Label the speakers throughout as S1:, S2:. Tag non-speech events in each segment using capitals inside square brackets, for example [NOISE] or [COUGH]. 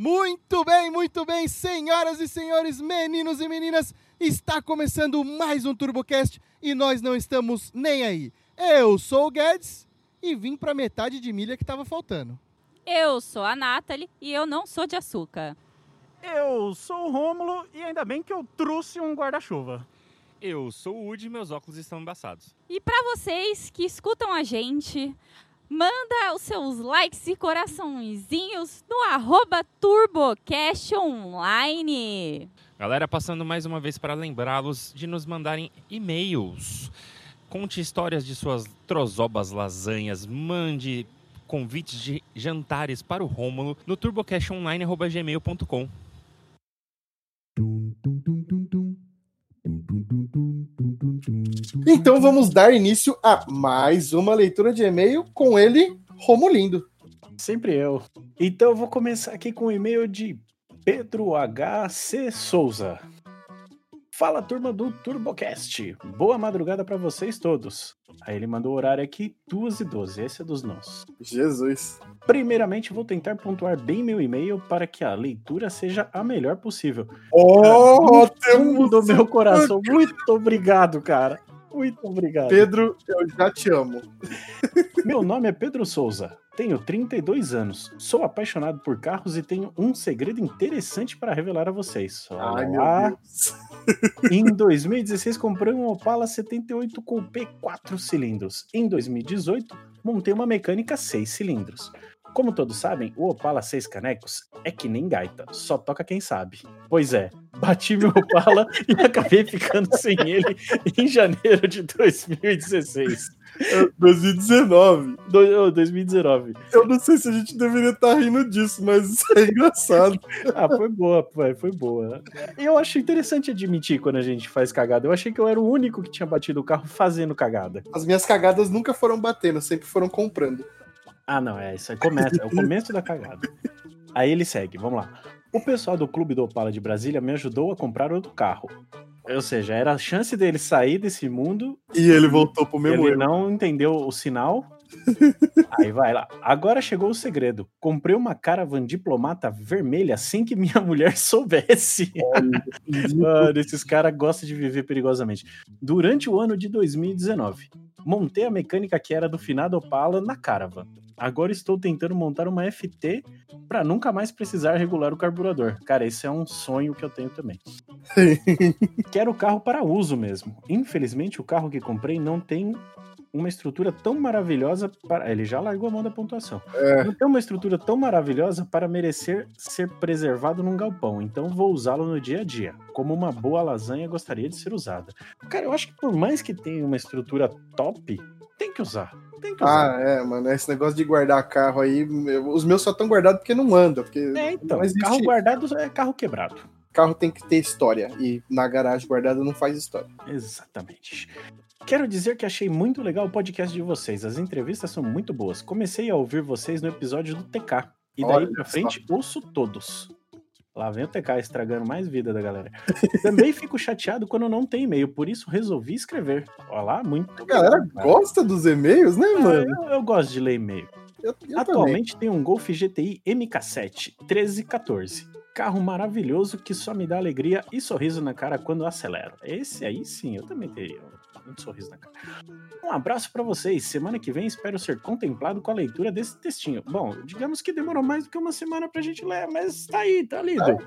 S1: Muito bem, muito bem, senhoras e senhores, meninos e meninas, está começando mais um TurboCast e nós não estamos nem aí. Eu sou o Guedes e vim para metade de milha que estava faltando.
S2: Eu sou a Nathalie e eu não sou de açúcar.
S3: Eu sou o Rômulo e ainda bem que eu trouxe um guarda-chuva.
S4: Eu sou o Woody e meus óculos estão embaçados.
S2: E para vocês que escutam a gente, manda os seus likes e coraçõezinhos no arroba TurboCast Online.
S4: Galera, passando mais uma vez para lembrá-los de nos mandarem e-mails. Conte histórias de suas trozobas lasanhas, mande convites de jantares para o Rômulo no turbocastonline.gmail.com.
S1: Então vamos dar início a mais uma leitura de e-mail com ele, Romulindo.
S3: Sempre eu. Então eu vou começar aqui com o e-mail de Pedro H.C. Souza. Fala turma do TurboCast. Boa madrugada para vocês todos. Aí ele mandou o horário aqui, 2 e 12. Esse é dos nossos.
S1: Jesus.
S3: Primeiramente, vou tentar pontuar bem meu e-mail para que a leitura seja a melhor possível.
S1: Oh,
S3: fundo do meu coração. Muito obrigado, cara. Muito obrigado.
S1: Pedro, eu já te amo. [LAUGHS]
S3: Meu nome é Pedro Souza. Tenho 32 anos. Sou apaixonado por carros e tenho um segredo interessante para revelar a vocês.
S1: Ai, meu Deus. [LAUGHS]
S3: Em 2016 comprei um Opala 78 Coupé 4 cilindros. Em 2018 montei uma mecânica 6 cilindros. Como todos sabem, o Opala 6 canecos é que nem gaita, só toca quem sabe. Pois é, bati meu Opala e acabei ficando sem ele em janeiro de 2016.
S1: 2019.
S3: Do, 2019.
S1: Eu não sei se a gente deveria estar tá rindo disso, mas isso é engraçado.
S3: ah, foi boa, pai, foi boa. Eu acho interessante admitir quando a gente faz cagada. Eu achei que eu era o único que tinha batido o carro fazendo cagada.
S1: As minhas cagadas nunca foram batendo, sempre foram comprando.
S3: Ah, não, é isso aí. Começa, é o começo da cagada. Aí ele segue, vamos lá. O pessoal do Clube do Opala de Brasília me ajudou a comprar outro carro. Ou seja, era a chance dele sair desse mundo.
S1: E ele voltou pro mesmo
S3: Ele não entendeu o sinal. [LAUGHS] Aí vai lá. Agora chegou o segredo. Comprei uma caravan diplomata vermelha sem que minha [LAUGHS] mulher soubesse. [LAUGHS] Mano, esses caras gostam de viver perigosamente. Durante o ano de 2019, montei a mecânica que era do finado Opala na caravan. Agora estou tentando montar uma FT para nunca mais precisar regular o carburador. Cara, esse é um sonho que eu tenho também. [LAUGHS] Quero o carro para uso mesmo. Infelizmente, o carro que comprei não tem uma estrutura tão maravilhosa para. Ele já largou a mão da pontuação. É. Não tem uma estrutura tão maravilhosa para merecer ser preservado num galpão. Então vou usá-lo no dia a dia. Como uma boa lasanha gostaria de ser usada. Cara, eu acho que por mais que tenha uma estrutura top, tem que usar. Tem que usar.
S1: Ah, é, mano. Esse negócio de guardar carro aí. Os meus só estão guardados porque não anda. Porque
S3: é, então. Carro guardado é carro quebrado.
S1: Carro tem que ter história. E na garagem guardada não faz história.
S3: Exatamente. Quero dizer que achei muito legal o podcast de vocês. As entrevistas são muito boas. Comecei a ouvir vocês no episódio do TK. E daí Olha pra frente, só. ouço todos. Lá vem o TK estragando mais vida da galera. [LAUGHS] Também fico chateado quando não tem e-mail, por isso resolvi escrever. Olha lá, muito.
S1: A galera gosta dos e-mails, né,
S3: ah,
S1: mano?
S3: Eu, eu, gosto de ler e-mail. Eu, eu Atualmente também. tem um Golf GTI MK7 1314. Carro maravilhoso que só me dá alegria e sorriso na cara quando acelero. Esse aí sim, eu também teria muito sorriso na cara. Um abraço para vocês. Semana que vem espero ser contemplado com a leitura desse textinho. Bom, digamos que demorou mais do que uma semana pra gente ler, mas tá aí, tá lido.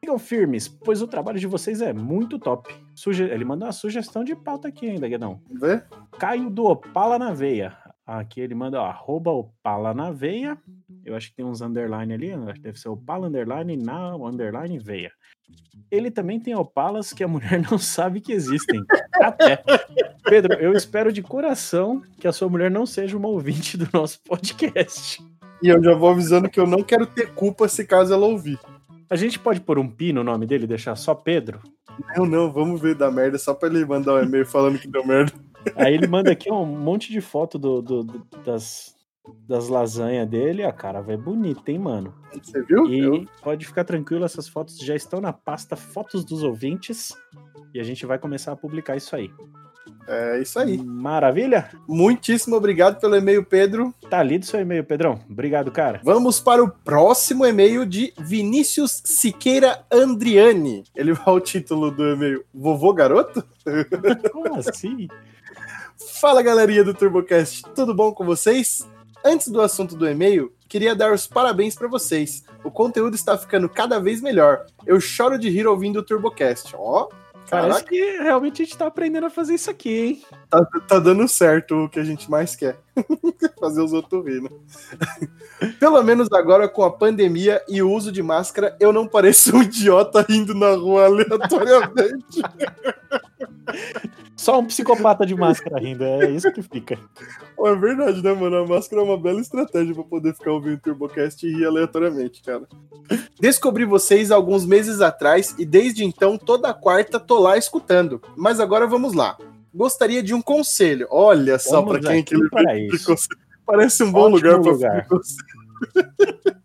S3: Sigam firmes, pois o trabalho de vocês é muito top. Suge... Ele mandou uma sugestão de pauta aqui ainda, Guedão.
S1: Vê?
S3: Caio do Opala na Veia. Aqui ele manda, ó, arroba Opala na Veia. Eu acho que tem uns underline ali, deve ser Opala underline na underline Veia. Ele também tem opalas que a [LAUGHS] mulher não sabe que existem. Até. Pedro, eu espero de coração que a sua mulher não seja uma ouvinte do nosso podcast.
S1: E eu já vou avisando que eu não quero ter culpa se caso ela ouvir.
S3: A gente pode pôr um pi no nome dele e deixar só Pedro?
S1: Não, não, vamos ver da merda, só pra ele mandar um e-mail falando que deu merda.
S3: Aí ele manda aqui um monte de foto do, do, do das, das lasanhas dele, a cara vai bonita, hein, mano?
S1: Você viu?
S3: E Eu... pode ficar tranquilo, essas fotos já estão na pasta Fotos dos Ouvintes e a gente vai começar a publicar isso aí.
S5: É isso aí.
S3: Maravilha?
S5: Muitíssimo obrigado pelo e-mail, Pedro.
S3: Tá lido seu e-mail, Pedrão. Obrigado, cara.
S5: Vamos para o próximo e-mail de Vinícius Siqueira Andriani. Ele vai ao título do e-mail Vovô Garoto?
S3: Como assim?
S5: Fala galerinha do TurboCast, tudo bom com vocês? Antes do assunto do e-mail, queria dar os parabéns para vocês. O conteúdo está ficando cada vez melhor. Eu choro de rir ouvindo o TurboCast. Ó,
S3: Parece
S5: caraca,
S3: que realmente a gente tá aprendendo a fazer isso aqui, hein?
S5: tá, tá dando certo o que a gente mais quer. [LAUGHS] Fazer os outros rir, né? [LAUGHS] Pelo menos agora com a pandemia e o uso de máscara, eu não pareço um [LAUGHS] idiota rindo na rua aleatoriamente.
S3: Só um psicopata de máscara rindo, é isso que fica.
S5: É verdade, né, mano? A máscara é uma bela estratégia pra poder ficar ouvindo o TurboCast e rir aleatoriamente, cara. Descobri vocês alguns meses atrás e desde então, toda quarta, tô lá escutando. Mas agora vamos lá. Gostaria de um conselho. Olha só
S3: Vamos
S5: pra quem
S3: aqui
S5: que
S3: para isso.
S5: Parece um bom
S3: Ótimo
S5: lugar pra
S3: lugar. [LAUGHS]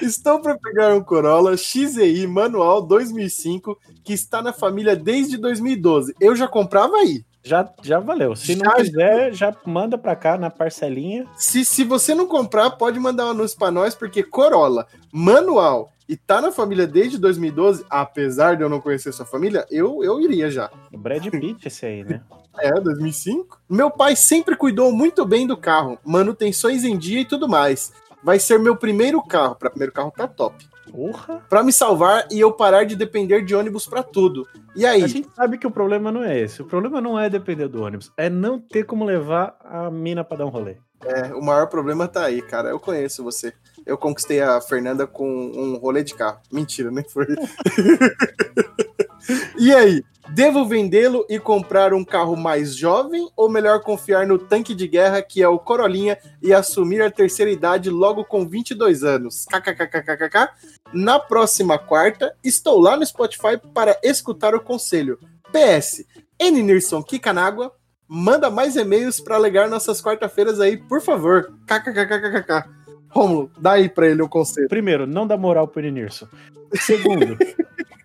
S5: Estou para pegar um Corolla XEI manual 2005 que está na família desde 2012. Eu já comprava aí.
S3: Já, já valeu. Se não
S5: Já-
S3: quiser, já manda pra cá na parcelinha.
S5: Se, se você não comprar, pode mandar um anúncio para nós, porque Corolla manual e tá na família desde 2012, apesar de eu não conhecer sua família, eu, eu iria já.
S3: O Brad Pitt, esse aí, né? [LAUGHS]
S5: É, 2005. Meu pai sempre cuidou muito bem do carro, manutenções em dia e tudo mais. Vai ser meu primeiro carro. Para primeiro carro tá top.
S3: Porra.
S5: Pra me salvar e eu parar de depender de ônibus pra tudo. E aí?
S3: A gente sabe que o problema não é esse. O problema não é depender do ônibus. É não ter como levar a mina pra dar um rolê.
S5: É, o maior problema tá aí, cara. Eu conheço você. Eu conquistei a Fernanda com um rolê de carro. Mentira, nem foi. [LAUGHS] e aí? Devo vendê-lo e comprar um carro mais jovem ou melhor confiar no tanque de guerra que é o Corolinha e assumir a terceira idade logo com 22 anos? KKKKKK. Na próxima quarta, estou lá no Spotify para escutar o conselho. PS, N. Nilson Kikanágua, manda mais e-mails para alegar nossas quarta-feiras aí, por favor. KKKKKK. Romulo, dá aí pra ele o conselho.
S3: Primeiro, não dá moral pro Nirso. Segundo, [LAUGHS]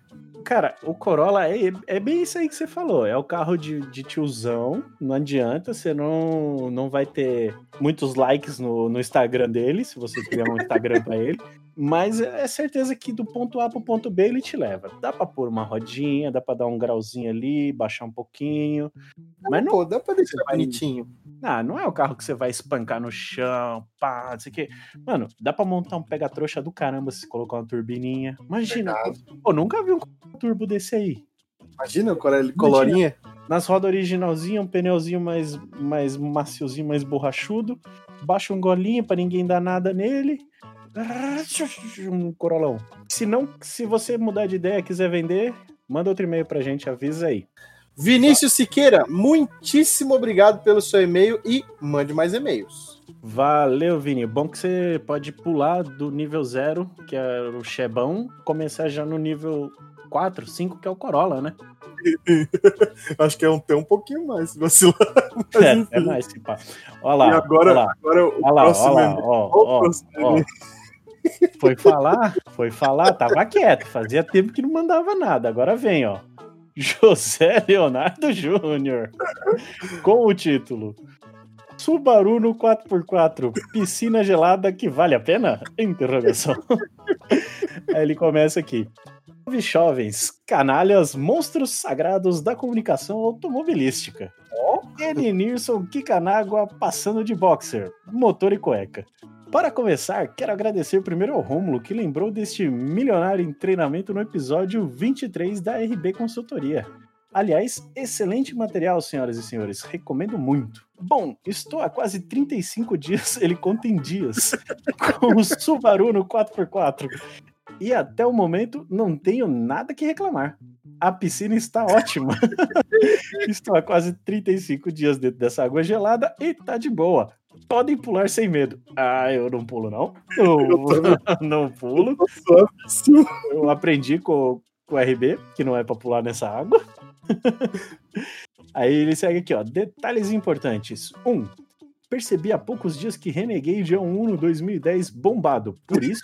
S3: cara, o Corolla é, é bem isso aí que você falou. É o carro de, de tiozão. Não adianta, você não, não vai ter muitos likes no, no Instagram dele, se você criar um Instagram pra ele. Mas é certeza que do ponto A pro ponto B ele te leva. Dá pra pôr uma rodinha, dá pra dar um grauzinho ali, baixar um pouquinho. Mas não
S5: Pô, dá pra deixar bonitinho.
S3: ah, não é o carro que você vai espancar no chão, pá, não sei o quê. Mano, dá pra montar um pega-trouxa do caramba se colocar uma turbininha. Imagina, pô, nunca vi um turbo desse aí.
S5: Imagina o colorinha.
S3: Nas rodas originalzinho, um pneuzinho mais, mais maciozinho, mais borrachudo. Baixa um golinho pra ninguém dar nada nele. [LAUGHS] Um corolão. Se não, se você mudar de ideia, quiser vender, manda outro e-mail pra gente, avisa aí.
S5: Vinícius Siqueira, muitíssimo obrigado pelo seu e-mail e mande mais e-mails.
S3: Valeu, Vini. Bom que você pode pular do nível 0, que é o Chebão, começar já no nível 4, 5, que é o Corolla, né? [LAUGHS]
S5: Acho que é um, tem um pouquinho mais, se vacilar.
S3: É, é mais, pá. Olha lá,
S5: e agora,
S3: olha lá,
S5: agora o
S3: olha lá,
S5: próximo
S3: olha lá, ó, ó, ó. Foi falar, foi falar, tava quieto, fazia tempo que não mandava nada. Agora vem, ó. José Leonardo Júnior, com o título Subaru no 4x4, piscina gelada que vale a pena? Interrogação. Aí ele começa aqui. Salve jovens, canalhas, monstros sagrados da comunicação automobilística. N. Nilson Kikanágua passando de boxer, motor e cueca. Para começar, quero agradecer primeiro ao Rômulo que lembrou deste milionário em treinamento no episódio 23 da RB Consultoria. Aliás, excelente material, senhoras e senhores, recomendo muito. Bom, estou há quase 35 dias, [LAUGHS] ele conta em dias, [LAUGHS] com o Subaru no 4x4. E até o momento não tenho nada que reclamar. A piscina está ótima. [LAUGHS] Estou há quase 35 dias dentro dessa água gelada e tá de boa. Podem pular sem medo. Ah, eu não pulo, não. Eu [LAUGHS] não pulo.
S5: Suavíssimo.
S3: Eu aprendi com, com o RB, que não é pra pular nessa água. [LAUGHS] Aí ele segue aqui, ó. Detalhes importantes. Um, percebi há poucos dias que Renegade é um Uno 2010 bombado. Por isso,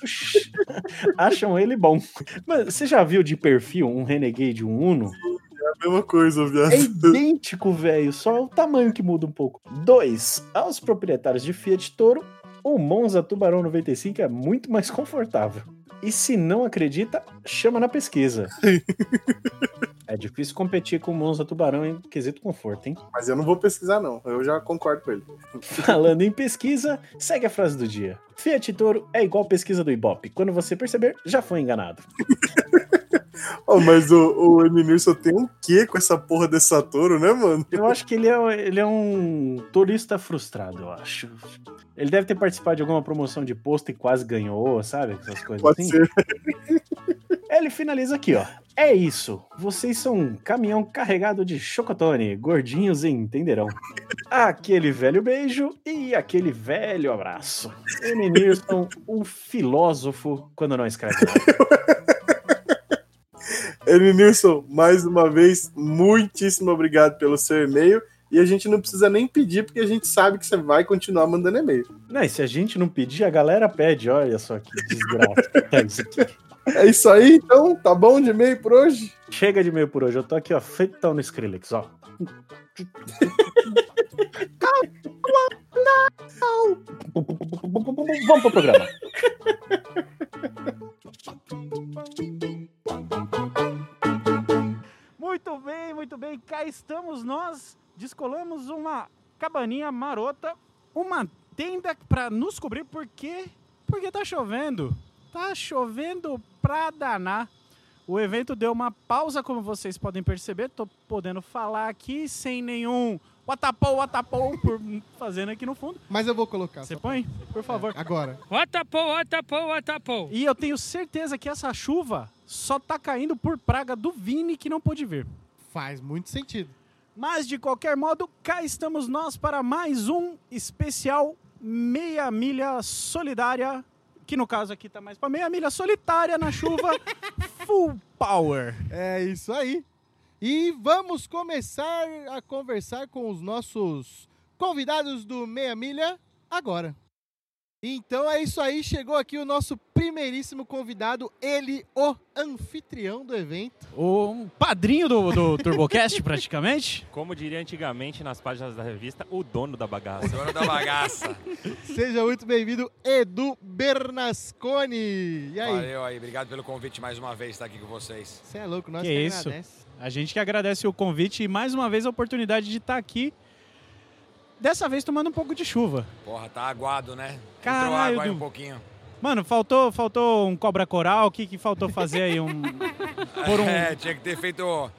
S3: [LAUGHS] acham ele bom. Mas você já viu de perfil um Renegade, um Uno?
S5: Mesma coisa, viado.
S3: É idêntico, velho, só o tamanho que muda um pouco. 2. Aos proprietários de Fiat Toro, o Monza Tubarão 95 é muito mais confortável. E se não acredita, chama na pesquisa. [LAUGHS] é difícil competir com o Monza Tubarão em quesito conforto, hein?
S5: Mas eu não vou pesquisar, não. Eu já concordo com ele. [LAUGHS]
S3: Falando em pesquisa, segue a frase do dia. Fiat Toro é igual pesquisa do Ibope. Quando você perceber, já foi enganado. [LAUGHS]
S5: Oh, mas o, o Eminilson tem um quê com essa porra desse Satoru, né, mano?
S3: Eu acho que ele é, ele é um turista frustrado, eu acho. Ele deve ter participado de alguma promoção de posto e quase ganhou, sabe? Essas coisas
S5: Pode
S3: assim.
S5: ser.
S3: Ele finaliza aqui, ó. É isso. Vocês são um caminhão carregado de chocotone. Gordinhos entenderão. Aquele velho beijo e aquele velho abraço. Eminilson, um filósofo quando não escreve nada. [LAUGHS]
S5: Eminilson, mais uma vez, muitíssimo obrigado pelo seu e-mail. E a gente não precisa nem pedir, porque a gente sabe que você vai continuar mandando e-mail.
S3: Não, e se a gente não pedir, a galera pede. Olha só que desgraça que tá isso aqui.
S5: É isso aí, então? Tá bom de e-mail por hoje?
S3: Chega de e-mail por hoje. Eu tô aqui, ó, feitão no Skrillex, ó. Vamos pro programa.
S6: Muito bem, muito bem. Cá estamos nós. Descolamos uma cabaninha marota, uma tenda para nos cobrir porque porque tá chovendo. Tá chovendo pra danar. O evento deu uma pausa, como vocês podem perceber. Tô podendo falar aqui sem nenhum watapou, watapou por fazendo aqui no fundo.
S1: Mas eu vou colocar.
S6: Você põe, por favor.
S1: pra- Agora.
S7: Watapou, watapou, watapou.
S6: E eu tenho certeza que essa chuva só tá caindo por praga do Vini que não pôde vir.
S1: Faz muito sentido.
S6: Mas de qualquer modo, cá estamos nós para mais um especial meia milha solidária, que no caso aqui tá mais para meia milha solitária na chuva, [LAUGHS] full power.
S1: É isso aí. E vamos começar a conversar com os nossos convidados do Meia Milha agora. Então é isso aí, chegou aqui o nosso primeiríssimo convidado, ele, o anfitrião do evento.
S6: O padrinho do, do TurboCast, [LAUGHS] praticamente.
S4: Como diria antigamente nas páginas da revista, o dono da bagaça.
S7: Dono da bagaça. [LAUGHS]
S1: Seja muito bem-vindo, Edu Bernasconi. E aí?
S7: Valeu aí, obrigado pelo convite mais uma vez estar aqui com vocês.
S1: Você é louco, nós
S6: Que
S1: que,
S6: isso.
S1: agradece.
S6: A gente que agradece o convite e mais uma vez a oportunidade de estar aqui. Dessa vez tomando um pouco de chuva.
S7: Porra, tá aguado, né? Entrou
S6: Caralho,
S7: água aí um pouquinho.
S6: Mano, faltou, faltou um cobra coral. O que, que faltou fazer aí? Um, [LAUGHS] por um,
S7: É, tinha que ter feito...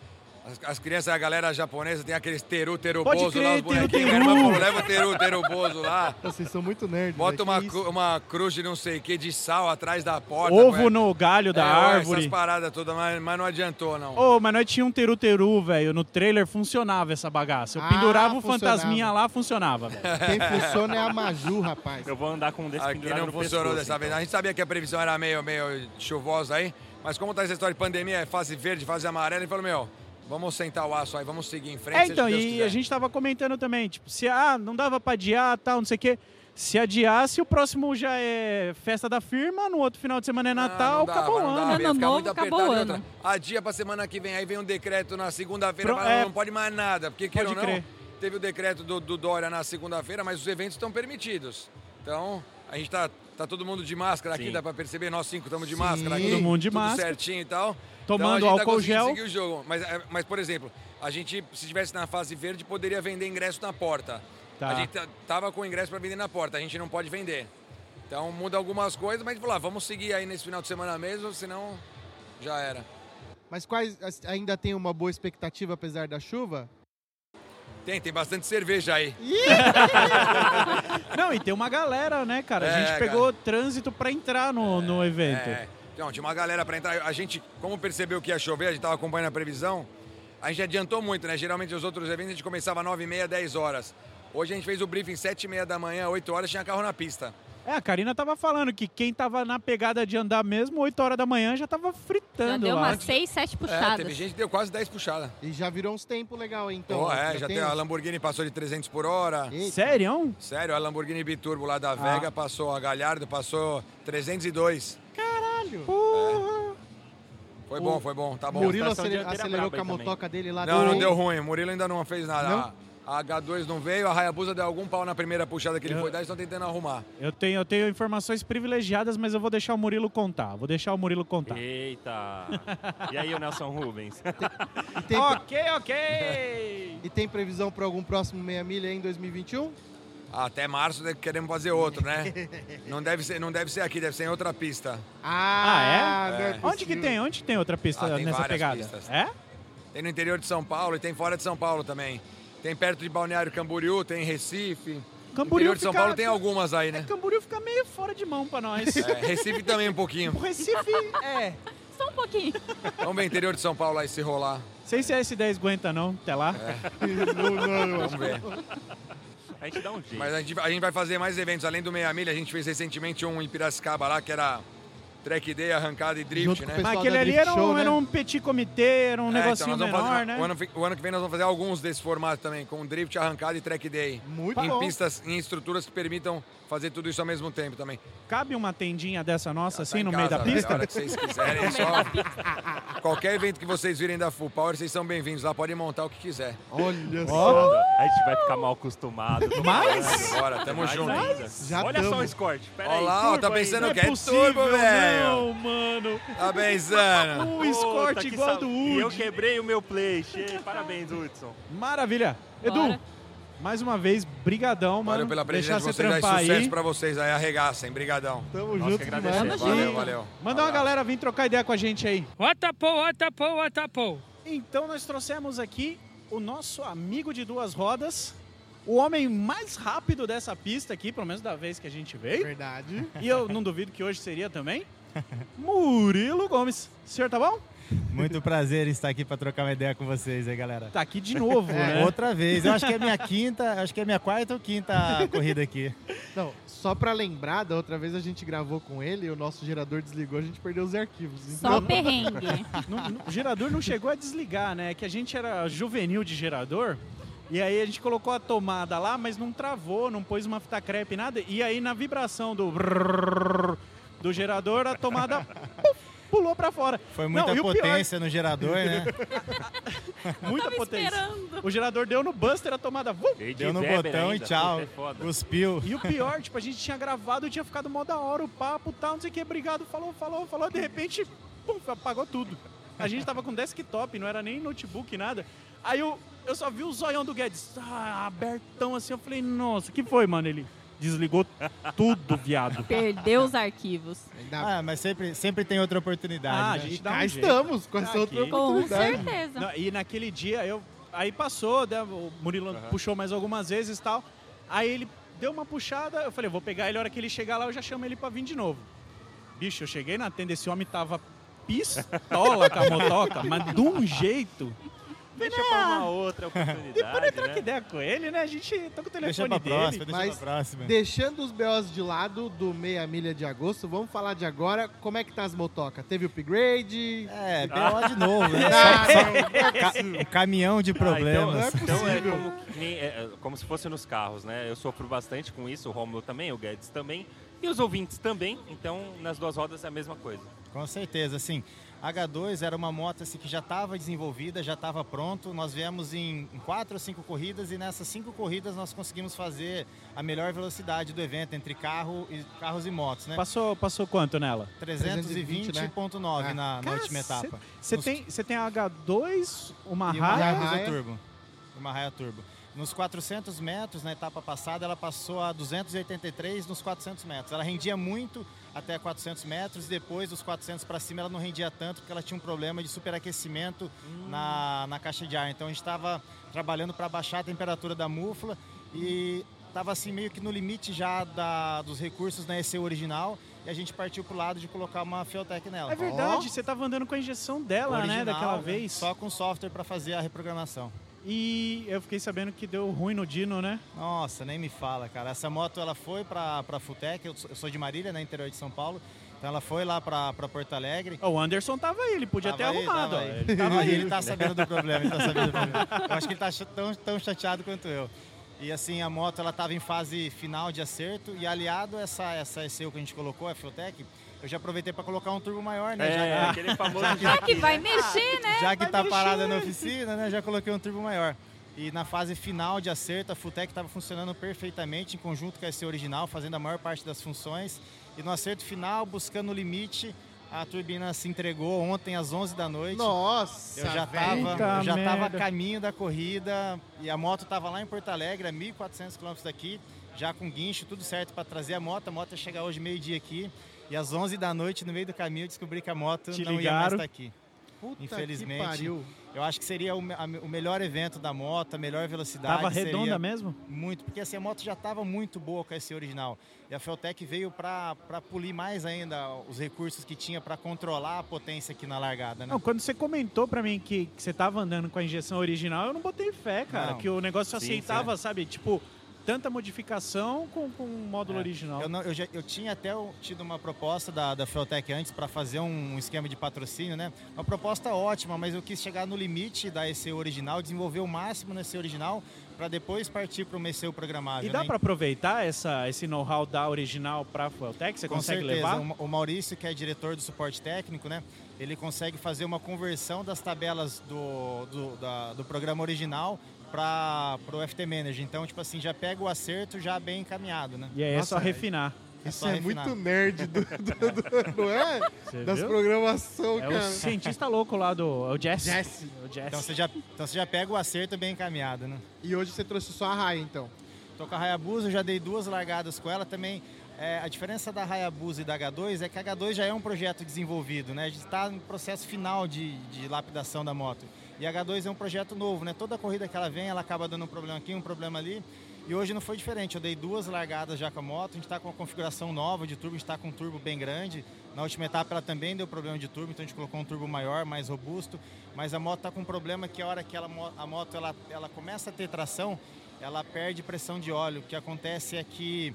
S7: As, as crianças, a galera japonesa tem aqueles teru, teru,
S6: Pode
S7: bozo lá, os bonequinhos.
S6: teru, teru.
S7: falou, leva o teru, teru, bozo lá.
S1: Vocês são muito nerds.
S7: Bota
S1: né?
S7: uma,
S1: Que
S7: cru- uma cruz de não sei o que, de sal atrás da porta.
S6: ovo
S7: é-
S6: no galho da
S7: é,
S6: árvore.
S7: Essas paradas todas, mas, mas não adiantou, não.
S6: Ô, mas nós tinha um teru-teru, velho. No trailer funcionava essa bagaça. Eu
S1: Ah,
S6: pendurava o fantasminha lá, funcionava, velho. [LAUGHS]
S1: Quem funciona é a Maju, rapaz.
S4: Eu vou andar com um desse
S7: Aqui não
S4: no
S7: funcionou
S4: pescoço,
S7: dessa vez.
S4: então.
S7: A gente sabia que a previsão era meio, meio chuvosa aí, mas como tá essa história de pandemia, é fase verde, fase amarela, ele falou, meu, vamos sentar o aço aí, vamos seguir em frente.
S6: É, então, e
S7: quiser.
S6: a gente tava comentando também, tipo, se ah, não dava pra adiar, tal, não sei o quê. Se adiasse, o próximo já é festa da firma, no outro final de semana é
S7: Não,
S6: Natal,
S7: não dava,
S6: acabou o ano.
S2: Ano novo,
S7: muito
S2: acabou o ano.
S7: outra. Adia pra semana que vem, aí vem um decreto na segunda-feira,
S6: Pro- é.
S7: não pode mais nada, porque queira ou não,
S6: crer.
S7: teve o decreto do, do Dória na segunda-feira, mas os eventos estão permitidos. Então, a gente tá, tá todo mundo de máscara aqui,
S4: Sim.
S7: dá pra perceber, nós cinco estamos de
S1: Sim.
S7: máscara aqui.
S6: Todo mundo de
S7: tudo
S6: máscara.
S7: certinho e tal.
S6: Tomando
S7: então, a gente tá
S6: álcool
S7: conseguindo
S6: gel.
S7: seguir o jogo. Mas, é, mas, por exemplo, a gente, se estivesse na fase verde, poderia vender ingresso na porta.
S6: Tá.
S7: A gente tá- tava com ingresso para vender na porta, a gente não pode vender. Então muda algumas coisas, mas ah, vamos seguir aí nesse final de semana mesmo, senão já era.
S1: Mas quais ainda tem uma boa expectativa apesar da chuva?
S7: Tem, tem bastante cerveja aí. [LAUGHS]
S6: Não, e tem uma galera, né, cara? A
S7: É,
S6: gente pegou trânsito pra entrar no, no evento.
S7: É, então, tinha uma galera para entrar. A gente, como percebeu que ia chover, a gente tava acompanhando a previsão, a gente adiantou muito, né? Geralmente os outros eventos a gente começava às 9h30, 10 horas. Hoje a gente fez o briefing 7h30 da manhã, 8 horas, tinha carro na pista.
S6: É, a Karina tava falando que quem tava na pegada de andar mesmo, 8 horas da manhã, já tava
S2: Já
S6: fritando
S2: deu
S6: lá.
S2: umas 6, 7
S7: É,
S2: puxadas.
S7: teve gente que deu quase 10 puxadas.
S1: E já virou uns tempos legal, então.
S7: Então, é, já tem a Lamborghini passou de 300 por hora.
S1: Eita.
S6: Sério?
S7: Sério, a Lamborghini Biturbo lá da
S6: Ah.
S7: Vega passou, a Galhardo passou 302.
S1: Caralho.
S6: Porra.
S7: Foi Foi
S1: O
S7: bom, foi bom, tá bom.
S1: Murilo acelerou com a motoca dele lá.
S7: Não, não deu ruim. O Murilo ainda não fez nada.
S1: Não?
S7: A H2 não veio, a Hayabusa deu algum pau na primeira puxada que ele
S6: Eu-
S7: foi dar e estão tentando arrumar.
S6: Eu tenho, eu tenho informações privilegiadas, mas eu vou deixar o Murilo contar. Vou deixar o Murilo contar.
S4: Eita! [LAUGHS] E aí, o Nelson Rubens?
S1: E tem,
S6: Ok, ok! [LAUGHS]
S1: e tem previsão para algum próximo meia milha em 2021?
S7: Até março né, queremos fazer outro, né? [LAUGHS] não, deve ser, não deve ser aqui, deve ser em outra pista.
S1: Ah,
S6: é?
S1: não
S7: É.
S6: Onde que tem? Onde tem outra pista
S7: Ah, tem
S6: nessa
S7: várias
S6: pegada?
S7: pistas.
S6: É?
S7: Tem no interior de São Paulo e tem fora de São Paulo também. Tem perto de Balneário Camboriú, tem em Recife.
S6: Camboriú
S7: interior de São
S6: fica-
S7: Paulo tem algumas aí,
S6: É,
S7: né?
S6: Camboriú fica meio fora de mão pra nós.
S7: É, Recife também um pouquinho.
S6: O Recife, é.
S2: Só um pouquinho.
S7: Vamos ver interior de São Paulo aí se rolar.
S6: Sei se a S10 aguenta não, até lá. [LAUGHS]
S7: Vamos ver.
S4: A gente dá um jeito.
S7: Mas a gente, a gente vai fazer mais eventos. Além do Meia Milha, a gente fez recentemente um em Piracicaba lá, que era track day, arrancada e drift, né?
S6: Mas aquele ali era um,
S1: Show, né?
S6: era um petit comitê, era um
S7: É,
S6: negocinho
S7: então nós vamos
S6: menor,
S7: fazer-
S6: né?
S7: O ano, o ano que vem nós vamos fazer alguns desse formato também, com drift, arrancada e track day.
S1: Muito
S7: em
S1: bom.
S7: pistas, em estruturas que permitam fazer tudo isso ao mesmo tempo também.
S6: Cabe uma tendinha dessa nossa,
S7: Tá
S6: assim, no
S7: casa,
S6: meio da
S7: velho,
S6: pista?
S7: Hora que vocês quiserem, [LAUGHS] é só... Qualquer evento que vocês virem da Full Power, vocês são bem-vindos lá, podem montar o que quiser.
S1: Olha só.
S4: A gente vai ficar mal acostumado. [LAUGHS]
S6: Mas-
S7: Bora, tamo junto.
S4: Olha só
S1: tamo.
S4: o escort. Pera
S7: Olha lá, ó, tá pensando que
S6: é
S7: é
S6: possível,
S7: turbo, velho.
S6: não, mano.
S7: Tá pensando. [LAUGHS]
S6: O
S4: Puta,
S6: escort igual
S4: sal-
S6: do
S4: E eu quebrei o meu play. Che- Parabéns, Hudson.
S6: Maravilha. Edu,
S2: Bora.
S6: Mais uma vez, brigadão, mano.
S7: Valeu pela
S6: Deixar
S7: presença de
S6: você
S7: vocês aí, sucesso
S6: aí.
S7: pra vocês aí, arregaçem, brigadão.
S1: Tamo
S4: Nós
S1: junto
S4: agradecemos.
S7: Valeu, valeu.
S6: Manda uma galera vir trocar ideia com a gente aí.
S8: Watapo, watapo, watapo.
S6: Então nós trouxemos aqui o nosso amigo de duas rodas, o homem mais rápido dessa pista aqui, pelo menos da vez que a gente veio.
S1: Verdade.
S6: E eu não duvido que hoje seria também. [LAUGHS] Murilo Gomes. O senhor tá bom?
S9: Muito prazer em estar aqui para trocar uma ideia com vocês aí, galera.
S6: Tá aqui de novo,
S1: É.
S6: né?
S9: Outra vez. Eu acho que é minha quinta, acho que é minha quarta ou quinta corrida aqui.
S1: Não, só pra lembrar, da outra vez a gente gravou com ele e o nosso gerador desligou, a gente perdeu os arquivos.
S2: Só
S1: Então,
S2: perrengue. [LAUGHS]
S6: Não- não- o gerador não chegou a desligar, né? Que a gente era juvenil de gerador. E aí a gente colocou a tomada lá, mas não travou, não pôs uma fita crepe, nada. E aí na vibração do brrr do gerador, a tomada puf, pulou pra fora.
S9: Foi muita
S6: Não, o pior-
S9: potência no gerador, né? [LAUGHS]
S6: Muita
S2: Tava
S6: potência.
S2: esperando.
S6: O gerador deu no buster, a tomada. vum.
S4: Veio de
S9: Deu no
S4: Weber
S9: botão
S4: ainda.
S9: e tchau.
S4: É.
S9: Cuspiu.
S6: E o pior, tipo, a gente tinha gravado, tinha ficado mó da hora o papo, tal, não sei o que, obrigado, falou, falou, falou, de repente, pum, apagou tudo. A gente tava com desktop, não era nem notebook, nada. Aí eu, eu só vi o zoião do Guedes, ah, abertão assim, eu falei, nossa, que foi, mano? Ele desligou tudo, viado.
S2: Perdeu os arquivos.
S9: Ah, mas sempre, sempre tem outra oportunidade.
S6: Ah, a
S9: né?
S6: gente
S1: E
S6: dá
S1: cá
S6: um jeito.
S1: estamos com essa
S6: Aqui.
S1: outra
S2: Com
S1: oportunidade.
S2: certeza.
S6: Não, e naquele dia eu. Aí passou, né, o Murilo puxou mais algumas vezes e tal. Aí ele deu uma puxada, eu falei, vou pegar ele, a hora que ele chegar lá, eu já chamo ele pra vir de novo. Bicho, eu cheguei na tenda, esse homem tava pistola com a motoca, mas de um jeito.
S4: Deixa pra uma outra oportunidade, [LAUGHS]
S6: Depois eu troco
S4: né?
S6: ideia com ele, né? A gente tá com o telefone
S9: Deixa pra
S6: dele.
S9: próxima, deixa
S1: mas-
S9: pra próxima.
S1: Deixando os BOs de lado do meia milha de agosto, vamos falar de agora. Como é que tá as motocas? Teve upgrade?
S9: É, BO de [LAUGHS] novo, né?
S1: Ah,
S9: Só- só- ca- um caminhão de
S4: Ah,
S9: problemas.
S4: então, então é
S1: possível.
S4: como, que nem- é, é como se fosse nos carros, né? Eu sofro bastante com isso, o Romulo também, o Guedes também, e os ouvintes também. Então, nas duas rodas é a mesma coisa.
S9: Com certeza, assim. H2 era uma moto assim, que já estava desenvolvida, já estava pronto. Nós viemos em quatro ou cinco corridas e nessas cinco corridas nós conseguimos fazer a melhor velocidade do evento entre carro e, carros e motos, né?
S6: Passou, passou quanto nela?
S9: 320.9
S1: né?
S9: na, na última etapa.
S6: Você
S9: Nos-
S6: tem, você tem a H2, uma
S9: E uma
S6: Raia.
S9: Hayabusa Turbo. Uma Raia Turbo. Nos 400 metros, na etapa passada, ela passou a 283 nos 400 metros. Ela rendia muito até 400 metros e depois dos 400 para cima ela não rendia tanto porque ela tinha um problema de superaquecimento na, na caixa de ar. Então a gente estava trabalhando para baixar a temperatura da mufla e estava assim meio que no limite já da, dos recursos na ECU original e a gente partiu para o lado de colocar uma Fiotec nela.
S6: É verdade, você tava andando com a injeção dela, né?
S9: Original,
S6: Daquela vez.
S9: Só com software para fazer a reprogramação.
S6: E eu fiquei sabendo que deu ruim no Dino, né?
S9: Nossa, nem me fala, cara. Essa moto ela foi pra, pra Futec, eu sou, de Marília, né, interior de São Paulo. Então ela foi lá pra, pra Porto Alegre.
S6: O Anderson tava aí, ele podia
S9: Tava
S6: ter
S9: aí,
S6: arrumado.
S9: tava aí.
S6: Ele tava aí.
S9: ele tá sabendo do problema, ele tá sabendo do problema. Eu acho que ele tá tão, tão chateado quanto eu. E assim, a moto ela tava em fase final de acerto e aliado a essa, essa ECU que a gente colocou, a Fiotec, eu já aproveitei para colocar um turbo maior, né?
S4: É,
S9: já,
S4: aquele famoso
S2: Já que vai mexer, né?
S9: já que
S6: vai
S9: tá
S6: mexer.
S9: parada na oficina, né? Já coloquei um turbo maior. E na fase final de acerto, a Futec estava funcionando perfeitamente em conjunto com a SC original, fazendo a maior parte das funções. E no acerto final, buscando o limite, a turbina se entregou ontem às 11 da noite.
S1: Nossa,
S9: Eu já estava já tava a caminho da corrida e a moto estava lá em Porto Alegre, a 1.400 km daqui, já com guincho, tudo certo para trazer a moto. A moto ia chegar hoje meio-dia aqui e às 11 da noite, no meio do caminho, eu descobri que a moto
S6: Te
S9: não ia mais
S6: ligaram.
S9: estar aqui.
S1: Puta
S9: infelizmente,
S1: que pariu.
S9: Eu acho que seria o, a o melhor evento da moto, a melhor velocidade.
S6: Tava
S9: seria
S6: redonda mesmo?
S9: Muito, porque assim, a moto já estava muito boa com esse original. E a Feltec veio para polir mais ainda os recursos que tinha para controlar a potência aqui na largada, né?
S6: Não, quando você comentou pra mim que, que você tava andando com a injeção original, eu não botei fé, cara.
S9: Não.
S6: Que o negócio
S9: Sim,
S6: aceitava, sabe? Tipo, tanta modificação com, com um módulo
S9: É.
S6: original.
S9: Eu, não- eu já- eu tinha até o- tido uma proposta da, da Feltec antes para fazer um esquema de patrocínio, né? Uma proposta ótima, mas eu quis chegar no limite da EC original, desenvolver o máximo na EC original para depois partir para uma ECU programável.
S6: E dá
S9: né?
S6: pra aproveitar essa, esse know-how da original pra Fueltech? Você
S9: Com
S6: consegue
S9: certeza.
S6: levar?
S9: O O Maurício, que é diretor do suporte técnico, né? Ele consegue fazer uma conversão das tabelas do, do, da- do programa original para o FT Manager. Então, tipo assim, já pega o acerto já bem encaminhado, né?
S6: E aí é
S1: Nossa,
S6: só refinar.
S9: É
S1: Isso é
S9: refinar.
S1: muito nerd do, do- do- não é?
S6: Você
S1: Das
S6: viu?
S1: programação,
S6: É
S1: cara.
S6: o cientista louco lá do. É o Jesse.
S1: Jesse.
S6: É o Jesse.
S9: Então você, já, então você já pega o acerto bem encaminhado, né?
S1: E hoje você trouxe só a raia, então.
S9: Tô com a Hayabusa, eu já dei duas largadas com ela também. é, a diferença da Hayabusa e da H2 é que a H2 já é um projeto desenvolvido, né? A gente está no processo final de, de lapidação da moto. E a H2 é um projeto novo, né? Toda corrida que ela vem, ela acaba dando um problema aqui, um problema ali. E hoje não foi diferente. Eu dei duas largadas já com a moto. A gente está com uma configuração nova de turbo, a gente está com um turbo bem grande. Na última etapa ela também deu problema de turbo, então a gente colocou um turbo maior, mais robusto. Mas a moto está com um problema que a hora que ela, a moto ela, ela começa a ter tração, ela perde pressão de óleo. O que acontece é que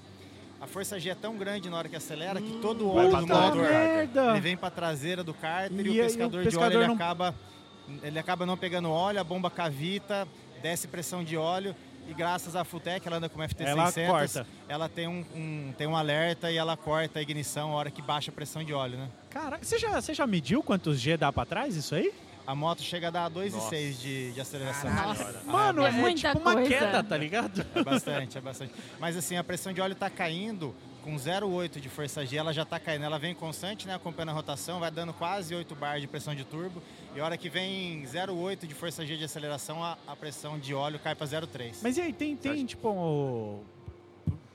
S9: a força G é tão grande na hora que acelera que todo o
S6: Vai
S9: óleo do motor
S6: merda!
S9: ele vem para traseira do cárter e,
S6: E
S9: o
S6: aí o
S9: pescador, de
S6: pescador
S9: óleo ele
S6: não-
S9: acaba ele acaba não pegando óleo, a bomba cavita, desce pressão de óleo e graças à Futec, ela anda com uma FT600,
S6: Ela corta.
S9: ela tem um, um- tem um alerta e ela corta a ignição a hora que baixa a pressão de óleo, né?
S6: Caraca, você já, você já mediu quantos G dá pra trás isso aí?
S9: A moto chega a dar 2,6 de, de aceleração.
S2: Nossa.
S6: Mano,
S2: É
S6: é,
S2: muita
S6: tipo uma
S2: coisa.
S6: queda, tá ligado?
S9: É bastante, é bastante. Mas assim, a pressão de óleo tá caindo com 0,8 de força G, ela já tá caindo. Ela vem constante, né, acompanhando a rotação, vai dando quase 8 bar de pressão de turbo. E a hora que vem 0,8 de força G de aceleração, a, a pressão de óleo cai para 0,3.
S6: Mas e aí, tem, tem tipo um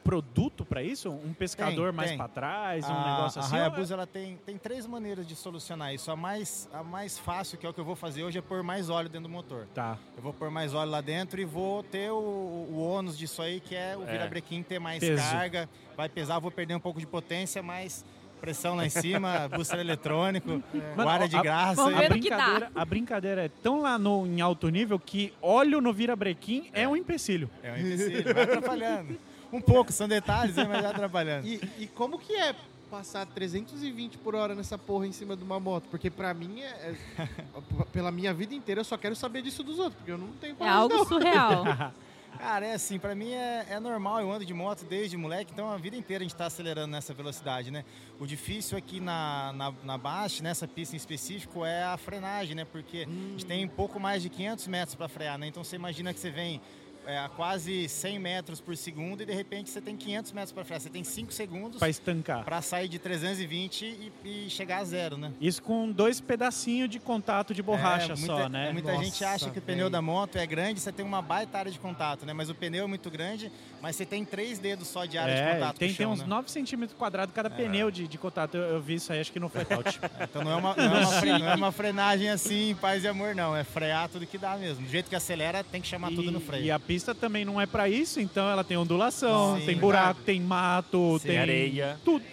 S6: produto pra isso? Um pescador
S9: Tem,
S6: mais pra trás, um
S9: a,
S6: negócio assim?
S9: A
S6: ou é-
S9: Hayabusa ela tem, tem três maneiras de solucionar isso. A mais, a mais fácil, que é o que eu vou fazer hoje, é pôr mais óleo dentro do motor.
S6: Tá.
S9: Eu vou pôr mais óleo lá dentro e vou ter o, o ônus disso aí, que é o
S4: É.
S9: virabrequim ter mais
S6: Peso.
S9: carga. Vai pesar, vou perder um pouco de potência, mas pressão lá em cima, [LAUGHS] booster eletrônico, guarda de
S6: a-
S9: graça.
S6: A
S2: dá.
S6: brincadeira, a brincadeira é tão lá no, em alto nível que óleo no virabrequim é. um empecilho.
S9: É um empecilho, vai atrapalhando. Um pouco, são detalhes, mas vai atrapalhando.
S1: E, e como que é passar 320 por hora nessa porra em cima de uma moto? Porque pra mim, é, é- [LAUGHS] pela minha vida inteira, eu só quero saber disso dos outros, porque eu não tenho
S2: É algo
S1: não.
S2: surreal. [LAUGHS]
S9: Cara, é assim, pra mim é, é normal, eu ando de moto desde moleque, então a vida inteira a gente tá acelerando nessa velocidade, né? O difícil aqui na, na, na Baixa, nessa pista em específico, é a frenagem, né? Porque a gente tem pouco mais de 500 metros para frear, né? Então você imagina que você vem é, a quase 100 metros por segundo e de repente você tem 500 metros para frear. Você tem 5 segundos
S6: Pra estancar.
S9: para sair de 320 e, e chegar a zero, né?
S6: Isso com dois pedacinhos de contato de borracha
S9: É, muita,
S6: só, né?
S9: Muita
S1: Nossa,
S9: gente acha que o pneu da moto é grande, você tem uma baita área de contato, né? Mas o pneu é muito grande, mas você tem três dedos só de área de
S6: É,
S9: contato.
S6: tem,
S9: com o
S6: tem
S9: chão,
S6: uns
S9: né?
S6: 9 centímetros quadrados cada pneu de, de contato. Eu, eu vi isso aí, acho que no flatout. [LAUGHS]
S9: Então não é, uma, não, é uma fre- não é uma frenagem assim, paz e amor, não. É frear tudo que dá mesmo. Do jeito que acelera, tem que chamar tudo no freio.
S6: E a pista também não é pra isso, então ela tem ondulação,
S9: Sim,
S6: tem
S9: verdade.
S6: buraco, tem mato,
S9: Sim.
S6: tem
S4: areia.
S6: tudo.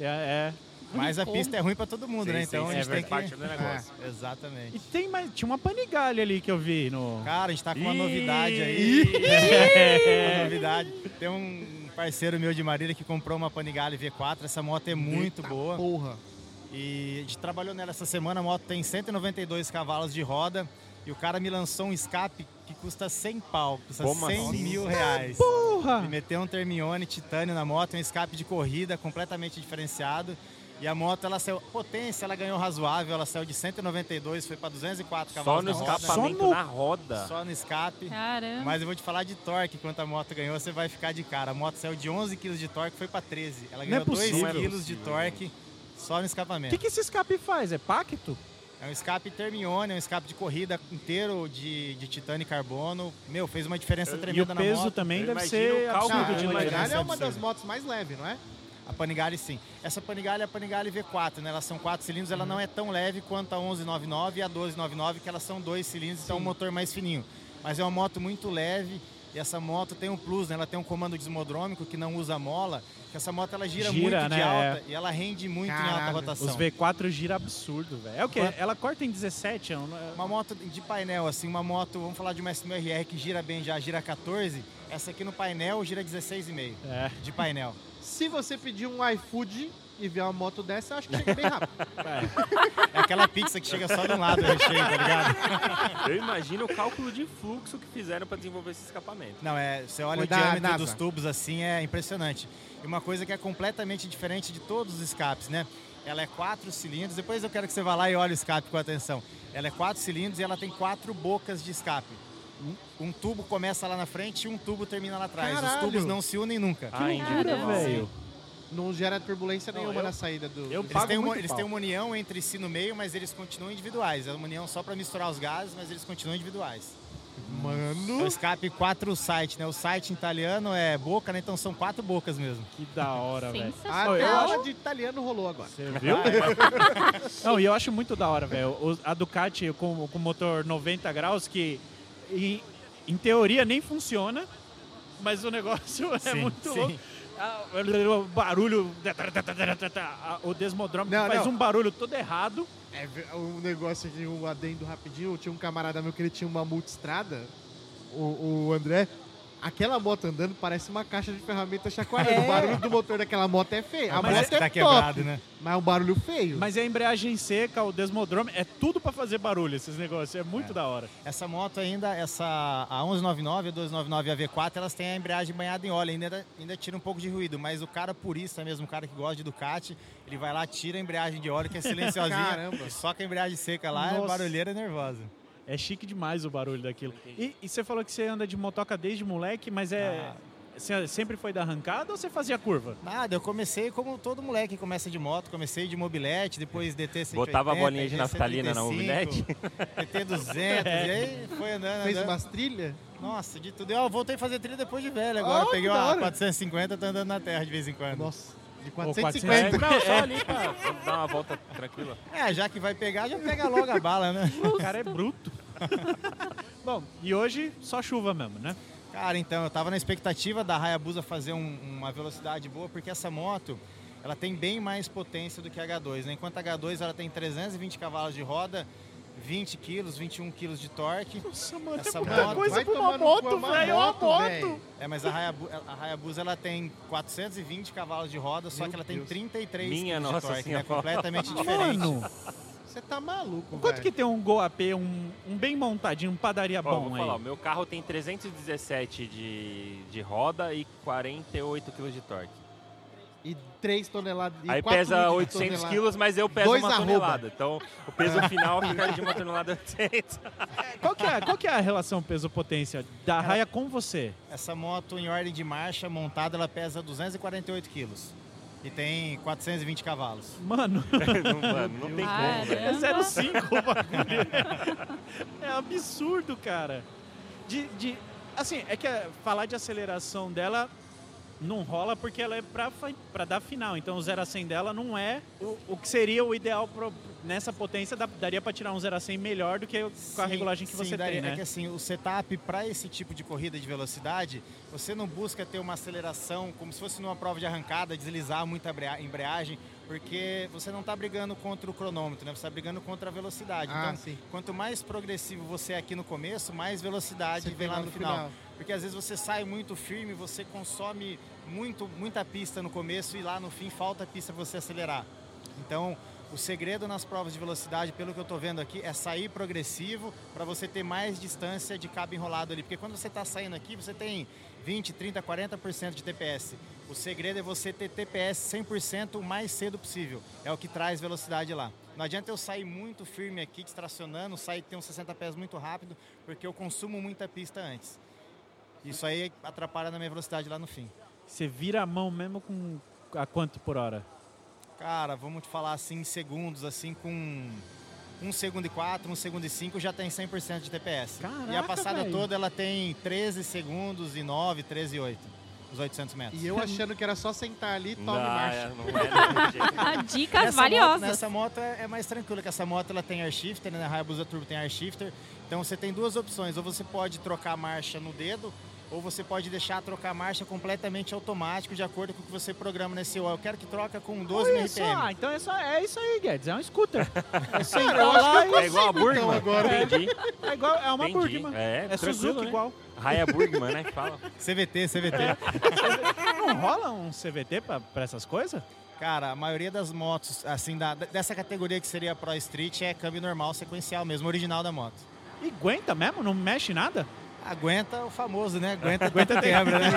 S6: É, é.
S9: Mas a pista é ruim pra todo mundo,
S4: Sim,
S9: né? Então
S4: sim,
S9: a gente
S4: é
S9: tem que...
S4: parte do negócio.
S9: É, exatamente.
S6: E tem mais, tinha uma panigalha ali que eu vi no.
S9: Cara, a gente tá com uma
S6: Ih!
S9: novidade aí.
S6: É. [LAUGHS]
S9: Uma novidade. Tem um parceiro meu de Marília que comprou uma Panigale V4. Essa moto é muito
S1: Eita
S9: boa.
S1: Porra.
S9: E a gente trabalhou nela essa semana. A moto tem 192 cavalos de roda. E o cara me lançou um escape que custa 100 pau. Custa
S4: Como
S9: 100
S4: assim?
S9: mil reais.
S6: Porra!
S9: Me meteu um Termione titânio na moto, um escape de corrida completamente diferenciado. E a moto, ela saiu, potência, ela ganhou razoável, ela saiu de 192, foi para 204
S4: Só
S9: cavalos
S4: no
S9: na roda.
S4: escapamento
S6: Só no-
S4: na roda.
S9: Só no escape.
S2: Caramba.
S9: Mas eu vou te falar de torque, quanto a moto ganhou, você vai ficar de cara. A moto saiu de 11 kg de torque, foi para 13. Ela
S6: é
S9: ganhou 2
S6: possível.
S9: kg de torque só no
S6: O
S9: escapamento.
S6: que, que esse escape faz? É pacto?
S9: É um escape Termione, é um escape de corrida inteiro de, de titânio e carbono. Meu, fez uma diferença
S6: E o
S9: tremenda na
S6: peso
S9: moto.
S6: também
S4: Eu
S6: deve ser
S4: o cálculo
S1: Ah,
S6: de
S1: a. Panigale é uma das motos mais leves, não é?
S9: A Panigale sim. Essa Panigale é a Panigale V4, né? Elas são quatro cilindros, ela não é tão leve quanto a 1199 e a 1299, que elas são dois cilindros, então é um motor mais fininho. Mas é uma moto muito leve e essa moto tem um plus, né? Ela tem um comando desmodrômico que não usa mola, que essa moto ela gira,
S6: Gira,
S9: muito de
S6: né?
S9: alta e ela rende muito em alta rotação.
S6: Os V4 gira absurdo, velho. É o quê?
S9: Quanto-
S6: Ela corta em 17? é um- é-
S9: Uma moto de painel, assim, uma moto, vamos falar de uma SMRR que gira bem já, gira 14, essa aqui no painel gira 16,5
S6: É.
S9: de painel.
S1: Se você pedir um iFood e ver uma moto dessa, eu acho que chega bem rápido. [LAUGHS]
S9: É aquela pizza que chega só de um lado recheio, tá ligado? [LAUGHS]
S4: Eu imagino o cálculo de fluxo que fizeram para desenvolver esse escapamento.
S9: Não, é, você olha
S1: Foi
S9: o diâmetro
S1: NASA.
S9: dos tubos assim, é impressionante. E uma coisa que é completamente diferente de todos os escapes, né? Ela é quatro cilindros, depois eu quero que você vá lá e olhe o escape com atenção. Ela é quatro cilindros e ela tem quatro bocas de escape. Um, um tubo começa lá na frente e um tubo termina lá atrás.
S1: Caralho!
S9: Os tubos não se unem nunca.
S4: Ah,
S2: Caramba.
S6: velho.
S1: Não gera turbulência
S6: Não,
S1: nenhuma
S6: eu-
S1: na saída do.
S6: eu
S9: Eles têm, uma,
S6: muito
S9: eles têm uma união entre si no meio, mas eles continuam individuais. É uma união só para misturar os gases, mas eles continuam individuais. É o
S1: Mano.
S9: escape quatro site, né? O site em italiano é boca, né? Então são quatro bocas mesmo.
S6: Que da hora, velho.
S1: Até a
S6: acho-
S1: aula de italiano rolou agora.
S6: Você [LAUGHS] viu? Não, e eu acho muito da hora, velho. O- A Ducati com, com motor 90 graus, que em, em teoria nem funciona, mas o negócio [LAUGHS] é
S9: Sim,
S6: muito
S9: sim.
S6: louco. Ah, O barulho, ah, o desmodrômetro
S1: Não,
S6: faz
S1: não.
S6: um barulho todo errado.
S1: É, um negócio aqui, um adendo rapidinho. Tinha um camarada meu que ele tinha uma multistrada, o, o André. Aquela moto andando parece uma caixa de ferramenta chacoalhando. O barulho do motor daquela moto é feio. A
S9: Mas
S1: moto
S9: esse
S1: é
S9: tá
S1: top,
S9: quebrado, né?
S1: mas é um barulho feio.
S6: Mas é a embreagem seca, o desmodrômetro, é tudo pra fazer barulho esses negócios. É muito
S9: É.
S6: da hora.
S9: Essa moto ainda, essa a 1199, a 1299 e a V4, elas têm a embreagem banhada em óleo, ainda, ainda tira um pouco de ruído, mas o cara purista mesmo, o cara que gosta de Ducati, ele vai lá, tira a embreagem de óleo, que é silenciosinha, [LAUGHS]
S1: Caramba.
S9: e só com a embreagem seca lá, é
S6: Nossa.
S9: barulheira e nervosa.
S6: É chique demais o barulho daquilo. E, e você falou que você anda de motoca desde moleque, mas é.
S9: Ah.
S6: Você sempre foi da arrancada ou você fazia curva?
S9: Nada, eu comecei como todo moleque que começa de moto, comecei de mobilete, depois DT 180,
S4: Botava a bolinha de naftalina na
S9: 135, DT 200, e aí foi andando,
S1: Fez
S9: andando.
S1: umas trilhas?
S9: Nossa, de tudo. Eu voltei a fazer trilha depois de velho. Agora
S1: Ah,
S9: peguei
S1: que da
S9: uma
S1: hora.
S9: 450, tô andando na terra de vez em quando.
S1: Nossa, de
S6: Ou
S1: 450.
S4: Não, só ali pra pra dar uma volta tranquila.
S9: É, já que vai pegar, já pega logo a bala, né? [LAUGHS]
S6: O cara é bruto. [LAUGHS] Bom, e hoje só chuva mesmo, né?
S9: Cara, então, eu tava na expectativa da Hayabusa fazer um- uma velocidade boa, porque essa moto, ela tem bem mais potência do que a H2, né? Enquanto a H2, ela tem 320 cavalos de roda, 20 quilos, 21 quilos de torque.
S6: Nossa, mano,
S9: Essa
S6: é muita
S9: moto
S6: coisa
S1: vai
S6: pra uma
S1: é
S6: moto,
S1: uma
S6: velho. É uma
S1: moto, velho.
S9: É, mas a Hayabusa, a Hayabusa ela tem 420 cavalos de roda, só
S1: Meu
S9: que ela tem
S1: Deus.
S9: 33
S4: Minha
S9: quilos
S4: nossa
S9: de torque, né?
S4: senhora.
S9: Completamente diferente.
S6: Mano,
S1: Você tá maluco,
S6: quanto
S1: velho.
S6: que tem um Go AP, um, um bem montadinho, um padaria
S4: Ó,
S6: bom
S4: vou
S6: aí?
S4: falar, meu carro tem 317 de, de roda e 48 kg de torque.
S1: E 3 toneladas. e
S4: Aí pesa
S1: litros de
S4: 800
S1: tonelada.
S4: quilos, mas eu peso
S1: Dois
S4: uma
S1: arroba.
S4: tonelada. Então o peso final fica de uma tonelada 800. [LAUGHS]
S6: Qual, que é, qual que é a relação peso-potência da raia com você?
S9: Essa moto em ordem de marcha montada, ela pesa 248 quilos. E tem 420 cavalos.
S6: Mano,
S4: não, [LAUGHS] mano, não tem como, velho.
S6: é 0,5 o bagulho. É absurdo, cara. De, de, assim, é que é, falar de aceleração dela não rola porque ela é pra dar final. Então o 0 a 100 dela não é o, o que seria o ideal pro- nessa potência. dá- daria pra tirar um 0 a 100 melhor do que com a
S9: Sim,
S6: regulagem que
S9: sim,
S6: você
S9: daí
S6: tem, né?
S9: É que assim, o setup para esse tipo de corrida de velocidade, você não busca ter uma aceleração como se fosse numa prova de arrancada, deslizar muita embrea- embreagem, porque você não está brigando contra o cronômetro, né? Você está brigando contra a velocidade.
S1: Ah,
S9: então,
S1: sim.
S9: quanto mais progressivo você é aqui no começo, mais velocidade
S1: Você
S9: vem lá no final. Porque às vezes você sai muito firme, você consome muito, muita pista no começo e lá no fim falta pista para você acelerar. Então, o segredo nas provas de velocidade, pelo que eu estou vendo aqui, é sair progressivo para você ter mais distância de cabo enrolado ali. Porque quando você está saindo aqui, você tem 20, 30, 40% de TPS. O segredo é você ter TPS 100% o mais cedo possível. É o que traz velocidade lá. Não adianta eu sair muito firme aqui, distracionando, sair ter uns 60 pés muito rápido, porque eu consumo muita pista antes. Isso aí atrapalha na minha velocidade lá no fim.
S6: Você vira a mão mesmo com a quanto por hora?
S9: Cara, vamos te falar assim em segundos, assim com um segundo e quatro, um segundo e cinco já tem 100% de TPS. e a
S6: Caraca,
S9: passada
S6: velho.
S9: toda ela tem 13 segundos e 9, 13 e 8, os 800 metros.
S1: E eu achando que era só sentar ali e tome
S4: Não,
S1: marcha.
S4: é, não é [LAUGHS]
S2: Dicas
S9: Nessa
S2: valiosas.
S9: Moto, nessa moto é é mais tranquilo, que essa moto ela tem air shifter, né? A Hayabusa Turbo tem air shifter. Então você tem duas opções, ou você pode trocar a marcha no dedo, ou você pode deixar trocar a marcha completamente automático, de acordo com o que você programa nesse Eu quero que troca com 12
S6: Olha
S9: RPM.
S6: só, então é, só, é isso aí, Guedes. É um scooter. [LAUGHS] É sentar
S1: eu acho que eu
S4: É igual a
S1: consigo, então,
S4: Burgman.
S1: agora.
S6: E- é igual, é uma
S4: Entendi.
S6: Burgman.
S4: É,
S6: É Suzuki
S4: né?
S6: igual.
S4: Raya Burgman, né? Que fala. [LAUGHS]
S9: CVT, CVT.
S6: Não rola um CVT pra, pra essas coisas?
S9: Cara, a maioria das motos, assim, da- dessa categoria que seria Pro Street, é câmbio normal, sequencial mesmo, original da moto.
S6: E aguenta mesmo? Não mexe nada?
S9: Aguenta o famoso, né? Aguenta, [LAUGHS] aguenta quebra, né?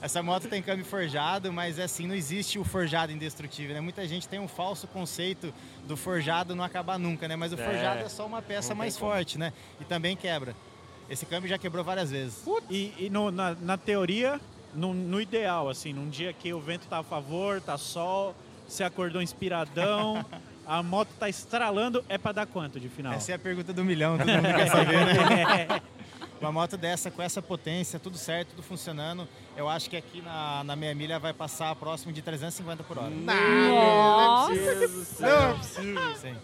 S9: Essa moto tem câmbio forjado, mas assim, não existe o forjado indestrutível, né? Muita gente tem um falso conceito do forjado não acabar nunca, né? Mas o
S4: É,
S9: forjado é só uma peça mais
S4: como.
S9: forte, né? E também quebra. Esse câmbio já quebrou várias vezes.
S6: E, e no- na, na teoria, no, no ideal, assim, num dia que o vento tá a favor, tá sol, você acordou inspiradão, [LAUGHS] a moto tá estralando, é pra dar quanto de final?
S9: Essa é a pergunta do milhão, todo mundo quer saber, né? [LAUGHS] Uma moto dessa, com essa potência, tudo certo, tudo funcionando, eu acho que aqui na, na meia milha vai passar próximo de 350 por hora.
S2: Nossa.
S1: Não é possível.
S9: Sim.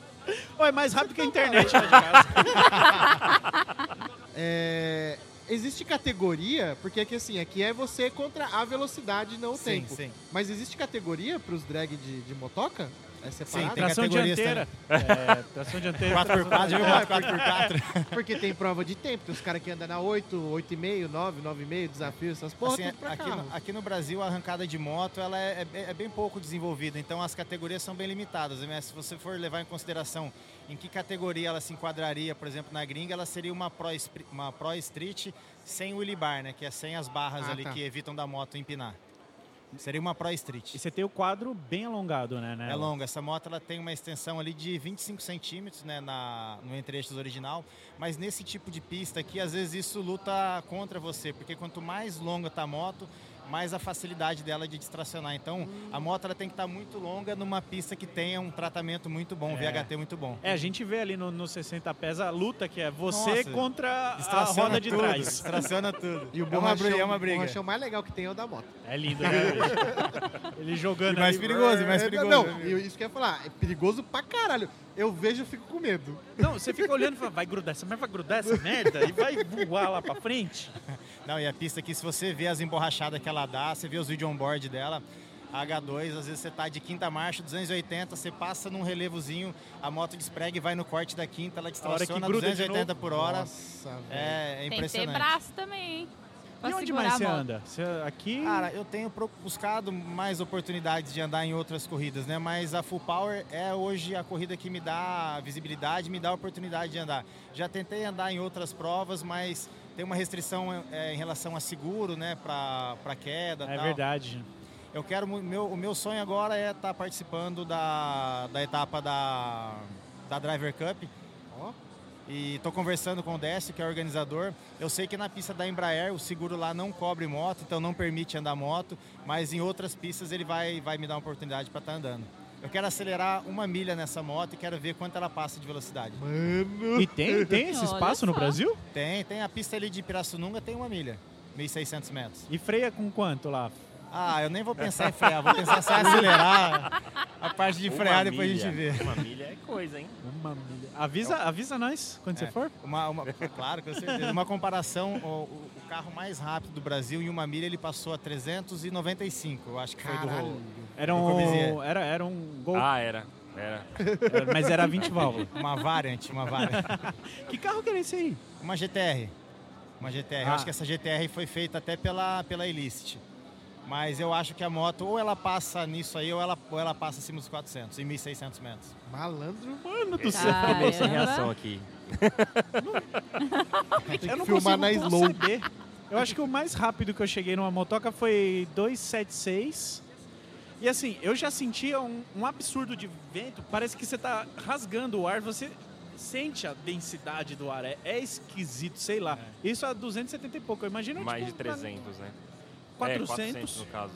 S6: Ou é mais rápido que a internet lá de casa. [LAUGHS]
S1: É, existe categoria, porque aqui assim, aqui é você contra a velocidade, não o
S9: Sim,
S1: tempo.
S9: sim.
S1: Mas existe categoria pros drag de, de motoca? É separado?
S9: tem
S6: Tração
S9: categorias
S6: dianteira. É, tração dianteira.
S9: 4x4, já viu 4x4? [LAUGHS]
S1: Porque tem prova de tempo, tem os caras que andam na 8, 8,5, 9, 9,5, desafio, essas porra,
S9: Assim, aqui, no, aqui no Brasil, a arrancada de moto ela é, é- é bem pouco desenvolvida, então as categorias são bem limitadas. né? Se você for levar em consideração em que categoria ela se enquadraria, por exemplo, na gringa, ela seria uma Pro, uma Pro Street sem wheelie bar, né? que é sem as barras
S1: Ah,
S9: ali
S1: tá.
S9: que evitam da moto empinar. Seria uma Pro Street.
S6: E você tem o quadro bem alongado, né? né?
S9: É longa. Essa moto ela tem uma extensão ali de 25 centímetros né, na, no entre-eixos original. Mas nesse tipo de pista aqui, às vezes isso luta contra você. Porque quanto mais longa tá a moto, mais a facilidade dela de distracionar. Então, a moto ela tem que estar muito longa numa pista que tenha um tratamento muito bom,
S6: É.
S9: VHT muito bom.
S6: É, a gente vê ali no, no 60 pés a luta que é você
S9: Nossa,
S6: contra a roda de
S9: tudo,
S6: trás.
S9: Distraciona tudo.
S1: E o
S9: é uma
S1: borrachão,
S9: briga, é uma
S1: o
S9: briga.
S1: borrachão mais legal que tem é o da moto.
S6: É lindo, né? [LAUGHS] Ele jogando
S9: E mais
S6: ali.
S9: perigoso, e mais
S1: É,
S9: perigoso.
S1: Não, eu- isso que eu ia falar, é perigoso pra caralho. Eu vejo e fico com medo.
S6: Não, você fica olhando e fala, vai grudar, essa merda vai grudar essa merda e vai voar lá pra frente. [LAUGHS]
S9: Não, e a pista aqui, se você vê as emborrachadas que ela dá, você vê os vídeos on-board dela, a H2, às vezes você tá de quinta marcha, 280, você passa num relevozinho, a moto desprega e vai no corte da quinta, ela distraciona
S6: gruda de
S9: 280 por hora.
S1: Nossa, velho.
S9: É, é
S2: Tem que ter
S9: impressionante.
S2: braço também, hein? Pra
S6: E onde mais você anda? Você, aqui?
S9: Cara, eu tenho buscado mais oportunidades de andar em outras corridas, né? Mas a Full Power é hoje a corrida que me dá visibilidade, me dá oportunidade de andar. Já tentei andar em outras provas, mas tem uma restrição é, em relação a seguro, né? Pra, pra queda
S6: é
S9: tal.
S6: verdade.
S9: Eu quero meu, o meu sonho agora é estar participando da, da etapa da, da Driver Cup. E estou conversando com o Décio, que é o organizador. Eu sei que na pista da Embraer o seguro lá não cobre moto, então não permite andar moto, mas em outras pistas ele vai, vai me dar uma oportunidade para estar andando. Eu quero acelerar uma milha nessa moto e quero ver quanto ela passa de velocidade.
S1: Mano.
S6: E tem, tem esse espaço no. Brasil?
S9: Tem, tem a pista ali de Pirassununga, tem uma milha, 1.600 metros.
S6: E freia com quanto lá?
S9: Ah, eu nem vou pensar em frear, vou pensar só em acelerar. A parte de frear depois a gente vê.
S4: Uma milha é coisa, hein?
S6: Uma milha. Avisa, avisa nós quando você
S9: É.
S6: for.
S9: Uma, uma- claro, com certeza. Uma comparação, o, o- carro mais rápido do Brasil, em uma milha, ele passou a 395, eu acho que foi
S1: Caralho.
S9: do
S6: Era um, era, era um Gol,
S4: Ah, era. Era.
S6: era- mas era 20 válvulas.
S9: Uma variant, uma variant. [LAUGHS]
S6: Que carro que era esse aí?
S9: Uma GTR. Uma GTR. Eu
S6: Ah.
S9: acho que essa GTR foi feita até pela, pela Illicit. Mas eu acho que a moto, ou ela passa nisso aí, ou ela, ou ela passa acima dos 400, em 1.600 metros.
S1: Malandro.
S6: Mano do céu.
S2: Ah,
S4: ficou sem
S2: Caramba.
S4: reação aqui.
S1: Tem [LAUGHS]
S6: Eu
S1: que
S6: não
S1: filmar
S6: consigo
S1: na slow.
S6: conceber. Eu acho que o mais rápido que eu cheguei numa motoca foi 276. E assim, eu já sentia um, um absurdo de vento. Parece que você tá rasgando o ar, você sente a densidade do ar. É, é esquisito, sei lá. Isso a 270 e pouco. Eu imagino
S4: Mais de
S6: tipo, na-
S4: 300, né?
S6: 400.
S4: É, 400 no caso.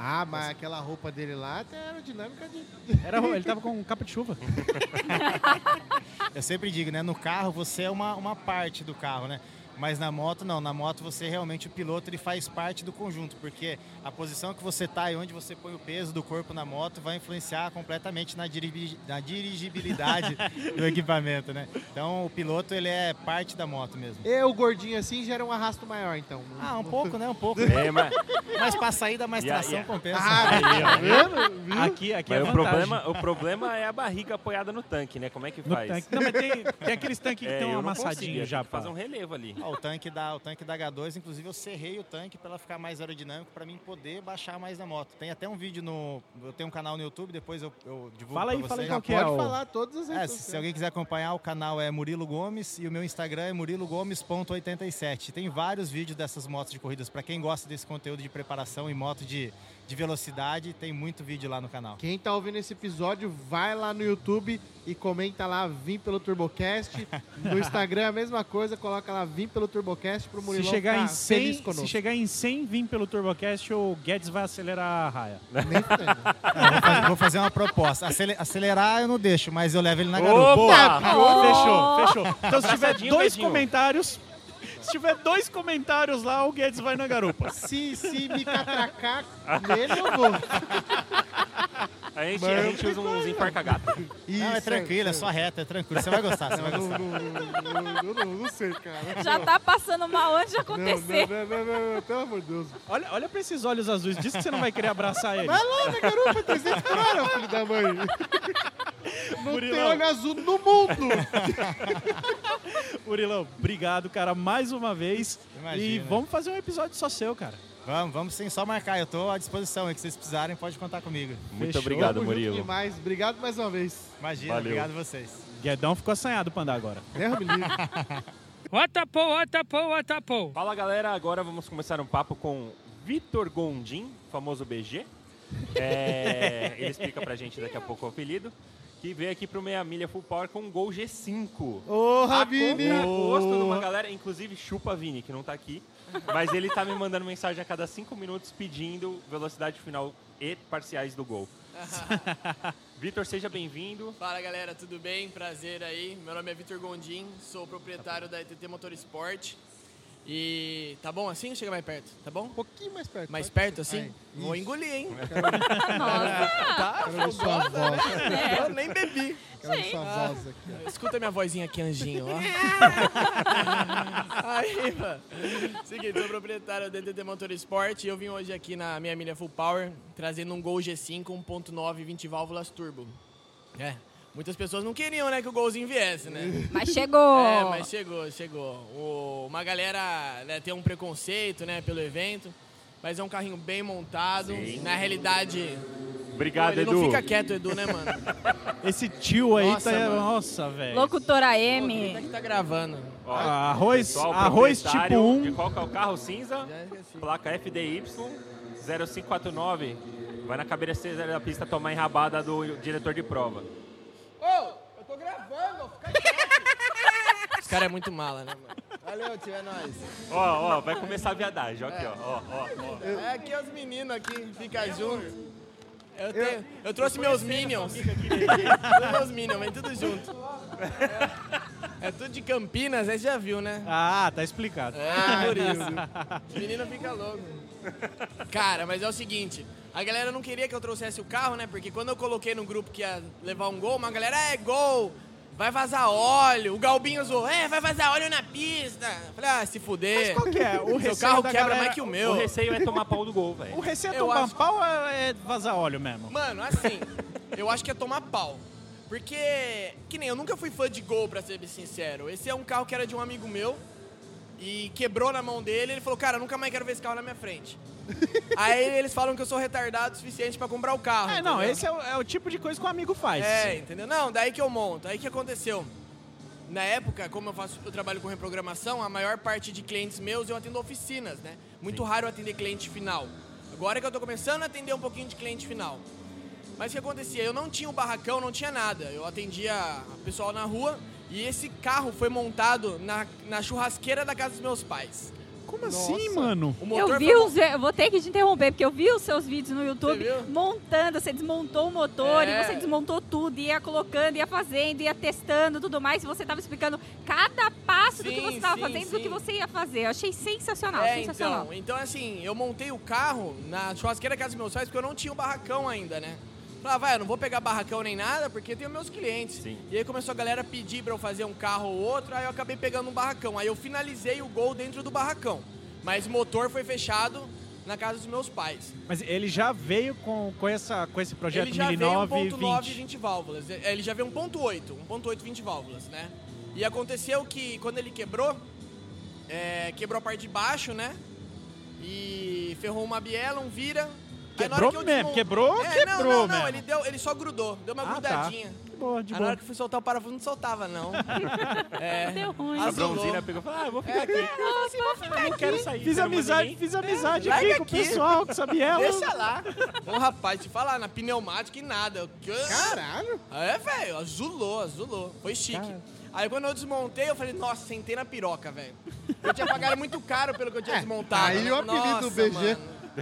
S1: Ah, mas aquela roupa dele lá tem aerodinâmica de. [LAUGHS]
S6: Era, ele tava com capa de chuva. [LAUGHS]
S9: Eu sempre digo, né? No carro você é uma, uma parte do carro, né? Mas na moto não, na moto você realmente o piloto ele faz parte do conjunto, porque a posição que você tá e onde você põe o peso do corpo na moto vai influenciar completamente na, na dirigibilidade [LAUGHS] do equipamento, né? Então o piloto ele é parte da moto mesmo.
S1: Eu, gordinho assim, gera um arrasto maior, então.
S9: Ah, um pouco, né? Um pouco.
S4: É, mas,
S9: Mas pra saída mais
S4: E a-
S9: tração
S4: e a-
S9: compensa.
S1: Ah, tá vendo? Viu?
S6: Aqui, aqui
S4: mas
S6: é
S4: o,
S6: vantagem.
S4: problema, o problema é a barriga apoiada no tanque, né? Como é que
S6: No
S4: faz?
S6: tanque. Não, mas tem, tem aqueles tanques que
S4: É,
S6: estão
S4: não
S6: amassadinhos já.
S4: fazer um relevo ali.
S9: O tanque da o tanque da H2, inclusive eu serrei o tanque para ela ficar mais aerodinâmico para mim poder baixar mais na moto. Tem até um vídeo no eu tenho um canal no YouTube, depois eu, eu divulgo
S6: Fala aí,
S9: pra
S6: fala aí
S9: vocês.
S6: qual que é
S1: pode falar todas as
S9: É, se, se alguém quiser acompanhar, o canal é Murilo Gomes e o meu Instagram é murilogomes.87. Tem vários vídeos dessas motos de corridas. Para quem gosta desse conteúdo de preparação e moto de, de velocidade, tem muito vídeo lá no canal.
S1: Quem tá ouvindo esse episódio, vai lá no YouTube e comenta lá, vim pelo TurboCast. No [LAUGHS] Instagram é a mesma coisa, coloca lá, vim pelo TurboCast pro
S6: Se
S1: Murilão
S6: chegar,
S1: ficar
S6: em 100,
S1: feliz
S6: se chegar em 100, vim pelo TurboCast, o Guedes vai acelerar a raia.
S1: Nem fudendo.
S9: Ah, vou, fazer, vou fazer uma proposta. Acele- acelerar eu não deixo, mas eu levo ele na garupa.
S4: Opa!
S6: Fechou, fechou. Então se tiver dois comentários, se tiver dois comentários lá, o Guedes vai na garupa.
S1: Se, se me catracar nele, eu vou.
S4: A gente, a gente usa uns emparca-gato.
S9: Não, é tranquilo, é só reta, é tranquilo. Você vai gostar, você vai
S1: Não,
S9: gostar.
S1: não, não, não, não, não, não sei, cara.
S2: Já tá passando mal antes de
S1: Não,
S2: acontecer.
S1: não, não, não, não, pelo amor de Deus.
S6: Olha, olha pra esses olhos azuis. Diz que você não vai querer abraçar ele.
S1: Vai lá na garupa, 300 por hora, filho da mãe. [LAUGHS] Não tem
S6: Murilão.
S1: olho azul no mundo. [LAUGHS]
S6: Murilão, obrigado, cara, mais uma vez.
S9: Imagina.
S6: E vamos fazer um episódio só seu, cara.
S9: Vamos, vamos sim, só marcar. Eu tô à disposição aí, que vocês precisarem, pode contar comigo.
S4: Muito
S6: Fechou.
S4: obrigado,
S1: Tamo junto
S4: Murilo.
S1: demais. Obrigado mais uma vez.
S9: Imagina,
S4: Valeu.
S9: obrigado a vocês.
S6: Guedão ficou assanhado pra andar agora.
S1: Deus me livre. [LAUGHS]
S8: Watapô, watapô, watapô.
S4: Fala galera, agora vamos começar um papo com Vitor Gondim, famoso BG. É, ele explica pra gente daqui a pouco o apelido. Que veio aqui pro Meia Milha Full Power com um Gol G5.
S1: Ô,
S4: A
S1: Rabini.
S4: gosto de uma galera, inclusive chupa Vini, que não tá aqui. Mas ele tá me mandando mensagem a cada cinco minutos pedindo velocidade final e parciais do gol. [LAUGHS] Vitor, seja bem-vindo.
S10: Fala galera, tudo bem? Prazer aí. Meu nome é Vitor Gondim, sou proprietário da ETT Motorsport. E tá bom assim? Chega mais perto, tá bom?
S1: Um pouquinho mais perto.
S10: Mais perto assim?
S1: Aí,
S10: Vou engolir, hein?
S2: Nossa, [LAUGHS]
S10: Tá?
S1: Quero ver sua voz.
S10: Eu nem bebi.
S1: Quero ver sua voz aqui. ó.
S10: Escuta minha vozinha aqui, anjinho, ó. [LAUGHS] Aí, mano. Seguinte, sou proprietário da ETT Motorsport e eu vim hoje aqui na minha milha Full Power trazendo um Gol G5 1.9 20 válvulas turbo. É. Muitas pessoas não queriam, né, que o golzinho viesse, né? [LAUGHS]
S2: mas chegou.
S10: É, mas chegou, chegou. O- uma galera né, tem um preconceito, né, pelo evento, mas é um carrinho bem montado. Na realidade,
S4: Obrigado,
S10: ele
S4: Edu.
S10: não fica quieto, Edu, né, mano? [LAUGHS]
S6: Esse tio aí
S10: Nossa,
S6: tá.
S10: mano.
S6: Nossa, velho.
S2: Locutora M.
S10: que tá gravando.
S4: Ó,
S6: Ah, arroz,
S4: pessoal,
S6: arroz tipo
S4: proprietário
S6: 1.
S4: De qual que é o carro cinza? Placa FDY 0549. Vai na cabeceira da pista tomar enrabada do diretor de prova.
S10: Ô, eu tô gravando, fica quieto. Os caras é muito mala, né, mano? Valeu, tio, é nóis.
S4: Ó, ó, vai começar a viadagem, ó aqui, ó. ó, ó, ó.
S10: É aqui os meninos aqui, fica junto. Eu, tenho, eu trouxe meus minions. Meus minions, vem tudo junto. É, [LAUGHS] é tudo de Campinas, aí você já viu, né?
S6: Ah, tá explicado.
S10: É, por isso. [LAUGHS] Os meninos ficam loucos. Cara, mas é o seguinte, a galera não queria que eu trouxesse o carro, né? Porque quando eu coloquei no grupo que ia levar um gol, uma galera, é gol, vai vazar óleo. O Galbinho zoou, é, vai vazar óleo na pista. Eu Falei, ah, se fuder.
S6: Qual que é? O [LAUGHS]
S10: Seu
S6: receio
S10: carro
S6: da
S10: quebra
S6: galera-
S10: mais que o meu.
S4: O receio é tomar pau do gol,
S6: O
S4: velho.
S6: receio é
S10: Eu
S6: tomar
S10: acho-
S6: pau ou é vazar óleo mesmo?
S10: Mano, assim, eu acho que é tomar pau. Porque, que nem eu nunca fui fã de Gol, pra ser bem sincero. Esse é um carro que era de um amigo meu e quebrou na mão dele. Ele falou, cara, nunca mais quero ver esse carro na minha frente. [LAUGHS] Aí eles falam que eu sou retardado o suficiente pra comprar o carro.
S6: É, não,
S10: entendeu?
S6: esse é o, é o tipo de coisa que o amigo faz.
S10: É, entendeu? Não, daí que eu monto. Aí que aconteceu? na época, como eu faço, eu trabalho com reprogramação, a maior parte de clientes meus eu atendo oficinas, né? Muito raro eu atender cliente final. Agora que eu tô começando a atender um pouquinho de cliente final. Mas o que acontecia? Eu não tinha um barracão, não tinha nada. Eu atendia o pessoal na rua e esse carro foi montado na, na churrasqueira da casa dos meus pais.
S6: Como assim, mano?
S10: O motor
S2: Eu vi
S10: foi
S2: os, eu vou ter que te interromper, porque eu vi os seus vídeos no YouTube
S10: Você
S2: montando, você desmontou o motor
S10: É.
S2: e você desmontou tudo, ia colocando, ia fazendo, ia testando, tudo mais, e você tava explicando cada passo do que
S10: Sim,
S2: você tava
S10: sim,
S2: fazendo, do
S10: sim.
S2: que você ia fazer. Eu achei sensacional,
S10: É,
S2: sensacional.
S10: então, então assim, eu montei o carro na churrasqueira da casa dos meus pais porque eu não tinha um barracão ainda, né? Falei, ah, vai, eu não vou pegar barracão nem nada porque tenho meus clientes. E aí começou a galera pedir pra eu fazer um carro ou outro, aí eu acabei pegando um barracão. Aí eu finalizei o gol dentro do barracão. Mas o motor foi fechado na casa dos meus pais.
S6: Mas ele já veio com, com, essa, com esse projeto
S10: ele já
S6: Mini
S10: veio
S6: 9
S10: 1.9
S6: 20.
S10: 20 válvulas. É, Ele já veio 1.8, 1.8 20 válvulas, né? E aconteceu que quando ele quebrou, é, quebrou a parte de baixo, né? E ferrou uma biela, um vira.
S6: Quebrou
S10: que
S6: mesmo, quebrou,
S10: é,
S6: quebrou
S10: não, não, não, ele, deu, ele só grudou, deu uma
S6: Ah, tá.
S10: grudadinha.
S6: De boa, de
S10: Aí na
S6: boa.
S10: hora que fui soltar o parafuso, não soltava, não. [LAUGHS] é,
S2: Deu ruim.
S4: A bronzina pegou e falou, ah, eu vou ficar
S10: É,
S4: aqui.
S10: eu assim, vou ficar
S4: não quero
S10: aqui.
S4: sair.
S6: Fiz
S4: não
S6: amizade, fiz amizade
S10: larga
S6: aqui com o
S10: aqui.
S6: pessoal, com essa biela.
S10: Deixa lá. Ô, rapaz, te falar, na pneumática e nada.
S1: Caralho!
S10: É, velho, azulou, azulou. Foi chique. Aí quando eu desmontei, eu falei, nossa, sentei na piroca, velho. Eu tinha pagado muito caro pelo que eu tinha desmontado.
S1: aí
S10: né?
S1: o apelido
S10: Nossa,
S1: do BG.
S10: mano.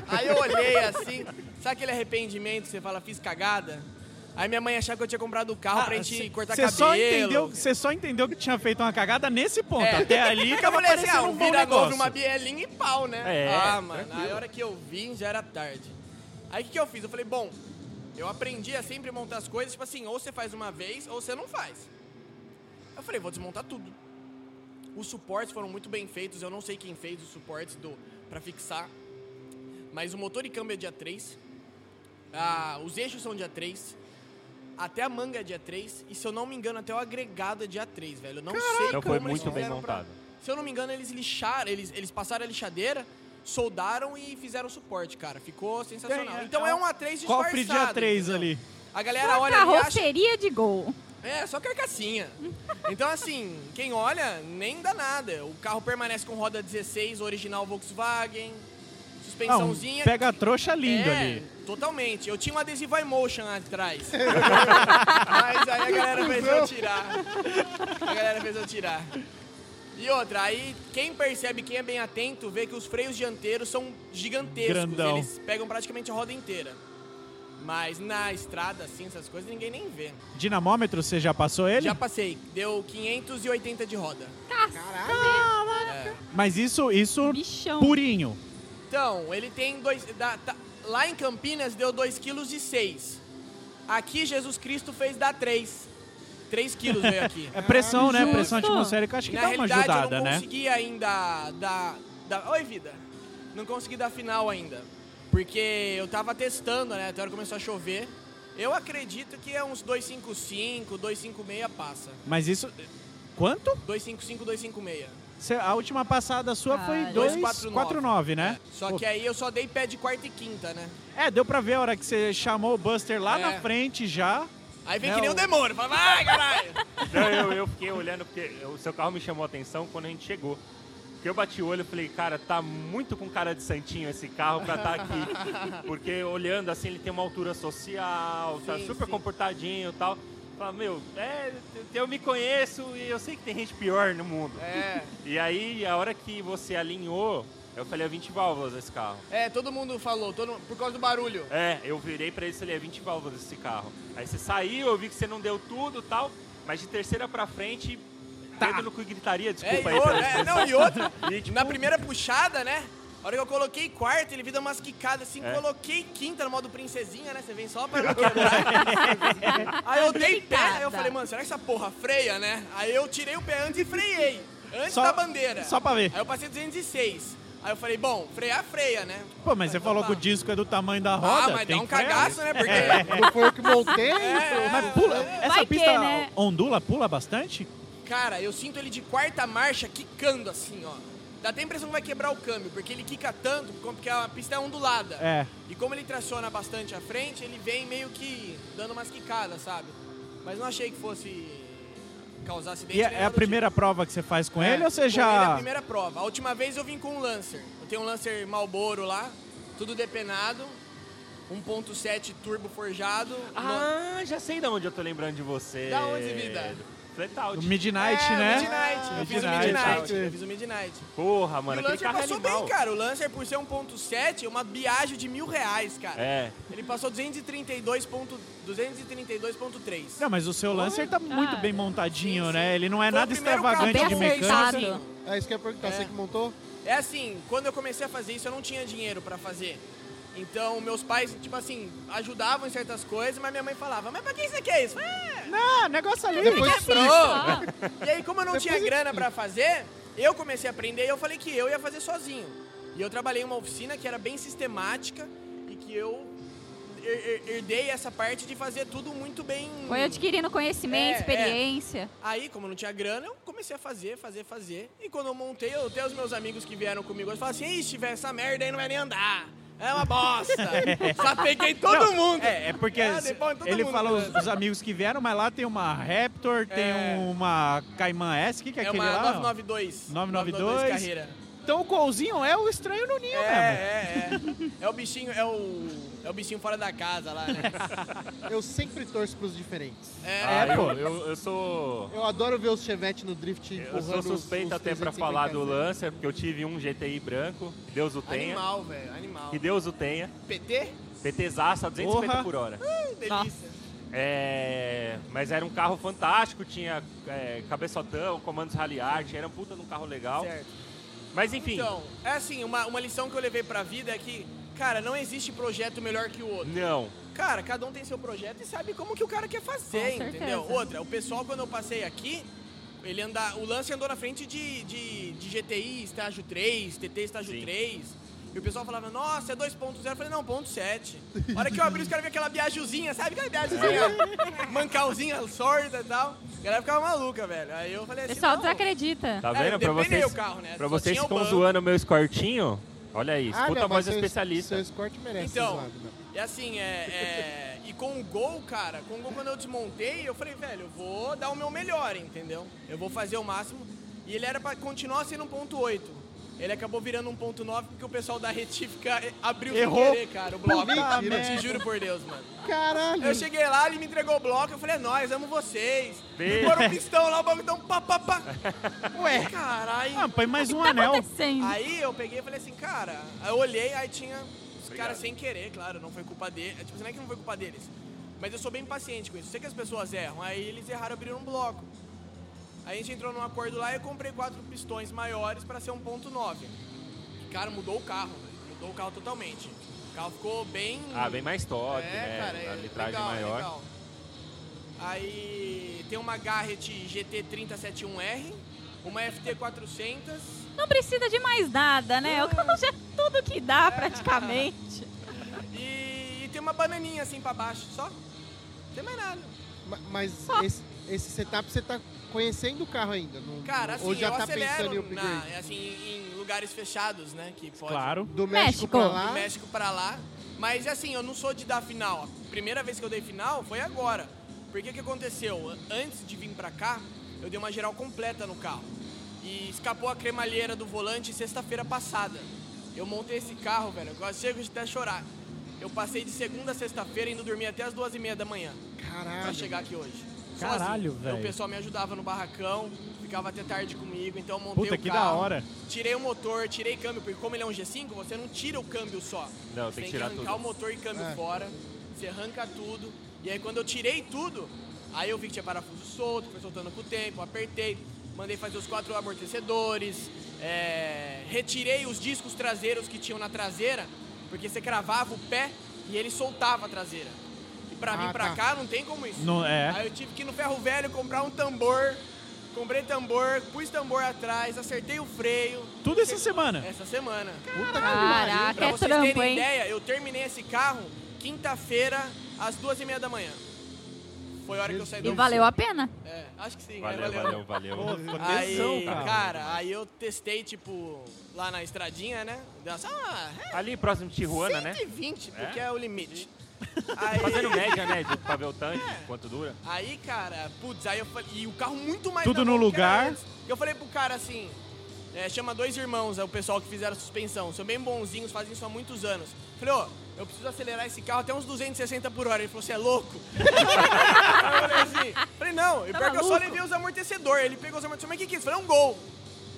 S10: Aí eu olhei assim, sabe aquele arrependimento que você fala, fiz cagada? Aí minha mãe achava que eu tinha comprado o carro pra gente cortar
S6: Você
S10: cabelo.
S6: Ah, só entendeu, você só entendeu que tinha feito uma cagada nesse ponto.
S10: É.
S6: Até ali
S10: eu
S6: tava
S10: falei assim, ah, um vira novo, uma bielinha e pau, né?
S4: É,
S10: ah, mano,
S4: tranquilo.
S10: aí a hora que eu vim já era tarde. Aí o que, que eu fiz? Eu falei, bom, eu aprendi a sempre montar as coisas, tipo assim, ou você faz uma vez ou você não faz. Eu falei, vou desmontar tudo. Os suportes foram muito bem feitos, eu não sei quem fez os suportes do, pra fixar. Mas o motor e câmbio é dia 3. Ah, os eixos são dia 3. Até a manga é dia 3. E se eu não me engano, até o agregado é dia 3, velho. Eu não sei
S4: Então
S10: como
S4: foi
S10: eles
S4: muito bem
S10: fizeram pra-
S4: montado.
S10: se eu não me engano, eles lixaram, eles, eles passaram a lixadeira, soldaram e fizeram suporte, cara. Ficou sensacional.
S6: Tem, é,
S10: então
S6: é
S10: é
S6: um
S10: um A3
S6: Cofre
S10: disfarçado.
S6: dia 3
S10: entendeu?
S6: ali.
S10: A galera
S2: Só
S10: olha e acha...
S2: carroceria de gol.
S10: É, só carcassinha. Então, assim, quem olha, nem dá nada. O carro permanece com roda 16, original Volkswagen,
S6: Ah, um
S10: suspensãozinha.
S6: pega trouxa lindo
S10: é,
S6: ali.
S10: totalmente. Eu tinha um adesivo iMotion atrás. [LAUGHS] Mas aí a galera fez eu tirar. A galera fez eu tirar. E outra, aí quem percebe, quem é bem atento, vê que os freios dianteiros são gigantescos.
S6: Grandão.
S10: Eles pegam praticamente a roda inteira. Mas na estrada, assim, essas coisas, ninguém nem vê.
S6: Dinamômetro, você já passou ele?
S10: Já passei. Deu 580 de roda. É.
S6: Mas isso, isso
S2: Bichão.
S6: purinho.
S10: Então, ele tem dois. dá- tá- lá em Campinas deu 2,6 kg. Aqui Jesus Cristo fez dar 3. 3 quilos veio aqui. [LAUGHS]
S6: É pressão, né?
S2: justo.
S6: Pressão atmosférica, acho que
S10: Na
S6: dá uma
S10: realidade,
S6: ajudada,
S10: eu não
S6: né?
S10: consegui ainda dar, dar. Oi, vida. Não consegui dar final ainda. Porque eu tava testando, né? Até a hora que começou a chover. Eu acredito que é uns 255, 256 passa.
S6: Mas isso. Quanto?
S10: 255, 256.
S6: A última passada sua foi
S2: Caralho.
S6: 249, né?
S10: É. Só
S6: Pô,
S10: que aí eu só dei pé de quarta e quinta, né?
S6: É, deu pra ver a hora que você chamou o Buster lá
S10: É.
S6: na frente já.
S10: Aí vem
S6: Não.
S10: que nem o demônio. Fala, vai, caralho! [LAUGHS]
S4: Não, eu, eu fiquei olhando porque o seu carro me chamou a atenção quando a gente chegou. Porque eu bati o olho e falei, cara, tá muito com cara de santinho esse carro pra estar aqui. [LAUGHS] Porque olhando assim, ele tem uma altura social, tá
S10: Sim,
S4: super
S10: sim.
S4: comportadinho e tal. Fala, meu, é, eu me conheço e eu sei que tem gente pior no mundo.
S10: É. [LAUGHS]
S4: E aí, a hora que você alinhou, eu falei, é 20 válvulas esse carro.
S10: É, todo mundo falou, todo, por causa do barulho.
S4: É, eu virei pra ele e falei, é 20 válvulas esse carro. Aí você saiu, eu vi que você não deu tudo e tal, mas de terceira pra frente, dedo no cu gritaria,
S10: É,
S4: desculpa
S10: e
S4: aí
S10: outra, é, não, e outra, [LAUGHS]
S4: E, tipo,
S10: na primeira puxada, né? A hora que eu coloquei quarta, ele vida umas quicadas assim,
S4: É.
S10: coloquei quinta no modo princesinha, né? Você vem só pra [LAUGHS] quebrar. aí eu dei pé, aí eu falei, mano, será que essa porra freia, né? Aí eu tirei o pé antes e freiei. Antes
S6: Só-
S10: da bandeira.
S6: Só pra ver.
S10: Aí eu passei 206. Aí eu falei, bom, frear, freia, né?
S6: Pô, mas você falou que o disco é do tamanho da roda.
S10: ah, mas
S6: tem
S10: dá um
S6: que frear.
S10: cagaço, né? Porque. [LAUGHS]
S1: Não foi eu que montei?
S10: É,
S6: Mas pula, essa
S2: Vai que,
S6: pista
S2: né?
S6: ondula, pula bastante?
S10: Cara, eu sinto ele de quarta marcha quicando assim, ó. Dá até a impressão que vai quebrar o câmbio, porque ele quica tanto, porque a pista é ondulada.
S6: É.
S10: E como ele traciona bastante à frente, ele vem meio que dando umas quicadas, sabe? Mas não achei que fosse causar acidente.
S6: E é a primeira prova que você faz com
S10: É,
S6: ele ou você
S10: com ele é a
S6: já.
S10: primeira prova. A última vez eu vim com um Lancer. Eu tenho um Lancer Malboro lá, tudo depenado. 1.7 turbo forjado.
S4: Ah, já sei de onde eu tô lembrando de você.
S10: Da onde, vida?
S4: Flatout.
S6: O Midnight,
S10: é,
S6: né?
S10: o Midnight. Eu fiz o
S6: Midnight.
S10: Eu fiz o Midnight.
S4: Porra,
S10: E
S4: mano,
S10: o
S4: aquele
S10: Lancer
S4: carro é
S10: passou
S4: animal.
S10: bem, cara. O Lancer, por ser 1.7, é uma biagem de mil reais, cara.
S4: É.
S10: Ele passou 232 ponto- 232.3.
S6: Não, mas o seu Lancer tá muito
S2: Cara.
S6: bem montadinho,
S10: Sim, sim.
S6: né? Ele não é
S10: Foi o
S6: nada extravagante de mecânica.
S2: acertado.
S1: É isso que eu ia perguntar.
S10: É.
S1: Você que montou?
S10: É assim, quando eu comecei a fazer isso, eu não tinha dinheiro pra fazer. Então, meus pais, tipo assim, ajudavam em certas coisas, mas minha mãe falava, mas pra que você quer isso? É,
S6: Não, negócio ali.
S1: Depois
S10: quebrou. [LAUGHS] E aí, como eu não
S1: Depois
S10: tinha grana pra fazer, eu comecei a aprender e eu falei que eu ia fazer sozinho. E eu trabalhei em uma oficina que era bem sistemática e que eu her- her- herdei essa parte de fazer tudo muito bem.
S2: Foi adquirindo conhecimento,
S10: É, é.
S2: experiência.
S10: Aí, como eu não tinha grana, eu comecei a fazer, fazer, fazer. E quando eu montei, eu até os meus amigos que vieram comigo, eles falaram assim, ixi, velho, essa merda aí não vai nem andar. É uma bosta. [LAUGHS] Só peguei todo
S6: Não,
S10: mundo.
S6: É, é porque
S10: Ah, todo
S6: ele
S10: mundo,
S6: falou
S10: né?
S6: os, os amigos que vieram, mas lá tem uma Raptor, tem
S10: É.
S6: uma Cayman S, o que, que é,
S10: É
S6: aquele
S10: uma
S6: lá?
S10: 992.
S6: 992.
S10: carreira.
S6: Então o Golzinho é o estranho no ninho
S10: É,
S6: mesmo.
S10: é, é. É o bichinho, é o. É o bichinho fora da casa lá, né? [LAUGHS]
S1: Eu sempre torço pros diferentes.
S10: É,
S4: Ah,
S6: pô.
S4: eu, eu, eu sou.
S1: Eu adoro ver os Chevette no drift
S4: Eu sou
S1: os-
S4: suspeito
S1: os
S4: até pra
S1: 350
S4: falar do. Lancer, porque eu tive um GTI branco, que Deus o tenha.
S10: animal, velho, animal.
S4: Que Deus o tenha.
S10: PT?
S4: PTzaço a 250
S6: Porra.
S4: por hora.
S10: Hum, delícia.
S4: É, mas era um carro fantástico, tinha é, cabeçotão, comandos rally art, era um puta de um carro legal.
S10: Certo.
S4: Mas enfim,
S10: Então, é assim, uma, uma lição que eu levei pra vida é que, cara, não existe projeto melhor que o outro.
S4: não.
S10: Cara, cada um tem seu projeto e sabe como que o cara quer fazer,
S2: Com
S10: entendeu?
S2: certeza.
S10: Outra, o pessoal, quando eu passei aqui, ele anda, o Lance andou na frente de, de, de GTI estágio 3, TT estágio
S4: Sim.
S10: 3. E o pessoal falava, nossa, é 2.0. Eu falei, não, ponto 7. A hora que eu abri, os caras viam aquela viajuzinha, sabe? Aquela viajuzinha, mancalzinha, sorda e tal. A galera ficava maluca, velho. Aí eu falei
S2: O
S10: assim,
S2: pessoal
S10: não.
S2: desacredita.
S4: Tá
S10: É,
S4: vendo? Pra
S10: dependei
S4: vocês,
S10: o carro, né?
S4: pra
S10: Só
S4: vocês
S10: tinha
S4: que
S10: o
S4: estão
S10: banco.
S4: zoando o meu escortinho, olha aí,
S1: Ah,
S4: escuta
S1: não,
S4: a voz do
S1: seu-
S4: especialista.
S1: Seu escort merece
S10: Então,
S1: zoado, né?
S10: É assim, é, é- E com o gol, cara, com o gol quando eu desmontei, eu falei, velho, eu vou dar o meu melhor, entendeu? Eu vou fazer o máximo. E ele era pra continuar sendo um ponto 8. Ele acabou virando um ponto 9 porque o pessoal da retífica abriu
S6: Errou.
S10: sem querer, cara, o bloco.
S1: Mentira.
S10: Eu te juro por Deus, mano.
S1: Caralho!
S10: Eu cheguei lá, ele me entregou o bloco, eu falei, é nóis, amo vocês. Foram o pistão lá, o bagulho tão pá, pá, pá. [LAUGHS]
S6: Ué.
S10: Caralho.
S6: Ah, põe mais um
S2: tá
S6: anel.
S10: Aí eu peguei e falei assim, cara, aí eu olhei, aí tinha os caras sem querer, claro, não foi culpa deles. Tipo, não é que não foi culpa deles. Mas eu sou bem paciente com isso. Sei que as pessoas erram. Aí eles erraram abriram um bloco. Aí a gente entrou num acordo lá e eu comprei quatro pistões maiores pra ser 1.9. E, cara, mudou o carro, velho. Mudou o carro totalmente. O carro ficou bem.
S4: Ah, bem mais top,
S10: é,
S4: né?
S10: cara, é
S4: a litragem
S10: legal, é
S4: maior.
S10: legal. Aí tem uma Garrett GT3071R, uma FT400.
S2: Não precisa de mais nada, né? O carro já é tudo que dá, [LAUGHS] praticamente.
S10: E, e tem uma bananinha assim pra baixo, só. Não tem mais nada.
S1: Ma- Mas esse, esse setup você tá conhecendo o carro ainda? Não,
S10: Cara, assim,
S1: ou já
S10: eu
S1: tá pensando em upgrade?
S10: na, assim, em lugares fechados, né? Que pode.
S6: Claro.
S1: Do México,
S2: México.
S1: pra
S10: Do
S1: lá?
S10: México pra lá. Mas assim, eu não sou de dar final. A primeira vez que eu dei final foi agora. Porque que aconteceu? Antes de vir pra cá, eu dei uma geral completa no carro. E escapou a cremalheira do volante sexta-feira passada. Eu montei esse carro, velho, eu quase chego de até chorar. Eu passei de segunda a sexta-feira indo dormir até as duas e meia da manhã pra
S1: Caralho.
S10: chegar aqui hoje.
S6: Caralho,
S10: Sozinho.
S6: velho.
S10: O pessoal me ajudava no barracão, ficava até tarde comigo, então eu montei
S6: Puta,
S10: o
S6: que
S10: carro,
S6: da hora.
S10: Tirei o motor, tirei câmbio, porque como ele é um G5, você não tira o câmbio só.
S4: Não,
S10: Você
S4: tem que tirar
S10: arrancar
S4: tudo.
S10: o motor e câmbio
S1: É.
S10: fora, você arranca tudo. E aí quando eu tirei tudo, aí eu vi que tinha parafuso solto, foi soltando com o tempo, apertei, mandei fazer os quatro amortecedores, é, retirei os discos traseiros que tinham na traseira, porque você cravava o pé e ele soltava a traseira. Pra
S1: Ah,
S10: vir pra
S1: tá.
S10: cá não tem como isso.
S6: Não, é.
S10: Aí eu tive que ir no ferro velho comprar um tambor. Comprei tambor, pus tambor atrás, acertei o freio.
S6: Tudo essa semana.
S10: Essa semana.
S1: Puta que
S2: Caraca,
S10: Pra
S2: é
S10: vocês
S2: trampo,
S10: terem
S2: hein?
S10: ideia, eu terminei esse carro quinta-feira, às duas e meia da manhã. Foi a hora que eu saí do
S2: E valeu a pena.
S10: É, acho que sim.
S4: Valeu,
S10: né?
S4: valeu, valeu.
S6: Pô, ficou
S10: Aí,
S6: tesão, cara.
S10: cara, aí eu testei, tipo, lá na estradinha, né? Deu assim, ah, é
S4: Ali próximo de Tijuana, né?
S10: 120, porque é, o limite. Aí,
S4: Fazendo média, né? De, pra ver o tanque, quanto dura.
S10: aí, cara, putz, aí eu falei, e o carro muito mais
S6: Tudo no lugar.
S10: Eu falei pro cara assim, é, chama dois irmãos, é o pessoal que fizeram a suspensão, são bem bonzinhos, fazem isso há muitos anos. Falei, ó, eu preciso acelerar esse carro até uns 260 por hora. Ele falou, você é louco? aí [LAUGHS] eu falei assim, falei, não, e
S2: Tá
S10: pior que eu só levei os amortecedores. Ele pegou os amortecedores, mas o que que é isso? Eu falei, é um gol.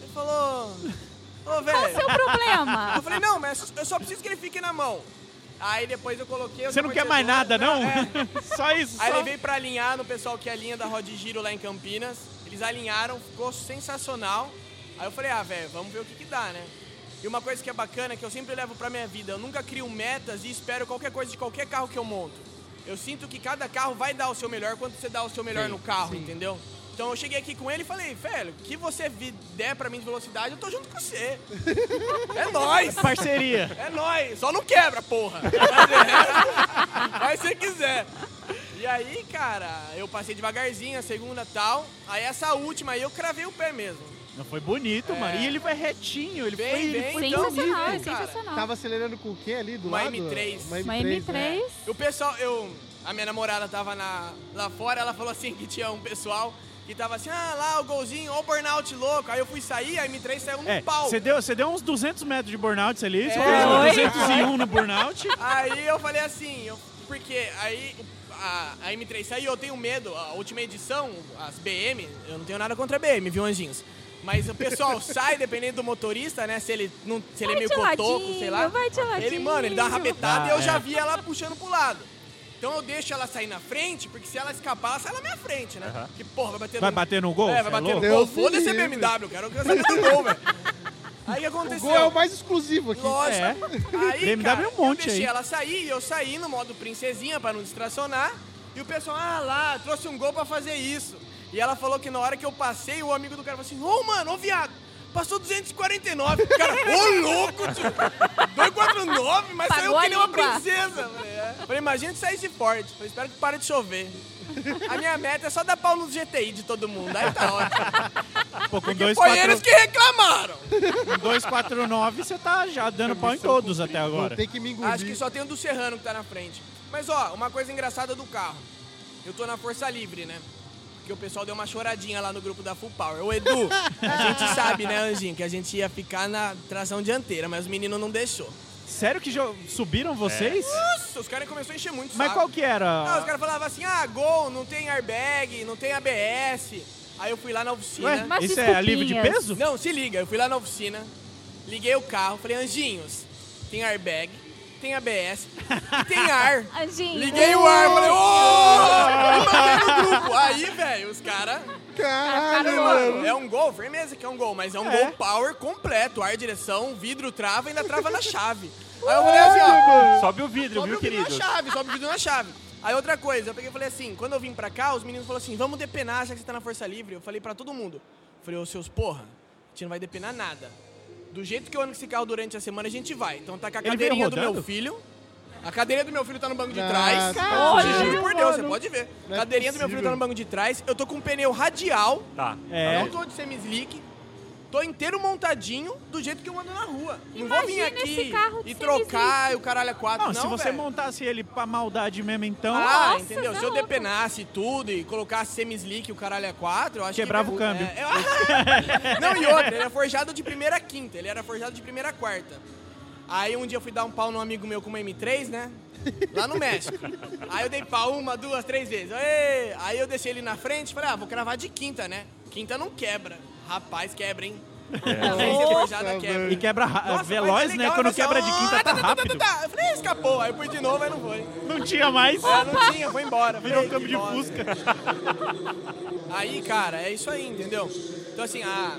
S10: Ele falou, ô,
S2: Qual o
S10: velho.
S2: seu problema?
S10: Eu falei, não, mas eu só preciso que ele fique na mão. Aí depois eu coloquei
S6: Você não quer mais nada, não?
S10: É. [LAUGHS]
S6: Só isso,
S10: Aí
S6: só.
S10: levei pra alinhar no pessoal que alinha da Rod Giro lá em Campinas. Eles alinharam, ficou sensacional. Aí eu falei, ah, velho, vamos ver o que que dá, né? E uma coisa que é bacana, que eu sempre levo pra minha vida, eu nunca crio metas e espero qualquer coisa de qualquer carro que eu monto. Eu sinto que cada carro vai dar o seu melhor quando você dá o seu melhor
S1: Sim,
S10: no carro,
S1: sim.
S10: entendeu? Então eu cheguei aqui com ele e falei, velho, o que você der pra mim de velocidade, eu tô junto com você. [LAUGHS] É nóis!
S6: Parceria.
S10: É nóis, só não quebra, porra. Mas Vai se quiser. E aí, cara, eu passei devagarzinho, a segunda tal. Aí essa última aí eu cravei o pé mesmo.
S6: Não foi bonito,
S10: É.
S6: mano. E ele vai retinho, ele
S10: Bem,
S6: foi, ele
S10: bem,
S6: foi
S10: então,
S6: tão
S2: Sensacional, é
S10: bonito, cara.
S2: sensacional.
S1: Tava acelerando com o que ali do
S10: Uma
S1: lado?
S10: M3.
S2: Uma
S1: né?
S2: M3.
S10: O pessoal, eu. A minha namorada tava na, lá fora, ela falou assim que tinha um pessoal que tava assim, ah, lá o golzinho, ó o burnout louco. Aí eu fui sair, a M3 saiu no
S6: É,
S10: pau.
S6: você deu, você deu uns 200 metros de burnout ali, você
S10: É.
S6: fez um
S2: Oi?
S6: 201 no burnout. [LAUGHS]
S10: Aí eu falei assim, eu- porque aí a, a M3 saiu, eu tenho medo, a última edição, as BM, eu não tenho nada contra a BM, viu, anjinhos? Mas o pessoal [LAUGHS] sai, dependendo do motorista, né? Se ele, não, se ele é
S2: Vai
S10: meio
S2: de
S10: cotoco,
S2: ladinho,
S10: sei lá.
S2: vai de ladinho.
S10: Ele, mano, ele dá uma rabetada
S6: Ah,
S10: e eu
S6: é.
S10: já vi ela puxando pro lado. Então eu deixo ela sair na frente, porque se ela escapar, ela sai na minha frente, né? Que porra, vai bater
S6: Vai
S10: no...
S6: bater no gol?
S10: É, vai bater no
S6: louco?
S10: gol. Foda-se. BMW, cara. Eu quero saber do gol, velho. Aí o que
S1: O
S10: aconteceu?
S1: gol é o mais exclusivo aqui.
S10: Lógico.
S6: É.
S10: Aí,
S6: BMW
S10: cara,
S6: é um monte
S10: eu deixei
S6: aí.
S10: ela sair e eu saí no modo princesinha pra não distracionar. E o pessoal, ah lá, trouxe um gol pra fazer isso. E ela falou que na hora que eu passei, o amigo do cara falou assim, ô mano, ô viado, passou 249. Cara, ô louco, tio. 249, mas
S2: Pagou
S10: saiu que nem uma princesa. Falei, é. Falei, imagina se saísse forte. Falei, espero que pare de chover. A minha meta é só dar pau nos GTI de todo mundo. Aí tá ótimo.
S6: Pô, com
S10: Porque foi eles que reclamaram.
S6: 249 você tá já dando pau em todos até agora.
S1: ter que me engolir.
S10: Acho que só tem o do Serrano que tá na frente. Mas ó, uma coisa engraçada do carro. Eu tô na Força Livre, né? Porque o pessoal deu uma choradinha lá no grupo da Full Power. Ô Edu, a gente [LAUGHS] sabe, né, Anjinho, que a gente ia ficar na tração dianteira, mas os meninos não deixou.
S6: Sério que subiram vocês?
S10: Nossa, os caras começaram a encher muito
S6: Mas
S10: saco.
S6: qual que era?
S10: Ah, os caras falavam assim, ah, Gol, não tem airbag, não tem ABS. Aí eu fui lá na oficina.
S6: Ué,
S2: Mas
S6: isso é alívio de peso?
S10: Não, se liga, eu fui lá na oficina, liguei o carro, falei, Anjinhos, tem airbag, tem ABS e tem ar.
S2: Anjinho. [LAUGHS]
S10: Liguei o ar, falei, ô! E [LAUGHS] mandei no grupo. Aí, velho, os caras.
S1: Caralho,
S2: Mano.
S10: É um gol, firmeza que é um gol, mas é um
S6: É.
S10: gol power completo. Ar, direção, vidro trava e ainda trava na chave. [LAUGHS] Aí eu falei assim, ó.
S4: Sobe o vidro,
S10: Sobe
S4: viu,
S10: o vidro
S4: querido?
S10: na chave, sobe o vidro na chave. Aí outra coisa, eu peguei e falei assim, quando eu vim pra cá, os meninos falaram assim, vamos depenar, já que você tá na Força Livre. Eu falei pra todo mundo. Eu falei, ô seus porra, a gente não vai depenar nada. Do jeito que eu ando com esse carro durante a semana, a gente vai. Então tá com a
S6: Ele veio
S10: cadeirinha do meu filho. A cadeirinha do meu filho tá no banco de
S1: Ah,
S10: trás.
S1: caralho,
S10: Te juro por Deus, você
S6: mano.
S10: pode ver.
S1: Não é
S10: cadeirinha do meu filho tá no banco de trás. Eu tô com um pneu radial.
S4: Tá.
S6: É.
S10: Não tô de semi-slick. Tô inteiro montadinho do jeito que eu ando na rua. não vou vir
S2: Imagina
S10: aqui e trocar e o caralho é quatro.
S6: Não,
S10: Não,
S6: se você
S10: velho.
S6: montasse ele pra maldade mesmo, então.
S10: Ah,
S2: Nossa,
S10: entendeu? Se
S2: é
S10: eu
S2: louco.
S10: depenasse tudo e colocasse semi-slick e o caralho é 4, eu acho
S6: Quebrava
S10: que...
S6: o câmbio.
S10: É, eu- [LAUGHS] Não, e outra, ele era forjado de primeira a quinta, ele era forjado de primeira a quarta. Aí um dia eu fui dar um pau num amigo meu com uma M3, né? Lá no México. Aí eu dei pau uma, duas, três vezes. Aê! Aí eu deixei ele na frente e falei, ah, vou cravar de quinta, né? Quinta não quebra. Rapaz, quebra, hein? É
S1: Nossa,
S10: quebra.
S6: E quebra ra-
S10: Nossa,
S6: veloz, né?
S10: legal,
S6: Quando
S10: né?
S6: quebra de quinta,
S10: Ah,
S6: tá rápido.
S10: tá. Eu falei, escapou. Aí eu pus de novo, aí não foi.
S6: Não tinha mais.
S10: Ah, não tinha, foi embora.
S6: Virou
S10: Falei,
S6: câmbio de
S10: "Embora".
S6: Fusca.
S10: Aí, cara, é isso aí, entendeu? Então, assim, a,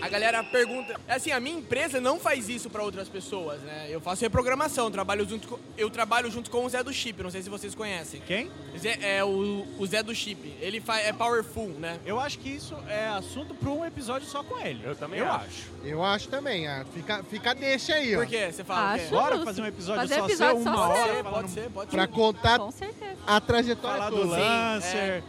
S10: a galera pergunta. É assim, a minha empresa não faz isso pra outras pessoas, né? Eu faço reprogramação, trabalho junto com, eu trabalho junto com o Zé do Chip, não sei se vocês conhecem.
S6: Quem?
S10: Zé- é o, o Zé do Chip. Ele fa, é powerful, né?
S6: Eu acho que isso é assunto pra um episódio só com ele.
S4: Eu também
S6: Eu
S4: acho.
S6: acho.
S1: Eu acho também. Ah, fica, fica deixa aí, ó.
S10: Por quê? Você fala o
S2: Acho.
S10: quê?
S6: Bora fazer um episódio
S2: Fazer
S6: só
S2: episódio
S6: seu,
S2: só
S6: uma hora.
S10: Pode ser, pode ser,
S1: Pra contar
S2: Com certeza.
S1: a trajetória
S6: Falar do
S1: toda.
S6: Lancer.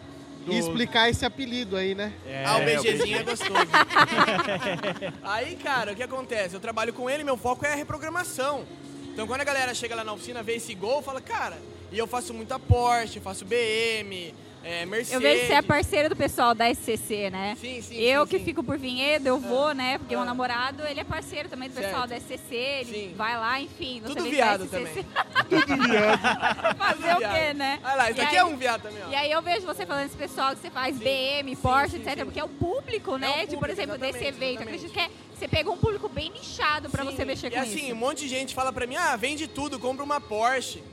S6: Do-
S1: E explicar esse apelido aí, né?
S6: É,
S10: Ah, o
S6: o
S10: BGzinho é gostoso. [LAUGHS] Aí, cara, o que acontece? Eu trabalho com ele, meu foco é a reprogramação. Então, quando a galera chega lá na oficina, vê esse gol, fala, cara, E eu faço muita Porsche, faço BM, é, Mercedes.
S2: Eu vejo que você é parceiro do pessoal da SCC, né?
S10: Sim, sim,
S2: Eu
S10: sim,
S2: que
S10: sim.
S2: fico por Vinhedo, eu vou, né? Porque
S10: Ah.
S2: meu namorado, ele é parceiro também do pessoal
S10: Certo.
S2: da SCC, ele
S10: Sim.
S2: vai lá, enfim. você [LAUGHS]
S10: Tudo viado
S2: pra SCC.
S10: também.
S2: Fazer o
S10: viado.
S2: quê, né?
S10: Olha lá, isso
S2: E
S10: aqui
S2: aí-
S10: é um viado também, ó.
S2: E aí eu vejo você falando esse pessoal que você faz BM, Porsche,
S10: sim,
S2: etc.
S10: sim.
S2: Porque é o público, né?
S10: o
S2: de, por
S10: público,
S2: exemplo, desse evento. Acredito que é- você pegou um público bem nichado pra
S10: Sim,
S2: você mexer
S10: e
S2: com
S10: assim,
S2: isso.
S10: um monte de gente fala pra mim, ah, vende tudo, compra uma Porsche.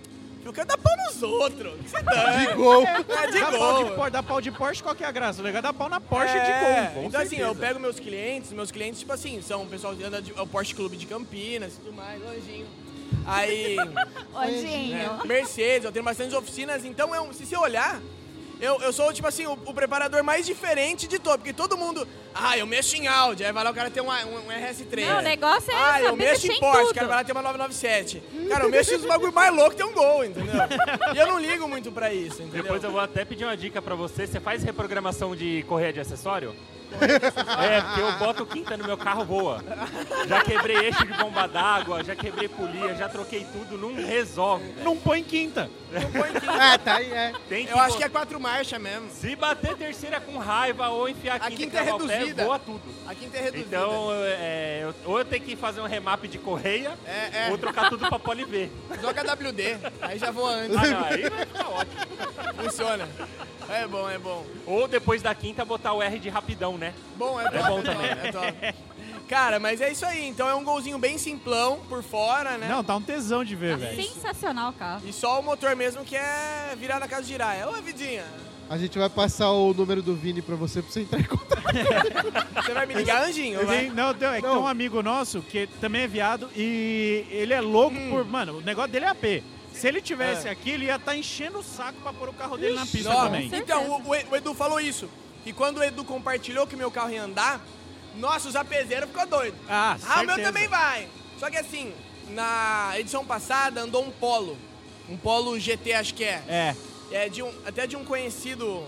S10: Eu quero dar pau nos outros. O que você dá?
S1: De gol.
S10: É, de
S6: Dá pau
S10: gol.
S6: de, Por- dá pau de Porsche, qual que é a graça? O legal é dar pau na Porsche
S10: É,
S6: de gol.
S10: Então assim, eu
S6: certeza.
S10: pego meus clientes, meus clientes, tipo assim, são o pessoal que anda de, é o Porsche Clube de Campinas e tudo mais, anjinho. Aí, [LAUGHS]
S2: Odinho.
S10: né, Mercedes, eu tenho bastante oficinas, então é um- se você olhar, eu, eu sou, tipo assim, o, o preparador mais diferente de todos, porque todo mundo, ah, eu mexo em Audi, aí vai lá o cara tem uma- um, um RS3.
S2: Não, o negócio é
S10: Ah, eu mexo em Porsche, o cara vai lá ter uma 997. Cara, eu mexo nos bagulho mais louco, tem um gol, entendeu? E eu não ligo muito pra isso, entendeu?
S4: Depois eu vou até pedir uma dica pra você. Você faz reprogramação de correia de acessório? É, porque eu boto quinta no meu carro, voa. Já quebrei eixo de bomba d'água, já quebrei polia, já troquei tudo, não resolve.
S6: Não põe quinta.
S10: Não põe quinta.
S1: É, [LAUGHS] tá aí, é.
S4: Tem que
S10: Eu acho
S4: bo-
S10: que é quatro marchas mesmo.
S4: Se bater terceira com raiva ou enfiar a
S10: A
S4: quinta,
S10: quinta é
S4: cravar o pé,
S10: reduzida.
S4: voa tudo.
S10: A quinta é reduzida.
S4: Então, é, eu- ou eu tenho que fazer um remap de correia,
S10: É, é.
S4: ou trocar tudo pra poli B.
S10: Joga WD, aí já voa antes.
S4: Ah, não, aí vai ficar ótimo.
S10: Funciona. É bom, é bom.
S4: Ou depois da quinta botar o R de rapidão, né?
S10: Bom, é, top,
S4: bom também.
S10: é top. Cara, mas é isso aí. Então é um golzinho bem simplão por fora, né?
S6: Não, dá um tesão de ver, velho.
S2: Sensacional o carro.
S10: E só o motor mesmo que é virar na casa de giraia. Ô, Vidinha,
S1: A gente vai passar o número do Vini pra você, pra você entrar em contato. [LAUGHS]
S10: você vai me ligar, Anjinho?
S6: não, tem- é que
S1: Não.
S6: tem um amigo nosso que também é viado e ele é louco
S10: Hum.
S6: por. Mano, o negócio dele é AP. Se ele tivesse
S10: É.
S6: aqui, ele ia estar enchendo o saco pra pôr o carro dele na pista
S10: Não,
S6: também.
S10: Então, o, o Edu falou isso. E quando o Edu compartilhou que meu carro ia andar, nossa, os apezeiros ficou doido.
S6: Ah,
S10: Ah, o meu também vai. Só que assim, na edição passada andou um Polo. Um Polo GT, acho que é.
S6: É.
S10: É de um, até de um conhecido,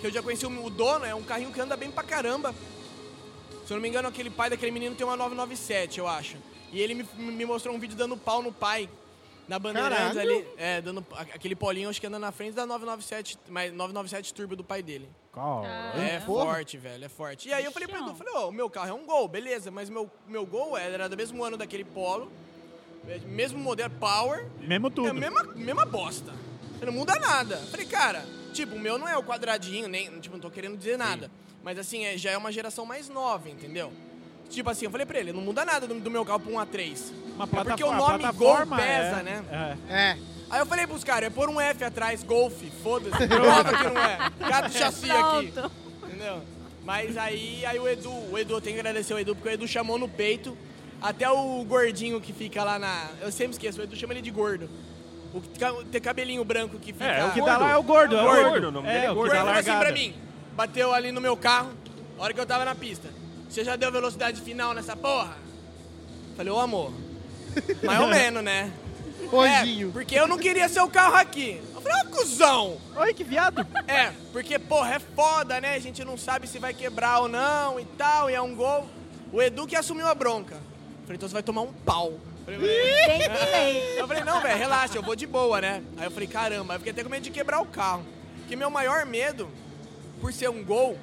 S10: que eu já conheci o, o dono, é um carrinho que anda bem pra caramba. Se eu não me engano, aquele pai daquele menino tem uma 997, eu acho. E ele me, me mostrou um vídeo dando pau no pai. Na Bandeirantes
S1: Caralho.
S10: ali. É, dando aquele polinho, acho que anda na frente da 997, mas 997 Turbo do pai dele. É
S1: Porra.
S10: forte, velho, é forte. E aí eu falei pro Edu, falei, ó, o meu carro é um Gol, beleza, mas meu, meu Gol era do mesmo ano daquele Polo, é, mesmo modelo Power,
S6: Mesmo
S10: é
S6: tudo.
S10: a mesma, mesma bosta. Não muda nada. Falei, cara, tipo, o meu não é o quadradinho, nem, tipo, não tô querendo dizer nada. Mas assim, é, já é uma geração mais nova, entendeu? Tipo assim, eu falei pra ele, não muda nada do, do meu carro pra um A3.
S6: Uma
S10: É porque o nome Gol pesa,
S6: é-
S10: né?
S6: É.
S1: É.
S10: Aí eu falei pros caras, é pôr um F atrás, Golf, foda-se, [LAUGHS] prova que não é. Gato chassi aqui. Entendeu? Mas aí, aí o Edu, o Edu, eu tenho que agradecer o Edu, porque o Edu chamou no peito. Até o gordinho que fica lá na. Eu sempre esqueço, o Edu chama ele de gordo. O que tem cabelinho branco que fica.
S4: É, o
S6: O que dá lá é o gordo, é o
S4: Gordo,
S6: gordo.
S4: o nome
S6: É,
S4: dele é
S6: o
S10: O
S6: que
S10: gordo falou assim pra mim. Bateu ali no meu carro, a hora que eu tava na pista. Você já deu velocidade final nessa porra? Falei, ô amor. Mais ou menos, né? [LAUGHS]
S1: Anjinho.
S10: É, porque eu não queria ser o carro aqui. Eu falei, ô cuzão!
S6: Oi, que viado.
S10: É, porque, porra, é foda, né? A gente não sabe se vai quebrar ou não e tal, e é um gol. O Edu que assumiu a bronca. Eu falei, então você vai tomar um pau. Eu falei,
S2: que
S10: eu falei, não, velho, relaxa, eu vou de boa, né? Aí eu falei, caramba, aí eu fiquei até com medo de quebrar o carro. Porque meu maior medo, por ser um gol,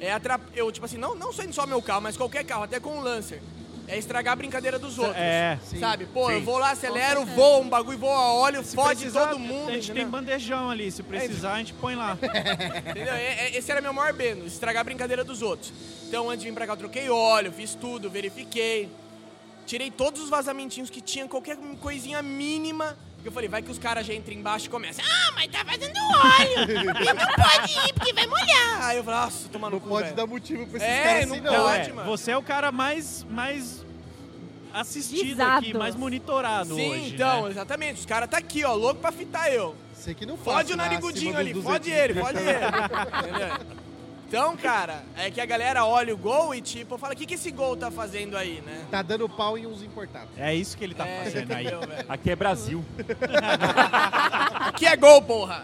S10: é atrapalhar. Eu, tipo assim, não, não só só meu carro, mas qualquer carro, até com um Lancer. É estragar a brincadeira dos outros.
S6: É.
S10: Sabe? Pô, eu
S6: Sim.
S10: vou lá, acelero, voa um bagulho, voa óleo,
S6: Se
S10: fode
S6: precisar,
S10: todo mundo.
S6: A gente tem
S10: entendeu?
S6: bandejão ali. Se precisar, a gente põe lá. [LAUGHS]
S10: Entendeu? É- é- Esse era meu maior medo, estragar a brincadeira dos outros. Então, antes de vir pra cá, eu troquei óleo, fiz tudo, verifiquei. Tirei todos os vazamentinhos que tinha, qualquer coisinha mínima. Porque eu falei, vai que os caras já entram embaixo e começam. Ah, mas tá fazendo óleo! e não [LAUGHS] pode ir, porque vai molhar! Aí eu falei, nossa, toma no
S1: Não
S10: cu,
S1: pode
S10: velho.
S1: dar motivo pra esses
S10: É,
S1: caras
S10: não
S1: assim,
S10: pode.
S1: não.
S6: Então, é,
S10: mano.
S6: você é o cara mais, mais assistido
S2: Visado.
S6: aqui, mais monitorado
S10: Sim,
S6: hoje.
S10: então,
S6: né?
S10: exatamente. Os caras tá aqui, ó, louco pra fitar eu.
S1: Você que não
S10: Fode
S1: passa
S10: o
S1: lá
S10: narigudinho ali, fode
S1: 200.
S10: ele, fode ele. [LAUGHS] Entendeu? Então, cara, é que a galera olha o gol e tipo, fala, o que, que esse gol tá fazendo aí, né?
S1: Tá dando pau em uns importados.
S6: É isso que ele tá
S10: É,
S6: fazendo aí.
S10: entendeu, velho?
S4: Aqui é Brasil. [LAUGHS]
S10: Aqui é gol, porra!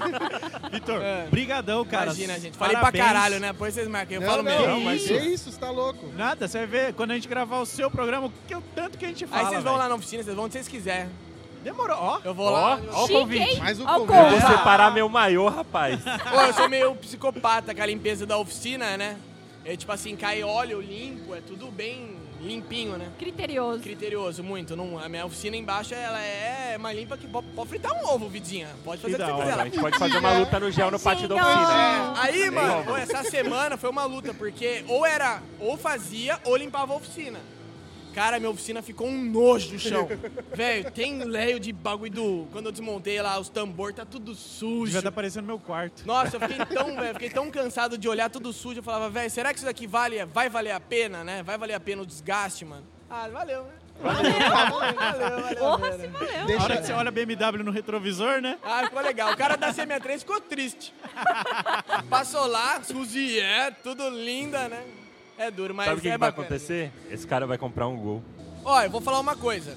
S10: [LAUGHS]
S6: Vitor,
S10: É.
S6: brigadão, cara.
S10: Imagina, gente. Falei
S6: Parabéns.
S10: pra caralho, né? Depois vocês marcam, eu
S1: não,
S10: falo mesmo.
S6: Não, mas-
S1: que isso, você tá louco.
S6: Nada, você vai ver quando a gente gravar o seu programa, o que o tanto que a gente fala.
S10: Aí vocês vão
S6: velho.
S10: lá na oficina, vocês vão onde vocês quiserem.
S6: Demorou, ó.
S10: Eu vou lá.
S4: Ó, ó o convite.
S1: Mais um
S2: Ó o
S1: convite.
S4: Eu vou separar meu maiô, rapaz.
S10: Pô, eu sou meio psicopata com a limpeza da oficina, né? É tipo assim, cai óleo, limpo, é tudo bem limpinho, né?
S2: Criterioso.
S10: Criterioso, muito. Não, a minha oficina embaixo, ela é mais limpa que pode, pode fritar um ovo, Vidinha. Pode fazer o
S6: Que
S10: você quiser.
S4: A gente pode fazer uma luta no gel no pátio da oficina.
S10: É, aí, mano, essa semana foi uma luta, porque ou era, ou fazia, ou limpava a oficina. Cara, minha oficina ficou um nojo no chão. [LAUGHS] Velho, tem leio de bagulho do. Quando eu desmontei lá os tambor, tá tudo sujo.
S6: Estar aparecendo no meu quarto.
S10: Nossa, eu fiquei tão, [LAUGHS] velho, fiquei tão cansado de olhar tudo sujo. Eu falava, velho, será que isso daqui vale, vai valer a pena, né? Vai valer a pena o desgaste, mano? Ah, valeu, né? Valeu, [LAUGHS] valeu, valeu. valeu
S2: Porra,
S10: a
S2: se valeu.
S6: A
S1: Deixa-
S6: hora que você olha a BMW no retrovisor, né?
S10: Ah, ficou legal. O cara da C63 ficou triste. Passou lá, Suzy é, tudo linda, né? É duro, mas
S4: Sabe o que,
S10: é
S4: que vai
S10: bacana.
S4: acontecer? Esse cara vai comprar um gol.
S10: Ó, eu vou falar uma coisa.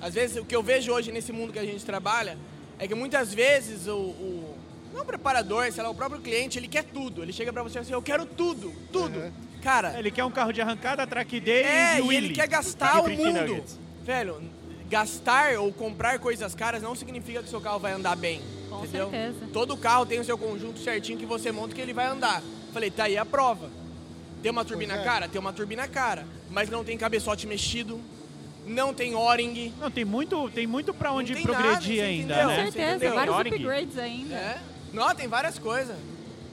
S10: Às vezes, o que eu vejo hoje nesse mundo que a gente trabalha é que muitas vezes o, o não o preparador, sei lá, o próprio cliente, ele quer tudo. Ele chega pra você assim, eu quero tudo, tudo. Cara,
S6: Ele quer um carro de arrancada, track day
S10: é,
S6: e Willy.
S10: ele quer gastar o mundo.
S4: nuggets.
S10: Velho, gastar ou comprar coisas caras não significa que o seu carro vai andar bem.
S2: Com
S10: entendeu?
S2: certeza.
S10: Todo carro tem o seu conjunto certinho que você monta que ele vai andar. Falei, tá aí a prova. Tem uma turbina
S1: é.
S10: cara? Tem uma turbina cara. Mas não tem cabeçote mexido, não tem O-ring.
S6: Não, tem muito, tem muito pra onde
S10: tem
S6: progredir
S10: nada,
S6: ainda,
S10: entendeu?
S2: Com
S6: né?
S2: Certeza. Vários upgrades ainda.
S10: É. Não, tem várias coisas.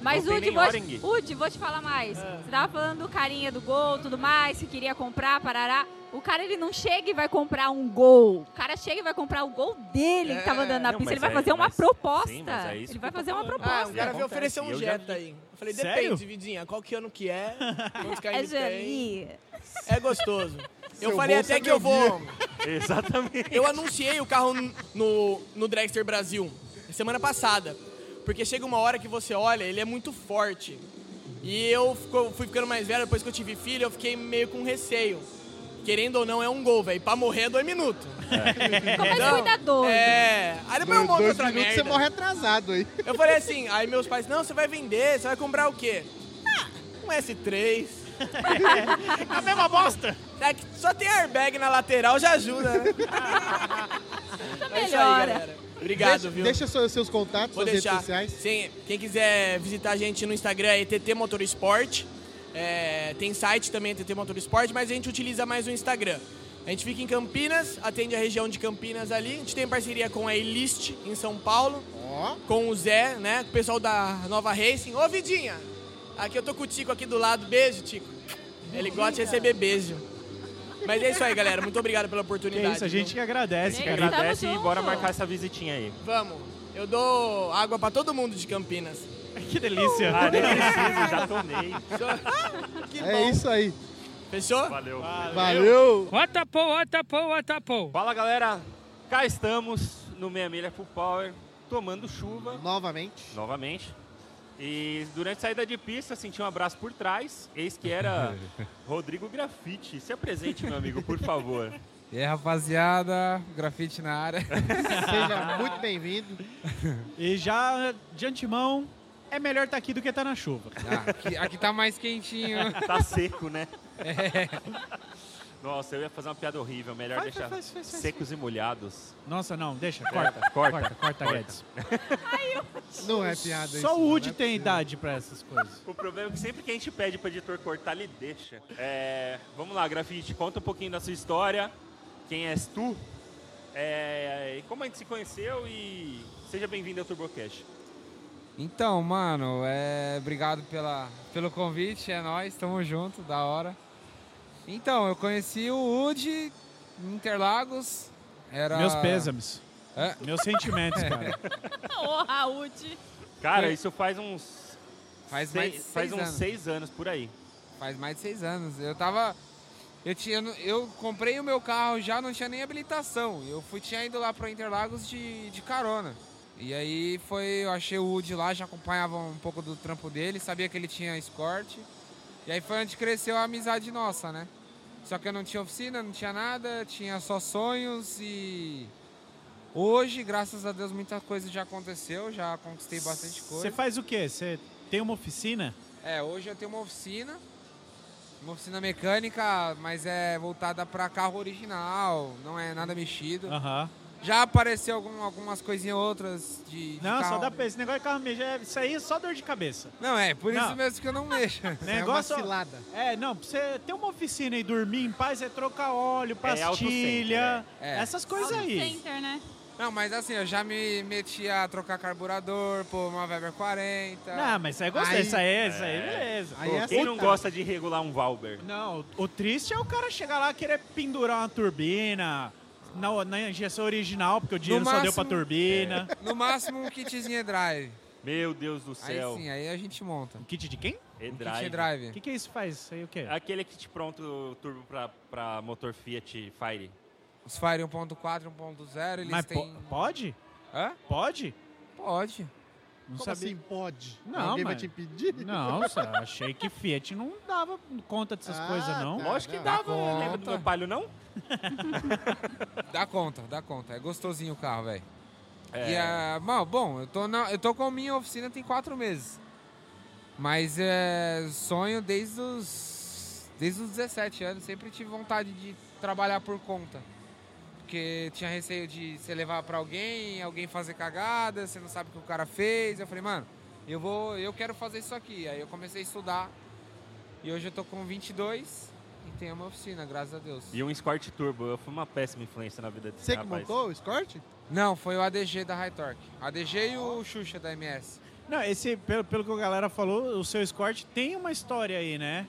S2: Mas, Udi, vou. Udi, vou te falar mais.
S10: É.
S2: Você tava falando do carinha do gol, tudo mais, que queria comprar, parará. O cara, ele não chega e vai comprar um gol. O cara chega e vai comprar o gol dele que tava andando na
S4: Não,
S2: pista. Ele vai
S4: é-
S2: fazer uma
S4: mas-
S2: proposta.
S4: sim, é
S2: ele vai
S4: eu
S2: fazer uma proposta.
S10: Ah, o cara veio oferecer um
S4: eu já
S10: Jetta aí. Eu falei,
S6: Sério?
S10: depende, Vidinha, qual que ano que é? [LAUGHS] Quantos
S2: É? Jani.
S10: É gostoso. Eu
S1: Seu
S10: falei
S1: bolso
S10: até
S1: é
S10: que eu vou... [LAUGHS]
S4: Exatamente.
S10: Eu anunciei o carro no, no Dragster Brasil semana passada. Porque chega uma hora que você olha, ele é muito forte. E eu fui ficando mais velho, depois que eu tive filho, eu fiquei meio com receio. Querendo ou não, é um gol, velho. Pra morrer é dois minutos.
S2: Ficou mais cuidadoso.
S10: É. Aí depois eu monto
S1: dois
S10: outra
S1: minutos
S10: merda.
S1: você morre atrasado aí.
S10: Eu falei assim, aí meus pais, não, você vai vender, você vai comprar o quê? Ah, um S3. [LAUGHS]
S6: A mesma bosta!
S10: É que só tem airbag na lateral, já ajuda, né? É isso aí,
S2: melhora.
S10: galera. Obrigado,
S1: deixa,
S10: viu?
S1: Deixa seus, seus contatos,
S10: Vou
S1: suas redes
S10: deixar.
S1: sociais.
S10: Sim, quem quiser visitar a gente no Instagram é ETT Motorsport. É, tem site também, ETT Motorsport, mas a gente utiliza mais o Instagram. A gente fica em Campinas, atende a região de Campinas ali. A gente tem parceria com a Elist em São Paulo,
S1: Ó,
S10: com o Zé, né? Com o pessoal da Nova Racing. Ô, Vidinha! Aqui eu tô com o Tico aqui do lado. Beijo, Tico. Ele gosta de receber beijo. Mas é isso aí, galera. Muito obrigado pela
S6: Que
S10: oportunidade.
S6: é isso, a gente que agradece, cara.
S4: Agradece e bora marcar essa visitinha aí.
S10: Vamos. Eu dou água pra todo mundo de Campinas. [LAUGHS]
S6: Que delícia.
S4: Ah, nem preciso, já tomei. [LAUGHS]
S10: que
S1: é
S10: bom.
S1: isso aí.
S10: Fechou?
S4: Valeu.
S1: Valeu.
S8: Watapô, watapô, watapô.
S4: Fala galera, cá estamos no Meia Milha Full Power, tomando chuva
S1: Novamente.
S4: novamente. E durante a saída de pista senti um abraço por trás, eis que era [LAUGHS] Rodrigo Grafite. Se apresente, meu amigo, por favor.
S11: E aí, rapaziada, grafite na área. [LAUGHS]
S1: Seja muito bem-vindo.
S6: E já de antemão, é melhor estar aqui do que estar na chuva.
S11: Ah, aqui, aqui tá mais quentinho.
S4: Tá seco, né? [LAUGHS] Nossa, eu ia fazer uma piada horrível, melhor
S6: Faz,
S4: deixar
S6: faz, faz, faz,
S4: secos e molhados.
S6: Nossa, não, deixa,
S4: É,
S6: corta.
S4: corta,
S6: corta, corta,
S4: corta.
S6: Guedes. [LAUGHS]
S1: Não é piada isso.
S6: Só o
S1: não,
S6: Woody
S1: é
S6: tem idade pra essas coisas.
S4: O problema é que sempre que a gente pede pro editor cortar, ele deixa. É, vamos lá, Grafite, conta um pouquinho da sua história. Quem és tu? É, e como a gente se conheceu e seja bem-vindo ao TurboCast.
S11: Então, mano, é, obrigado pela, pelo convite, é nóis, tamo junto, da hora. Então, eu conheci o Woody em Interlagos. Era...
S6: Meus pêsames.
S11: É?
S6: Meus sentimentos, [LAUGHS] cara.
S2: Ô, Raúd.
S4: Cara, isso faz uns.
S11: Faz
S4: sei-
S11: mais de
S4: faz
S11: seis
S4: uns
S11: anos.
S4: seis anos por aí.
S11: Faz mais de seis anos. Eu tava. Eu, tinha, eu comprei o meu carro já, não tinha nem habilitação. Eu fui, tinha ido lá para Interlagos de, de carona. E aí foi, eu achei o Woody lá, já acompanhava um pouco do trampo dele, sabia que ele tinha escort. E aí foi onde cresceu a amizade nossa, né? Só que eu não tinha oficina, não tinha nada, tinha só sonhos e. Hoje, graças a Deus, muita coisa já aconteceu, já conquistei bastante coisa.
S6: Você faz o quê? Você tem uma oficina?
S11: É, hoje eu tenho uma oficina, uma oficina mecânica, mas é voltada para carro original, não é nada mexido.
S6: Aham.
S11: Já apareceu algum- algumas coisinhas outras de, de
S6: Não, só
S11: carro.
S6: dá pra esse negócio de carro mexer. é- Isso aí é só dor de cabeça.
S11: Não, é, por isso
S6: Não.
S11: mesmo que eu não mexo. [LAUGHS]
S6: Negócio, É, não, pra você ter uma oficina e dormir em paz, é trocar óleo, pastilha,
S11: É.
S6: essas coisas aí.
S2: Center, né?
S11: Não, mas assim, eu já me meti a trocar carburador, pôr uma Weber 40.
S6: Não, mas isso aí é gostoso, isso aí, isso aí, beleza.
S4: Pô, quem não gosta de regular um Valber?
S6: Não, o triste é o cara chegar lá e querer pendurar uma turbina na, na injeção original, porque o dinheiro só deu pra turbina.
S11: No máximo um kitzinho e-drive.
S4: Meu Deus do
S11: Aí
S4: céu.
S11: sim, aí a gente monta.
S6: kit de quem?
S4: E-drive.
S11: kit e-drive.
S6: O que, que isso faz? Isso aí o quê?
S4: Aquele kit pronto turbo pra, pra motor Fiat Fire.
S11: Os Fire 1.4 e 1.0, eles
S6: Mas po-
S11: têm...
S6: pode?
S11: Hã?
S6: Pode?
S11: Pode.
S6: Não
S1: Como
S6: sabia.
S1: assim pode?
S6: Não,
S1: vai
S6: mas-
S1: te impedir?
S6: Não, achei que Fiat não dava conta dessas
S1: Ah,
S6: coisas, não.
S1: tá,
S4: Lógico que
S1: não.
S4: dava,
S11: conta.
S4: lembra do meu palio, não? [LAUGHS]
S11: Dá conta, dá conta. É gostosinho o carro, velho.
S4: É.
S11: E a. Mano, bom, eu tô, na, eu tô com a minha oficina tem quatro meses. Mas é sonho desde os. Desde os 17 anos. Sempre tive vontade de trabalhar por conta. Porque tinha receio de você levar pra alguém, alguém fazer cagada, você não sabe o que o cara fez. Eu falei, mano, eu vou. Eu quero fazer isso aqui. Aí eu comecei a estudar. E hoje eu tô com 22 e tenho uma oficina, graças a Deus.
S4: E um Escort Turbo. Eu fui uma péssima influência na vida desse
S1: Você que
S4: rapaz.
S1: montou o Escort?
S11: Não, foi o ADG da High Torque. ADG e o Xuxa da MS.
S6: Não, esse, pelo, pelo que a galera falou, o seu Escort tem uma história aí, né?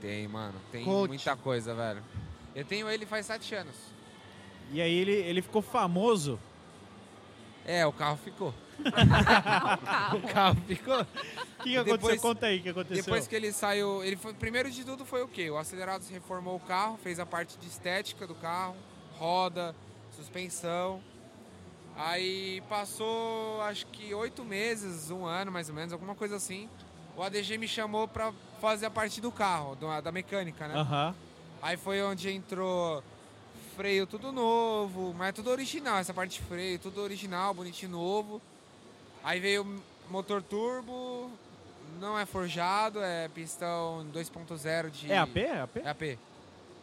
S11: Tem, mano. Tem
S1: Conte.
S11: muita coisa, velho. Eu tenho ele faz sete anos.
S6: E aí ele, ele ficou famoso.
S11: É, o carro ficou. O [LAUGHS] carro ficou.
S6: O que, que aconteceu? Conta aí o que aconteceu.
S11: Depois que ele saiu, ele foi, primeiro de tudo foi o quê? O acelerado reformou o carro, fez a parte de estética do carro, roda, suspensão. Aí passou, acho que oito meses, um ano mais ou menos, alguma coisa assim. O ADG me chamou pra fazer a parte do carro, da mecânica, né?
S6: Aham.
S11: Aí foi onde entrou freio tudo novo, mas é tudo original, essa parte de freio, tudo original, bonitinho novo. Aí veio o motor turbo, não é forjado, é pistão 2.0 de...
S6: É AP? É AP?
S11: É AP.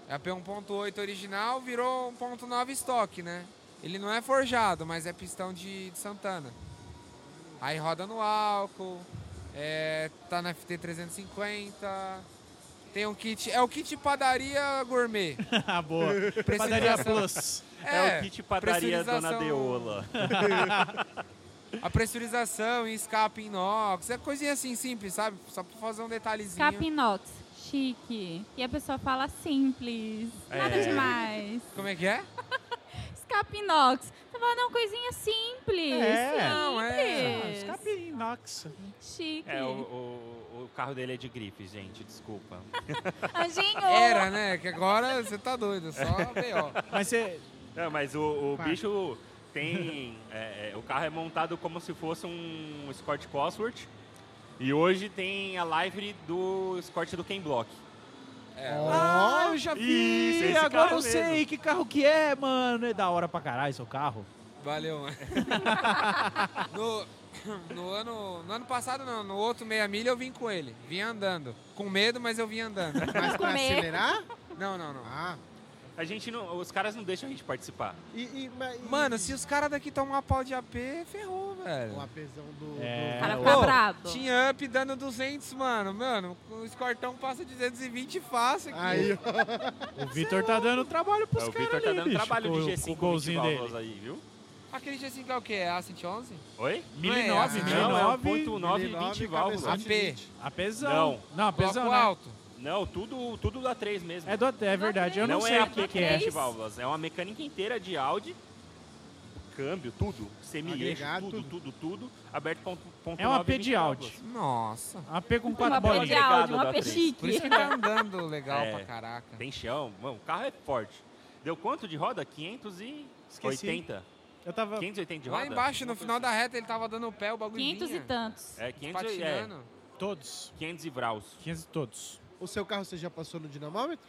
S11: É AP 1.8 original, virou 1.9 estoque, né? Ele não é forjado, mas é pistão de, de Santana. Aí roda no álcool, é, tá na FT 350... Tem um kit. É o kit padaria gourmet. [LAUGHS]
S6: Ah, boa. Padaria Plus.
S4: É o kit padaria Dona Deola. [LAUGHS]
S11: A pressurização em escape inox. É coisinha assim simples, sabe? Só pra fazer um detalhezinho.
S2: Escape inox, chique. E a pessoa fala simples, nada
S11: É.
S2: demais.
S11: Como é que é? [LAUGHS]
S2: Escape inox. Você fala, não, coisinha simples.
S6: É.
S11: Não, é.
S2: simples.
S6: Escape inox.
S2: Chique.
S4: É, o, o, o carro dele é de grife, gente, desculpa. [LAUGHS]
S2: Anjinho!
S11: Era, né? Que agora você tá doido, só B.O.
S6: Mas você.
S4: Não, mas o, o bicho tem. é, é, o carro é montado como se fosse um Escort Cosworth. E hoje tem a live do Escort do Ken Block.
S11: É.
S6: Ah, eu já vi!
S4: Isso, esse
S6: Agora
S4: carro
S6: eu sei
S4: mesmo.
S6: que carro que é, mano. É da hora pra caralho seu carro.
S11: Valeu, mano. [LAUGHS] no, no, ano, no ano passado, não. No outro meia milha eu vim com ele. Vim andando. Com medo, mas eu vim andando.
S1: Mas pra acelerar?
S11: Não, não, não.
S1: Ah.
S4: A gente não. Os caras não deixam a gente participar.
S1: E, e, mas- e-
S11: Mano, se os caras daqui tomar pau de AP, ferrou, velho.
S1: O apesão do.
S6: É.
S2: O cara fica
S11: Pô,
S2: brabo.
S11: Tinha up dando 200, mano. Mano, o escortão passa de 220 fácil aqui.
S1: Aí, ó. [LAUGHS]
S6: O Vitor tá dando trabalho pros
S4: É, o
S6: caras
S4: Vitor tá
S6: ali,
S4: dando
S6: bicho,
S4: trabalho
S6: com
S4: de
S6: o-
S4: G5
S6: com o golzinho dele.
S4: aí, viu?
S11: Aquele G5 é o quê? É A111?
S4: Oi?
S11: Não é
S6: 1009,
S11: essa,
S4: Não, é um
S6: 1009.
S4: ponto 9
S1: 1009,
S4: 20 válvulas.
S11: AP.
S1: 20.
S6: Apesão.
S4: Não.
S6: Não, apesão,
S11: Bloco
S6: né?
S11: alto.
S4: Não, tudo, tudo da 3 mesmo.
S6: É, do, é verdade, eu não, sei
S4: é
S6: o que,
S4: AP
S6: que é.
S4: 20 válvulas. É uma mecânica inteira de Audi. Câmbio, tudo. Semi-eixo,
S1: Agregado,
S4: tudo, tudo, tudo. Aberto ponto, ponto
S6: É um
S4: 9,
S6: AP de
S4: 20
S6: Audi.
S4: válvulas.
S11: Nossa.
S6: AP com
S2: Uma
S6: quatro
S2: pé de
S6: bolinhas.
S2: áudio,
S4: Agregado
S2: uma
S4: da
S2: pé
S4: três.
S11: Por isso
S2: chique.
S11: que tá andando legal
S4: É.
S11: pra caraca.
S4: Tem chão. Mano, o carro é forte. Deu quanto de roda? 580.
S6: Esqueci. Eu tava.
S4: 580 de roda?
S11: Lá embaixo, no final da reta, ele tava dando o pé, o bagulho
S2: 500 e
S11: vinha.
S2: tantos.
S4: É, 500 e, é.
S6: Todos.
S4: 500 e vraus.
S6: 15 todos.
S1: O seu carro você já passou no dinamômetro?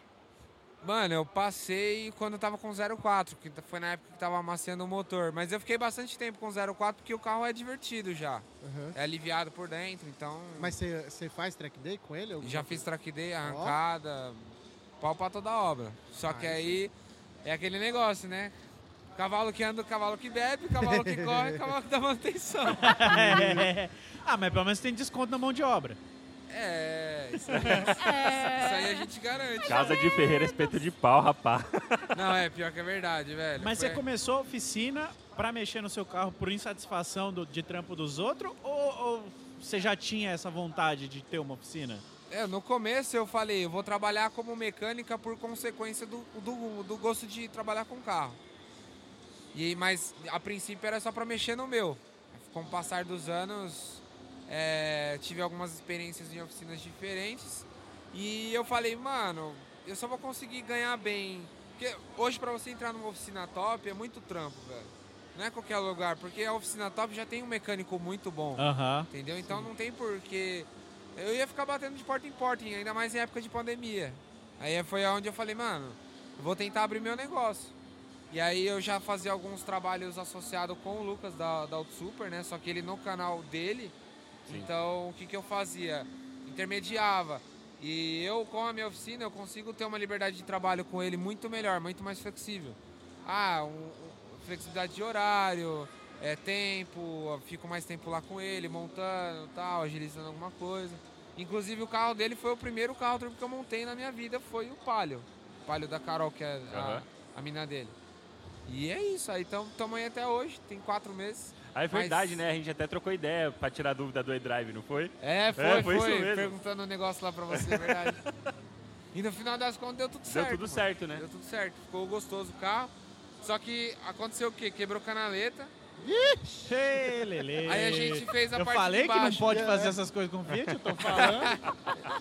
S11: Mano, eu passei quando eu tava com 04, que foi na época que tava amaciando o motor. Mas eu fiquei bastante tempo com 04 porque o carro é divertido já.
S1: Aham.
S11: É aliviado por dentro, então.
S1: Mas você faz track day com ele?
S11: Já fiz track day, arrancada, pau pra toda obra. Só que
S1: Ah,
S11: aí é aquele negócio, né? Cavalo que anda, cavalo que bebe, cavalo que corre, [LAUGHS] cavalo que dá manutenção. [LAUGHS]
S6: É. Ah, mas pelo menos tem desconto na mão de obra.
S11: É, isso aí,
S2: É.
S11: isso aí a gente garante.
S4: Casa de Ferreira, espeto de pau, rapaz.
S11: Não, é pior que é verdade, velho.
S6: Mas
S11: Foi-
S6: você começou a oficina pra mexer no seu carro por insatisfação do- de trampo dos outros? Ou, ou você já tinha essa vontade de ter uma oficina?
S11: É, no começo eu falei, eu vou trabalhar como mecânica por consequência do, do, do gosto de trabalhar com carro. E, mas a princípio era só pra mexer no meu. Com o passar dos anos, é, tive algumas experiências em oficinas diferentes. E eu falei, mano, eu só vou conseguir ganhar bem. Porque hoje pra você entrar numa oficina top é muito trampo, velho. Não é qualquer lugar, porque a oficina top já tem um mecânico muito bom.
S6: Aham.
S11: Entendeu? Então não tem porquê. Eu ia ficar batendo de porta em porta, ainda mais em época de pandemia. Aí foi onde eu falei, mano, eu vou tentar abrir meu negócio. E aí eu já fazia alguns trabalhos associados com o Lucas da, da Super, né? Só que ele no canal dele. Então o que, que eu fazia? Intermediava. E eu, com a minha oficina, eu consigo ter uma liberdade de trabalho com ele muito melhor, muito mais flexível. Ah, um- um- flexibilidade de horário, é, tempo, fico mais tempo lá com ele, montando tal, agilizando alguma coisa. Inclusive o carro dele foi o primeiro carro turbo que eu montei na minha vida, foi o Palio. O Palio da Carol, que é a,
S4: Aham.
S11: a mina dele. E é isso, aí estamos aí até hoje, tem quatro meses.
S4: Aí é
S11: Mas-
S4: verdade, né? A gente até trocou ideia pra tirar dúvida do e-drive, não foi?
S11: É, foi,
S4: É,
S11: foi,
S4: foi isso mesmo.
S11: perguntando um negócio lá pra você, é verdade. e no final das contas deu tudo
S4: Deu
S11: certo.
S4: tudo
S11: mano.
S4: certo, né?
S11: Deu tudo certo, ficou gostoso o carro. Só que aconteceu o quê? Quebrou canaleta.
S6: Ê, Lele.
S11: Aí a gente fez a
S6: Eu
S11: parte
S6: falei
S11: de
S6: que não pode fazer essas coisas com Fiat, eu tô [LAUGHS] falando.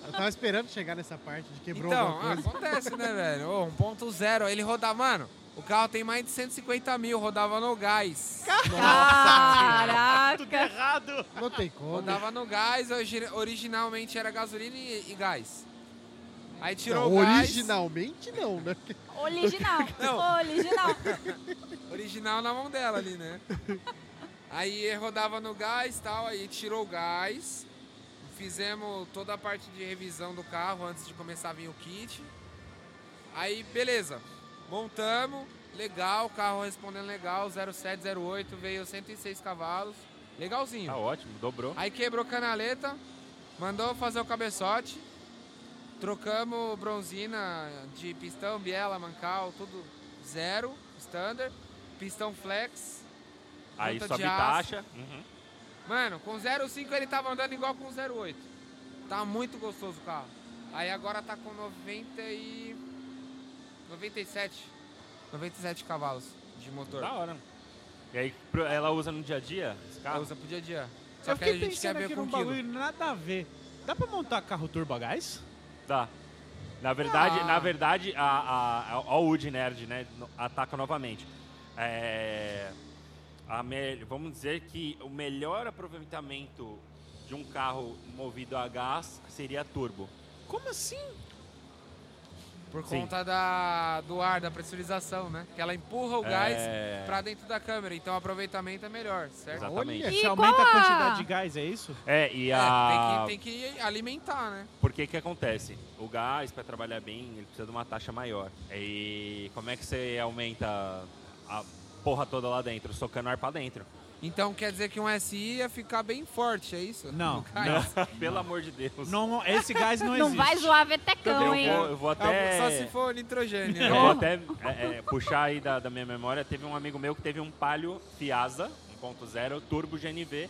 S1: Eu tava esperando chegar nessa parte de quebrou
S11: Então,
S1: alguma
S11: ah,
S1: coisa.
S11: acontece, né, velho? Ô, 1.0, ele rodava, mano, o carro tem mais de 150 mil, rodava no gás.
S2: Caraca!
S6: Tudo errado.
S1: Não tem como.
S11: Rodava no gás, origi- originalmente era gasolina e, e gás. Aí tirou
S1: Não,
S11: o gás.
S1: originalmente não, né?
S2: Original. [LAUGHS]
S11: Não.
S2: Original. [LAUGHS]
S11: Original na mão dela ali, né? Aí rodava no gás e tal, aí tirou o gás. Fizemos toda a parte de revisão do carro antes de começar a vir o kit. Aí, beleza. Montamos, legal, carro respondendo legal, 0708, veio 106 cavalos. Legalzinho.
S4: Tá ótimo, dobrou.
S11: Aí quebrou canaleta, mandou fazer o cabeçote. Trocamos bronzina de pistão, biela, mancal, tudo zero, standard. Pistão flex.
S4: Aí sobe taxa. Uhum.
S11: Mano, com 0,5 ele tava andando igual com 0,8. Tá muito gostoso o carro. Aí agora tá com 90 e... 97. 97 cavalos de motor.
S4: Da hora. E aí pro- ela usa no dia a dia esse
S11: Ela
S4: carro?
S11: usa pro dia a dia. Só
S6: Eu
S11: que aí a
S6: fiquei
S11: gente quer
S6: pensando
S11: ver
S6: aqui
S11: com
S6: num
S11: quilo.
S6: bagulho nada a ver. Dá pra montar carro turbo a gás?
S4: Tá. Na verdade,
S11: Ah.
S4: na verdade a, a, a, a Wood Nerd, né, no- ataca novamente. É, a me- vamos dizer que o melhor aproveitamento de um carro movido a gás seria turbo.
S6: Como assim?
S11: Por
S4: Sim.
S11: conta da, do ar, da pressurização, né? Que ela empurra o gás
S4: É.
S11: pra dentro da câmera, então o aproveitamento é melhor, certo?
S4: Exatamente.
S6: Olha,
S2: E
S6: aumenta a
S2: a-
S6: quantidade de gás, é isso?
S4: É, e
S11: É,
S4: a...
S11: tem, que, tem que alimentar, né?
S4: Porque que acontece? O gás, para trabalhar bem, ele precisa de uma taxa maior. E como é que você aumenta a porra toda lá dentro? Socando ar pra dentro.
S11: Então quer dizer que um SI ia ficar bem forte, é isso?
S6: Não,
S11: gás? [LAUGHS]
S4: Pelo amor de Deus.
S6: Não, esse gás não, [LAUGHS]
S2: Não
S6: existe.
S2: vai zoar
S4: eu,
S2: vetecão, hein?
S4: vou, eu vou até...
S11: Só se for nitrogênio.
S4: Eu
S11: né?
S4: vou até é, é, puxar aí da, da minha memória. Teve um amigo meu que teve um Palio Fiasa 1.0 Turbo GNV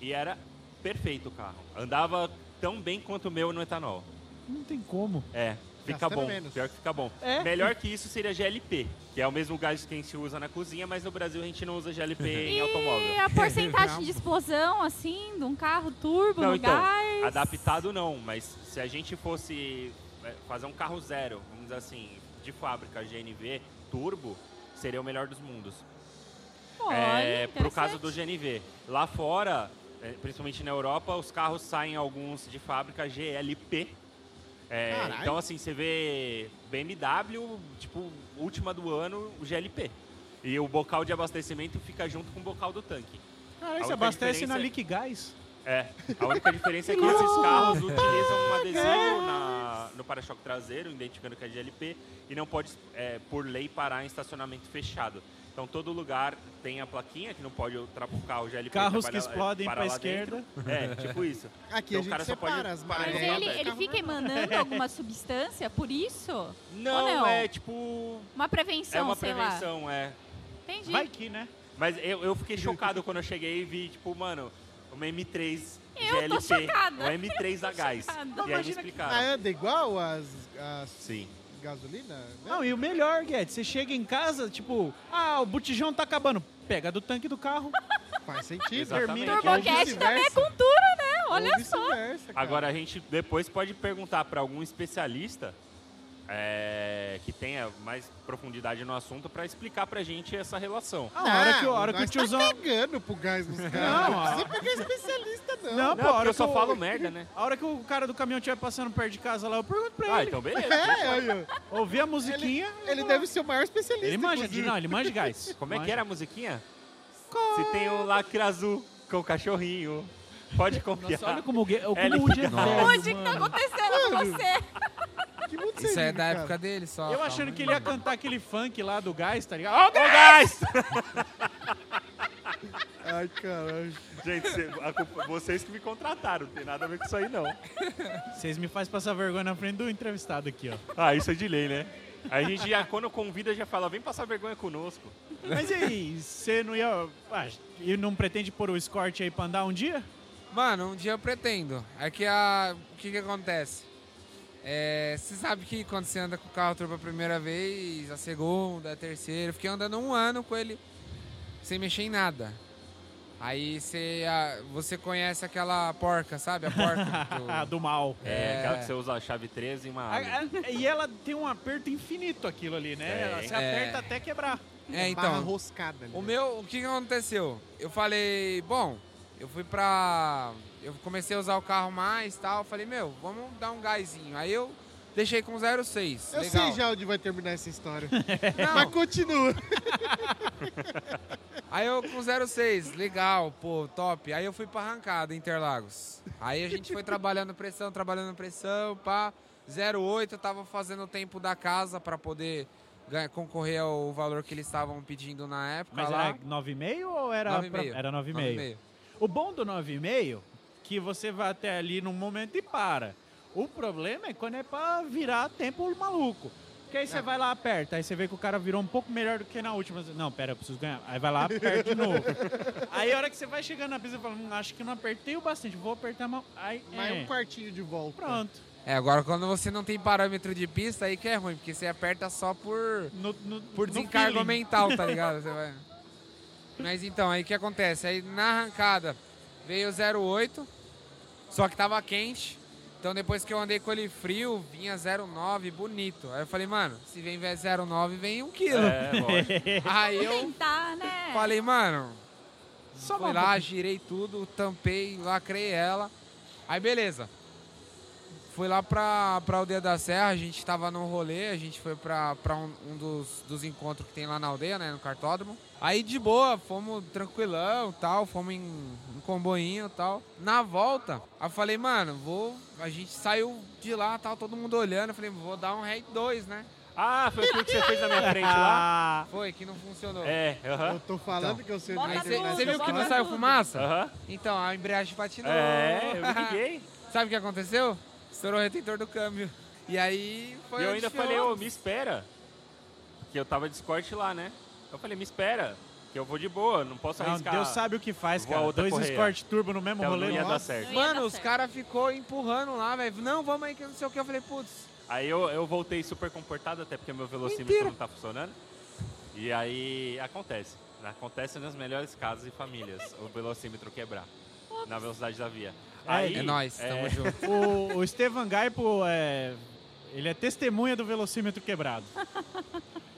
S4: e era perfeito o carro. Andava tão bem quanto o meu no etanol.
S6: Não tem como.
S4: É, fica
S1: Gastando
S4: bom.
S1: menos.
S4: Pior que fica bom.
S6: É?
S4: Melhor que isso seria GLP, que é o mesmo gás que a gente usa na cozinha, mas no Brasil a gente não usa GLP [LAUGHS] em
S2: E
S4: automóvel.
S2: a porcentagem [LAUGHS] de explosão, assim, de um carro turbo
S4: Não,
S2: no
S4: então,
S2: gás?
S4: adaptado não, mas se a gente fosse é, fazer um carro zero, vamos dizer assim, de fábrica GNV turbo, seria o melhor dos mundos.
S2: Olha,
S4: é, pro caso do GNV. Lá fora, é, principalmente na Europa, os carros saem alguns de fábrica GLP. É, então, assim, você vê BMW, tipo, última do ano, o GLP. E o bocal de abastecimento fica junto com o bocal do tanque.
S6: Caralho,
S4: A
S6: você abastece
S4: diferença
S6: na
S4: é-
S6: Liquigás.
S4: É, a única diferença é que esses carros utilizam um adesivo na, no para-choque traseiro, identificando que é GLP, e não pode, é, por lei, parar em estacionamento fechado. Então, todo lugar tem a plaquinha que não pode ultrapassar o GLP.
S6: Carros que
S4: trabalha-
S6: explodem
S4: para
S6: pra
S4: lá
S6: esquerda.
S4: dentro. É, tipo isso. [LAUGHS]
S1: Aqui
S4: Então,
S1: a
S4: o
S1: gente
S4: cara só
S1: separa
S4: pode
S1: as
S4: parar
S2: Mas ele, ele fica emanando [LAUGHS] alguma substância por isso?
S4: Não,
S2: não?
S4: é tipo...
S2: Uma prevenção,
S4: É uma prevenção, é.
S2: Entendi.
S6: Vai que, né?
S4: Mas eu, eu fiquei chocado quando eu cheguei e vi, tipo, mano, uma M3
S2: Eu tô
S4: GLP.
S2: chocada.
S4: Uma M3 a gás. E aí me
S6: Imagina que-
S4: explicaram.
S1: Ah, anda igual as, as
S4: Sim.
S1: Gasolina? né?
S6: Não, e o melhor, Guedes, você chega em casa, tipo, ah, o botijão tá acabando. Pega do tanque do carro. [LAUGHS]
S1: Faz sentido.
S4: Exatamente.
S1: Termina
S2: Turbocast também é cultura, né? Olha só.
S1: cara.
S4: Agora a gente depois pode perguntar para algum especialista é, que tenha mais profundidade no assunto para explicar pra gente essa relação.
S6: Ah, a hora que, a hora que o tiozão.
S1: Tá cagando pro gás nos
S6: Não,
S1: caras. Não,
S6: ó.
S1: precisa pegar especialista, não.
S6: Não,
S4: Não,
S6: pô, a
S4: porque
S6: hora
S4: eu só
S6: o-
S4: falo merda, né?
S6: A hora que o cara do caminhão estiver passando perto de casa lá, eu pergunto pra
S4: Ah,
S6: ele.
S4: então beleza.
S1: É, aí, ó.
S6: Ouvir a musiquinha.
S1: Ele deve ser o maior especialista.
S6: Ele manja de.
S1: inclusive.
S6: Não, ele manja de gás. [LAUGHS]
S4: Como é que
S6: Manja.
S4: era a musiquinha? Se tem o lacre azul com o cachorrinho, pode confiar.
S6: Nossa, olha como o, Gue- como
S4: Ele
S6: o Woody é velho,
S2: Onde que tá
S6: mano.
S2: acontecendo com você? [LAUGHS]
S11: Isso é da
S1: cara?
S11: época dele só.
S6: Eu
S11: calma
S6: achando que ele ia cantar aquele funk lá do gás, tá ligado? Ó,
S4: Ô, gás! [LAUGHS]
S1: Ai, caralho.
S4: Gente, cê- culpa- vocês que me contrataram, não tem nada a ver com isso aí, não.
S6: Vocês me fazem passar vergonha na frente do entrevistado aqui, ó.
S4: Ah, isso é de lei, né? Aí a gente já, quando convida, já fala, vem passar vergonha conosco.
S6: Mas e aí, você não ia. Ah, e não pretende pôr o escort aí pra andar um dia?
S11: Mano, um dia eu pretendo. É que a. O que que acontece? É, você sabe que quando você anda com o carro turbo a primeira vez, a segunda, a terceira, eu fiquei andando um ano com ele sem mexer em nada. Aí você, ah, você conhece aquela porca, sabe? A porca. [LAUGHS] do-
S6: do mal.
S4: É,
S11: É.
S4: aquela que você usa a chave 13 e uma
S6: A- a- e ela tem um aperto infinito aquilo ali, né? Você
S11: É.
S6: aperta até quebrar.
S11: É,
S1: Barra
S11: então.
S1: roscada. ali,
S11: O
S1: né?
S11: meu, o que aconteceu? Eu falei, bom, eu fui pra. Eu comecei a usar o carro mais e tal. Falei, meu, vamos dar um gásinho. Aí eu deixei com 0,6.
S1: Eu
S11: legal.
S1: sei já onde vai terminar essa história. [LAUGHS]
S11: Não,
S1: Mas continua. [LAUGHS]
S11: Aí eu com 06, legal, pô, top. Aí eu fui pra arrancada, Interlagos. Aí a gente foi [LAUGHS] trabalhando pressão, trabalhando pressão, pá. 08, eu tava fazendo o tempo da casa pra poder ganhar- concorrer ao valor que eles estavam pedindo na época
S6: Mas
S11: lá.
S6: era 9,5 ou era.
S11: 9,5.
S6: pra- Era 9,5.
S11: 9,5.
S6: O bom do 9,5 que você vai até ali num momento e para. O problema é quando é pra virar tempo maluco. Porque aí você vai lá, aperta, aí você vê que o cara virou um pouco melhor do que na última. Não, pera, eu preciso ganhar. Aí vai lá, aperta de novo. [LAUGHS] aí a hora que você vai chegando na pista, você fala, hum, acho que não apertei o bastante, vou apertar mal. Aí,
S1: Mais
S6: é,
S1: um quartinho de volta.
S6: pronto.
S11: É, agora quando você não tem parâmetro de pista, aí que é ruim, porque você aperta só por,
S6: No, no,
S11: por
S6: no
S11: desencargo
S6: feeling.
S11: mental, tá [LAUGHS] ligado? Você vai... Mas então, aí o que acontece? Aí na arrancada veio o 08, só que tava quente. Então depois que eu andei com ele frio, vinha 09 bonito. Aí eu falei, mano, se vem 09, vem um quilo.
S4: É, lógico. [LAUGHS]
S11: Aí eu
S2: tentar, né?
S11: falei, mano,
S6: Só
S11: fui lá, girei tudo, tampei, lacrei ela. Aí beleza. Fui lá pra, pra Aldeia da Serra, a gente tava num rolê, a gente foi pra, pra um, um dos, dos encontros que tem lá na aldeia, né, no cartódromo. Aí de boa, fomos tranquilão tal, fomos em, em comboinho tal. Na volta, eu falei, mano, vou. A gente saiu de lá, tal, todo mundo olhando. Eu falei, vou dar um rate 2, né?
S4: Ah, foi aquilo que você fez na minha frente lá? [LAUGHS]
S11: Foi, que não funcionou.
S4: É, aham.
S1: Eu tô falando que eu sei
S2: Bota
S11: você viu que não saiu fumaça?
S4: Aham.
S11: Então, a embreagem patinou.
S4: É, eu me liguei. [LAUGHS]
S11: Sabe o que aconteceu? Estourou o retentor do câmbio. E aí foi
S4: E eu ainda falei, ô, me espera. Que eu tava de escort lá, né? Eu falei, me espera, que eu vou de boa, não posso
S6: não,
S4: arriscar.
S6: Deus sabe o que faz,
S4: Vou a
S6: cara.
S4: outra
S6: Dois
S4: correia.
S6: Escort Turbo no mesmo
S4: Então
S6: rolê.
S4: não ia dar
S6: nossa.
S4: certo.
S2: Não ia
S11: Mano,
S2: dar
S11: os
S2: certo.
S11: caras ficou empurrando lá, velho. Não, vamos aí que não sei o que. Eu falei, putz.
S4: Aí eu, eu voltei super comportado, até porque meu velocímetro
S11: Mentira.
S4: não tá funcionando. E aí acontece. Acontece nas melhores casas e famílias, o velocímetro quebrar. Na velocidade da via.
S6: É,
S4: Aí,
S11: É nóis,
S4: é,
S11: tamo [LAUGHS] junto.
S6: O, o Estevan Gaipo é. Ele é testemunha do velocímetro quebrado.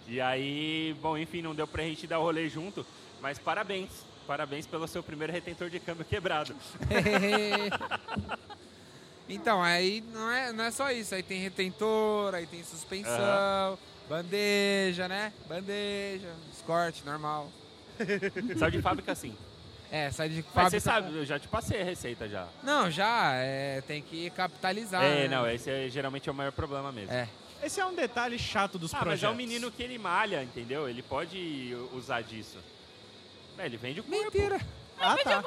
S4: E aí, bom, enfim, não deu pra gente dar o rolê junto, mas parabéns. Parabéns pelo seu primeiro retentor de câmbio quebrado. [LAUGHS]
S11: então, aí não é, não é só isso. Aí tem retentor, aí tem suspensão, bandeja, né? Bandeja, escorte, normal. [LAUGHS]
S4: Saiu de fábrica assim.
S11: É, sai de
S4: Mas
S11: fábrica.
S4: você sabe, eu já te passei a receita já.
S11: Não, já, é, tem que capitalizar.
S4: é,
S11: né?
S4: não, esse é, geralmente é o maior problema mesmo.
S11: É.
S6: Esse é um detalhe chato dos
S4: Ah, mas
S6: projetos.
S4: é um menino que ele malha, entendeu? Ele pode usar disso. É, ele vende o corpo.
S11: Mentira.
S6: Ah, tá.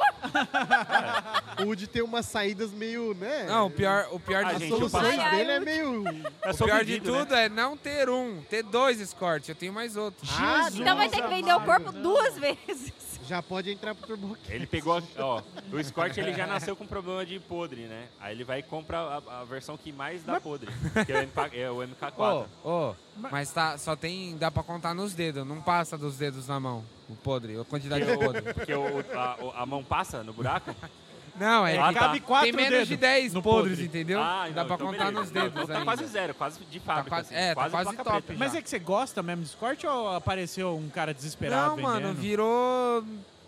S1: O Woody [LAUGHS] tem umas saídas meio, né?
S11: Não, o pior, o pior
S4: Ah,
S11: de
S1: As
S4: gente,
S11: tudo.
S4: eu
S1: soluções
S2: passo-
S1: dele é meio. [LAUGHS]
S4: É
S11: O pior
S4: pedido,
S11: de
S4: né?
S11: tudo é não ter um, ter dois escortes. Eu tenho mais outro.
S1: Ah,
S6: Jesus
S2: Então vai ter que vender o
S6: amado,
S2: corpo
S6: não.
S2: duas [LAUGHS] vezes.
S1: Já pode entrar pro Turbo
S4: Ele pegou, ó, o Escort ele já nasceu com problema de podre, né? Aí ele vai e compra a, a versão que mais dá podre, que é o, MK, é o MK4. [LAUGHS]
S11: Ô, ô, mas tá, só tem, dá pra contar nos dedos, não passa dos dedos na mão, o podre, a quantidade de podre.
S4: Porque o- a, a mão passa no buraco? [LAUGHS]
S11: Não, é
S4: Ah,
S11: que
S4: tá.
S6: cabe quatro
S11: tem menos de
S6: dedos
S11: 10
S6: no
S11: podres,
S6: podre.
S11: entendeu?
S4: Ah,
S11: dá
S4: não,
S11: pra
S4: então
S11: contar
S4: beleza.
S11: nos
S4: Não,
S11: dedos
S4: então tá
S11: ainda.
S4: quase zero, quase de fábrica.
S11: quase-
S4: assim,
S11: é, tá quase top
S4: preta.
S6: Mas é que você gosta mesmo de Escort ou apareceu um cara desesperado
S11: Não, mano,
S6: vendendo?
S11: virou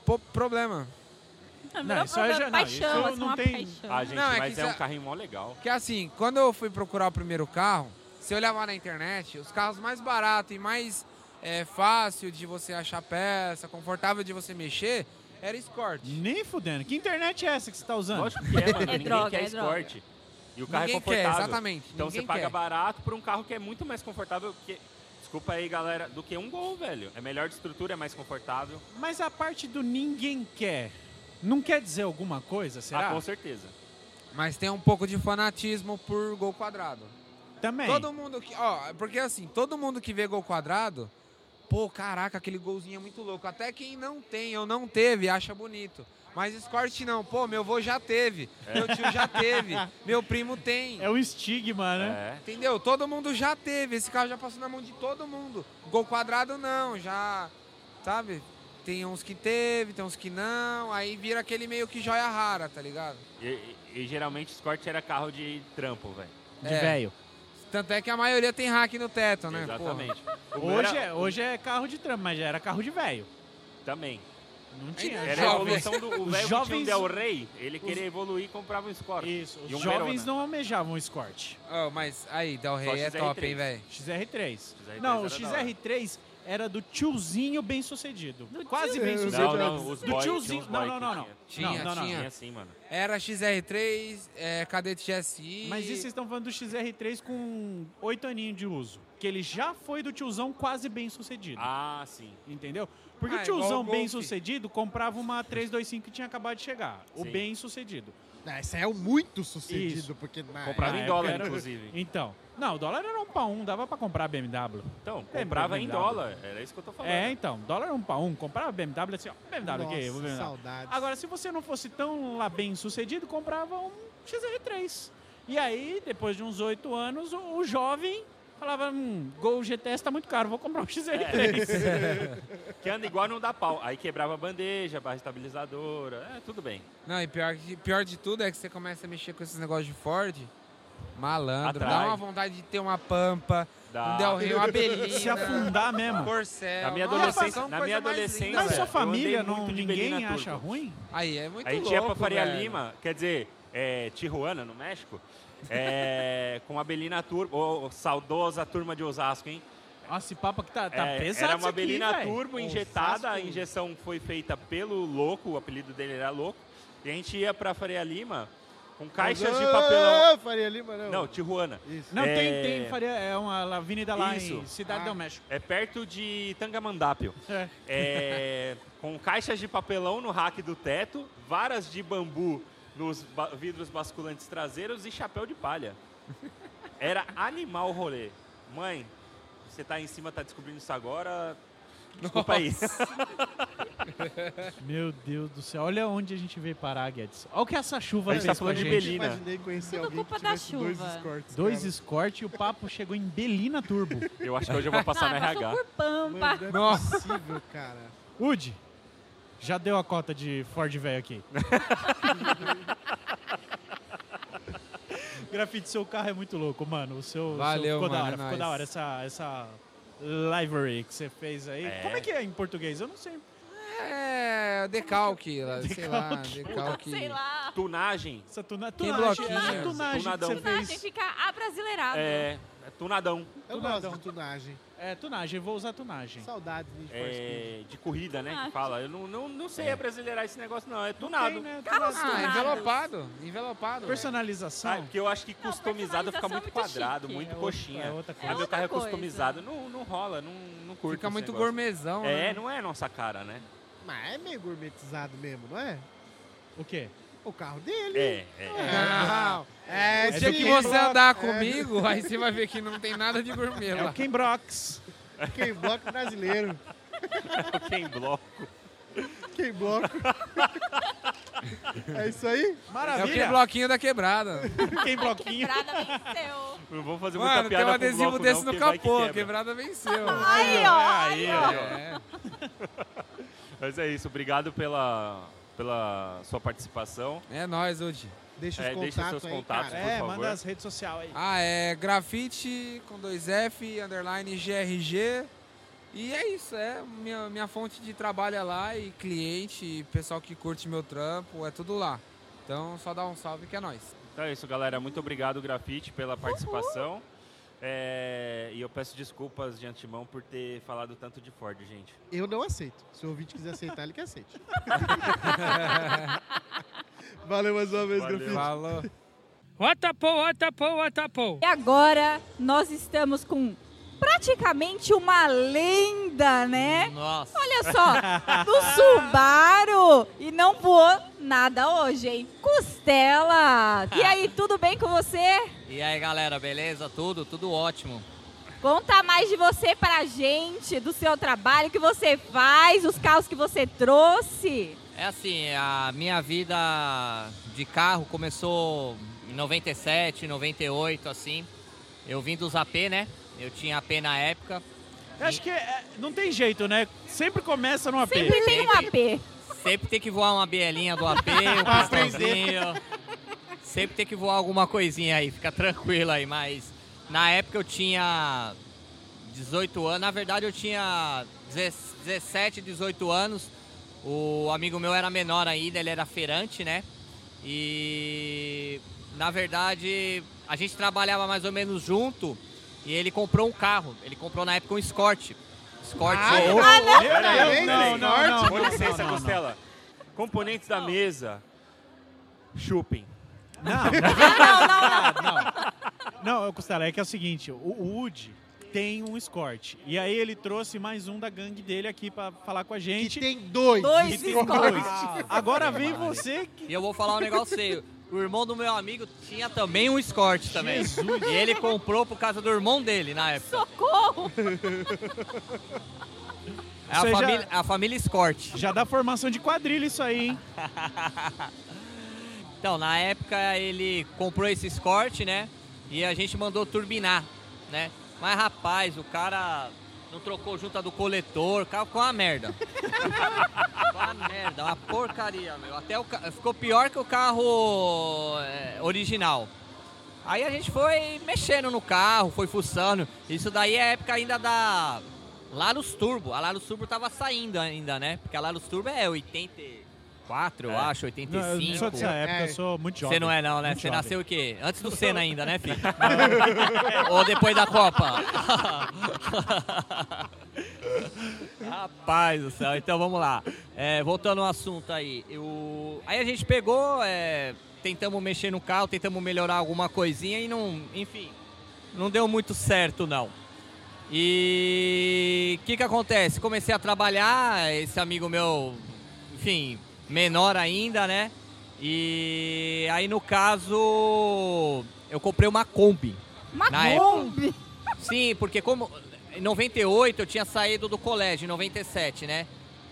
S11: pô, problema.
S6: Não, isso aí já não,
S2: paixão,
S6: isso
S2: assim,
S6: não
S2: uma
S6: tem-
S2: paixão.
S4: Ah, gente,
S11: Não, é
S4: mas
S11: que
S4: é um carrinho mó legal.
S11: Que assim, quando eu fui procurar o primeiro carro, se eu olhava na internet, os carros mais baratos e mais é, fácil de você achar peça, confortável de você mexer, era Escort.
S6: Nem fudendo. Que internet é essa que você tá usando?
S4: Lógico que é, mano.
S2: É [LAUGHS]
S4: Ninguém
S2: droga,
S4: quer
S2: é droga.
S4: Escort. E o carro
S11: Ninguém
S4: é
S11: quer,
S4: confortável.
S11: exatamente,
S4: Então você
S11: ninguém
S4: paga
S11: quer.
S4: barato por um carro que é muito mais confortável que... Desculpa aí, galera, do que um Gol, velho. É melhor de estrutura, é mais confortável.
S6: Mas a parte do ninguém quer, não quer dizer alguma coisa, será?
S4: Ah, com certeza.
S11: Mas tem um pouco de fanatismo por gol quadrado.
S6: Também.
S11: Todo mundo que. Ó, porque assim, todo mundo que vê gol quadrado, pô, caraca, aquele golzinho é muito louco. Até quem não tem ou não teve acha bonito. Mas Escort não, pô, meu avô já teve, meu tio já teve, [LAUGHS] meu primo tem.
S6: É um estigma, né?
S4: É.
S11: Entendeu? Todo mundo já teve, esse carro já passou na mão de todo mundo. Gol quadrado não, já, sabe? Tem uns que teve, tem uns que não, aí vira aquele meio que joia rara, tá ligado?
S4: E, e- e geralmente Escort era carro de trampo, velho.
S6: De
S11: É.
S6: velho.
S11: Tanto é que a maioria tem hack no teto, né?
S4: Exatamente.
S6: Hoje
S4: era-
S6: é, hoje é carro de trampo, mas já era carro de velho.
S4: Também.
S6: Não tinha.
S4: Era a
S11: Jovens.
S4: evolução do o
S6: Os
S4: velho que tinha um
S6: jovens-
S4: Del Rey, ele queria evoluir e comprava um Escort.
S6: Isso, os
S4: um
S6: jovens
S4: Verona.
S6: não almejavam o Escort.
S11: Oh, mas aí, Del Rey é
S4: XR3.
S11: top, hein, velho?
S6: XR3.
S4: XR3
S6: não, o
S4: era da hora.
S6: XR3 era do tiozinho bem sucedido. Quase bem
S1: tio-
S6: sucedido.
S4: Não, não, os
S6: Do
S4: boy,
S6: tiozinho- não, não, não, não.
S11: Tinha,
S6: não, não, não.
S11: tinha.
S4: Tinha assim, mano.
S11: Era XR3, é, Cadete GSI.
S6: Mas isso vocês estão falando do XR3 com oito aninhos de uso. Que ele já foi do tiozão quase bem sucedido.
S4: Ah, sim.
S6: Entendeu? Porque
S11: Ah,
S6: o tiozão
S11: o
S6: bem sucedido comprava uma 325 que tinha acabado de chegar. O
S4: Sim.
S6: bem sucedido.
S1: Ah, esse é o muito sucedido,
S6: Isso.
S1: porque na
S4: Comprava em dólar,
S6: era-
S4: inclusive.
S6: Então. Não, o dólar era um pra um, dava pra comprar BMW.
S4: Então, comprava em
S6: BMW?
S4: dólar. Era isso que eu tô falando.
S6: É, então, dólar era um pra um, comprava BMW assim, ó, BMW aqui,
S1: Nossa,
S6: BMW.
S1: saudades.
S6: Agora, se você não fosse tão lá bem sucedido, comprava um XR3. E aí, depois de uns oito anos, o, o jovem falava, hum, Gol GTS tá muito caro, vou comprar um XR3. [LAUGHS]
S4: Que anda igual não dá pau. Aí quebrava a bandeja, barra estabilizadora. É, tudo bem.
S11: Não, e pior, pior de tudo é que você começa a mexer com esses negócios de Ford, malandro,
S4: Atrai.
S11: dá uma vontade de ter uma pampa,
S4: Dá.
S11: um Del Rey, uma belina, [LAUGHS]
S6: Se afundar mesmo.
S11: corcel.
S4: Na minha
S11: Nossa,
S4: adolescência-
S11: são
S4: na minha adolescência,
S11: linda,
S6: Mas sua família, não, ninguém acha ruim?
S11: Aí é muito
S4: a gente
S11: louco,
S4: ia pra Faria
S11: velho.
S4: Lima, quer dizer, é, Tijuana, no México, é, [LAUGHS] com a Belina Turbo, ô, saudosa turma de Osasco, hein?
S6: Nossa, esse papo que tá, tá
S4: É,
S6: pesado
S4: era
S6: isso
S4: uma
S6: aqui,
S4: Belina
S6: velho.
S4: Turbo injetada, a injeção foi feita pelo Louco, o apelido dele era Louco, e a gente ia pra Faria Lima com caixas de papelão.
S1: Ah, Faria Lima, não.
S4: Não, Tijuana.
S1: Isso.
S6: Não,
S4: É,
S6: tem, tem, Faria, é uma avenida lá
S4: Isso.
S6: em Cidade
S11: Ah.
S6: do México.
S4: É perto de Tangamandápio.
S6: É.
S4: É, com caixas de papelão no rack do teto, varas de bambu nos ba- vidros basculantes traseiros e chapéu de palha. Era animal o rolê. Mãe, você tá em cima, tá descobrindo isso agora. Desculpa aí. [LAUGHS]
S6: Meu Deus do céu, olha onde a gente veio parar, Guedes. Olha o que essa chuva
S4: A gente
S6: fez
S4: tá
S6: com a
S4: falando de
S6: gente.
S4: Belina.
S1: imaginei conhecer
S2: Tudo
S1: alguém
S2: culpa
S1: que
S2: da
S1: tivesse dois
S2: chuva.
S1: escortes.
S6: Dois
S1: cara.
S6: escort e o papo chegou em Belina Turbo. [LAUGHS]
S4: Eu acho que hoje eu vou passar
S2: ah,
S4: no
S2: passou
S4: RH.
S2: por Pampa.
S1: Mano, não é
S11: Nossa.
S1: possível, cara.
S6: Udi, já deu a cota de Ford velho aqui. [LAUGHS] Grafite, seu carro é muito louco, mano. O seu, seu
S11: Valeu,
S6: ficou da
S11: mano,
S6: hora,
S11: é
S6: ficou
S11: nóis.
S6: da hora essa, essa livery que você fez aí.
S4: É.
S6: Como é que é em português? Eu não sei.
S11: É, decalque, lá, [LAUGHS] sei lá, decalque.
S2: Sei lá.
S4: Tunagem.
S6: Essa tuna, tunagem,
S11: bloquinho.
S6: essa tunagem que
S4: Tunadão.
S6: você
S2: Tunagem fica abrasileirado.
S4: É, É tunadão.
S1: Eu
S6: Tunadão.
S1: gosto de tunagem.
S6: É, tunagem, vou usar tunagem.
S1: Saudade de.
S4: É, de corrida, né?
S2: Ah,
S4: Que fala. Eu não, não, não sei
S3: É.
S4: abrasileirar esse negócio, não. É tunado.
S6: Tem, né?
S2: Carros.
S11: Ah,
S2: tunados.
S11: envelopado. Envelopado.
S6: Personalização.
S4: Ah, porque eu acho que customizado fica muito
S2: é muito
S4: quadrado,
S2: chique.
S4: muito
S6: É outra-
S4: coxinha.
S6: é outra coisa.
S4: meu carro é
S2: outra coisa.
S4: customizado. Não, não rola, não, não curto
S11: Fica
S4: esse
S11: muito
S4: negócio.
S11: gourmetzão,
S4: É,
S11: né?
S4: não é nossa cara, né?
S1: Mas é meio gourmetizado mesmo, não é?
S6: O quê?
S1: O carro dele.
S4: É, é.
S1: Não. É,
S11: O dia
S1: sim.
S11: que você andar comigo, aí você vai ver que não tem nada de gourmet
S6: É o Ken Brox.
S1: Quem bloco brasileiro.
S4: Quem bloco.
S1: Quem bloco. é isso aí?
S11: É o que
S6: Maravilha.
S11: bloquinho da quebrada.
S6: Ken Bloquinho.
S2: Quebrada venceu.
S4: Não vou fazer muita
S11: Mano, tem um adesivo
S4: bloco,
S11: desse
S4: não,
S11: no
S4: que
S11: capô.
S4: quebra.
S11: Quebrada venceu.
S2: Aí, ó.
S4: Aí,
S2: Aí, ó.
S11: É.
S4: Mas é isso. Obrigado pela, pela sua participação.
S11: É nóis, Udi.
S1: Deixa os
S4: É, deixa seus
S1: aí,
S4: contatos.
S1: cara.
S4: por
S6: É,
S4: favor.
S6: manda as redes sociais aí.
S11: Ah, é grafite com dois F, underline GRG. E é isso, é minha, minha fonte de trabalho é lá e cliente, e pessoal que curte meu trampo, é tudo lá. Então só dá um salve que é nóis.
S4: Então é isso, galera. Muito obrigado, Grafite, pela participação. É, e eu peço desculpas de antemão por ter falado tanto de Ford, gente.
S1: Eu não aceito. Se o ouvinte quiser aceitar, ele que aceite. [LAUGHS] Valeu mais uma vez,
S4: Valeu.
S1: Grafite.
S11: Falou.
S8: Watapô, watapô, watapô.
S2: E agora nós estamos com praticamente uma lenda, né?
S12: Nossa.
S2: Olha só, no Subaru e não voou nada hoje, hein? Costela! E aí, tudo bem com você?
S12: E aí, galera, beleza? Tudo? Tudo ótimo.
S2: Conta mais de você pra gente, do seu trabalho, o que você faz, os carros que você trouxe.
S12: É assim, a minha vida de carro começou em 97, 98, assim. Eu vim dos AP, né? Eu tinha AP na época.
S6: Eu acho que é, não tem jeito, né? Sempre começa no AP.
S2: Sempre tem um AP.
S12: Sempre tem que voar uma bielinha do AP, um [LAUGHS] pistãozinho. Sempre tem que voar alguma coisinha aí, fica tranquilo aí. Mas na época eu tinha 18 anos. Na verdade eu tinha 17, 18 anos. O amigo meu era menor ainda, ele era feirante, né? E na verdade a gente trabalhava mais ou menos junto. E ele comprou um carro. Ele comprou na época um Escort. Escort.
S1: Ah,
S12: ou-
S1: ah, não.
S6: Não, não, não,
S4: Com
S6: não,
S4: licença,
S6: não, não.
S4: Costela. Componentes da mesa. Chupem. [LAUGHS]
S6: Não,
S2: Não, não, não.
S6: não, Costela, é que é o seguinte, o, o Woody tem um escort. E aí ele trouxe mais um da gangue dele aqui pra falar com a
S1: Que
S6: gente.
S1: tem dois.
S2: Dois
S6: tem
S2: escortes.
S6: dois. Agora vem você que...
S12: E eu vou falar um negócio sério. O irmão do meu amigo tinha também um Escort também. E ele comprou por causa do irmão dele na época.
S2: Socorro!
S12: É a
S6: já-
S12: família, a família Escort.
S6: Já dá formação de quadrilha isso aí, hein? [LAUGHS]
S12: Então, na época ele comprou esse Escort, né? E a gente mandou turbinar, né? Mas rapaz, o cara não trocou junta do coletor, o carro ficou uma merda. ficou uma merda, uma porcaria, meu. Até o ca- ficou pior que o carro é, original. Aí a gente foi mexendo no carro, foi fuçando. Isso daí é época ainda da Larus Turbo. A Larus Turbo tava saindo ainda, né? Porque a Larus Turbo é 84, eu
S4: É.
S12: acho,
S6: Não,
S12: 85.
S6: eu não sou dessa época,
S1: É.
S6: eu sou muito jovem.
S12: Você não é não, né?
S6: Muito
S12: Você
S6: jovem.
S12: nasceu o quê? Antes do Senna ainda, né, filho? [LAUGHS] Ou depois da Copa? Rapaz do céu, então vamos lá. É, voltando ao assunto aí. Eu... Aí a gente pegou, é, tentamos mexer no carro, tentamos melhorar alguma coisinha e não, enfim, não deu muito certo não. E o que que acontece? Comecei a trabalhar, esse amigo meu, enfim, menor ainda, né? E aí no caso eu comprei uma Kombi.
S2: Uma
S12: época.
S2: Kombi.
S12: Sim, porque como em 98 eu tinha saído do colégio, em 97, né?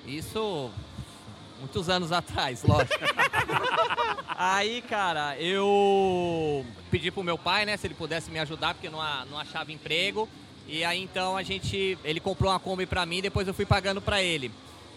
S12: Isso muitos anos [LAUGHS] atrás, lógico. Aí, cara, eu pedi pro meu pai, né, se ele pudesse me ajudar, porque eu não, não achava emprego. E aí então a gente, ele comprou uma Kombi pra mim, depois eu fui pagando pra ele.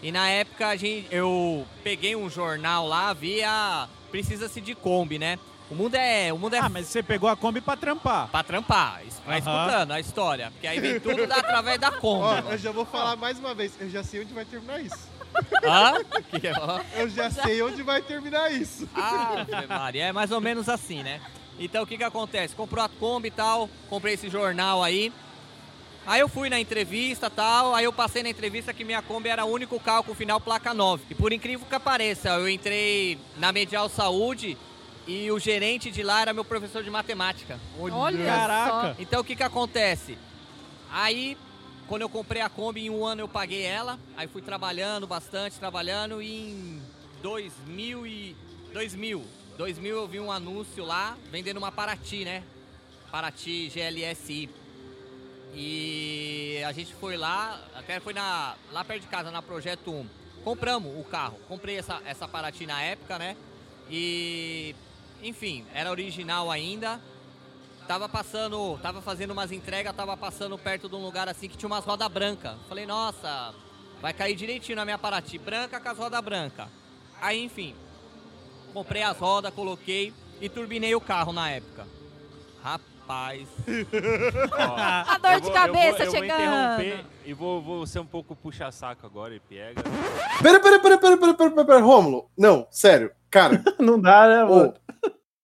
S12: E na época a gente, eu peguei um jornal lá, via precisa-se de Kombi, né? O mundo é, o mundo é
S6: Ah, mas você pegou a Kombi pra trampar.
S12: Pra trampar, es- vai
S6: Aham.
S12: escutando a história. Porque aí vem [LAUGHS] tudo da- através da Kombi.
S1: Ó,
S12: mano.
S1: eu já vou falar mais uma vez. Eu já sei onde vai terminar isso. [LAUGHS]
S12: Hã? Que- ó.
S1: Eu já sei onde vai terminar isso.
S12: Ah, Maria, é mais ou menos assim, né? Então o que que acontece? Comprou a Kombi e tal, comprei esse jornal aí. Aí eu fui na entrevista tal, aí eu passei na entrevista que minha Kombi era o único carro com final placa 9. E por incrível que pareça, eu entrei na Medial Saúde e o gerente de lá era meu professor de matemática.
S2: Olha
S6: Caraca.
S2: só.
S12: Então o que que acontece? Aí, quando eu comprei a Kombi, em um ano eu paguei ela. Aí fui trabalhando bastante, trabalhando. E em 2000 e... 2000. 2000 eu vi um anúncio lá, vendendo uma Paraty, né? Paraty GLSI. E a gente foi lá, até foi na, lá perto de casa, na Projeto 1. Compramos o carro. Comprei essa, essa Paraty na época, né? E, enfim, era original ainda. Tava passando, tava fazendo umas entregas, tava passando perto de um lugar assim que tinha umas rodas brancas. Falei, nossa, vai cair direitinho na minha Paraty. Branca com as rodas brancas. Aí, enfim, comprei as rodas, coloquei e turbinei o carro na época. Rapaz. [LAUGHS]
S2: A dor
S4: Eu
S2: de
S4: vou-
S2: cabeça
S4: eu vou,
S2: chegando.
S4: Eu vou interromper e vou, vou ser um pouco puxa-saco agora e pega.
S5: Pera, pera, pera, pera, pera, pera, pera, pera, Rômulo. Não, sério, cara. [LAUGHS]
S3: Não dá, né,
S5: Ô,
S3: mano?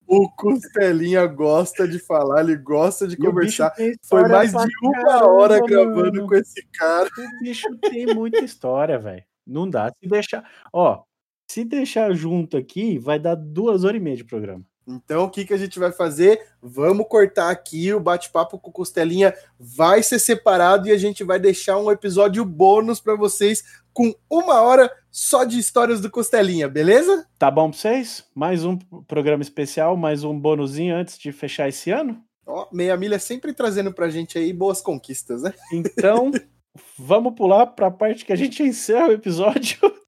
S5: o Costelinha gosta de falar, ele gosta de
S3: E o bicho
S5: conversar.
S3: tem
S5: Foi
S3: história
S5: mais
S3: pra
S5: de uma
S3: caramba,
S5: hora gravando
S3: mano.
S5: com esse cara.
S3: O bicho tem muita história, velho. Não dá. Se deixar. Ó, se deixar junto aqui, vai dar duas horas e meia de programa.
S5: Então, o que, que a gente vai fazer? Vamos cortar aqui, o bate-papo com Costelinha vai ser separado e a gente vai deixar um episódio bônus para vocês com uma hora só de histórias do Costelinha, beleza?
S3: Tá bom pra vocês? Mais um programa especial, mais um bônusinho antes de fechar esse ano?
S5: Ó, Meia Milha sempre trazendo pra gente aí boas conquistas, né?
S3: Então, [LAUGHS] vamos pular pra parte que a gente encerra o episódio. [LAUGHS]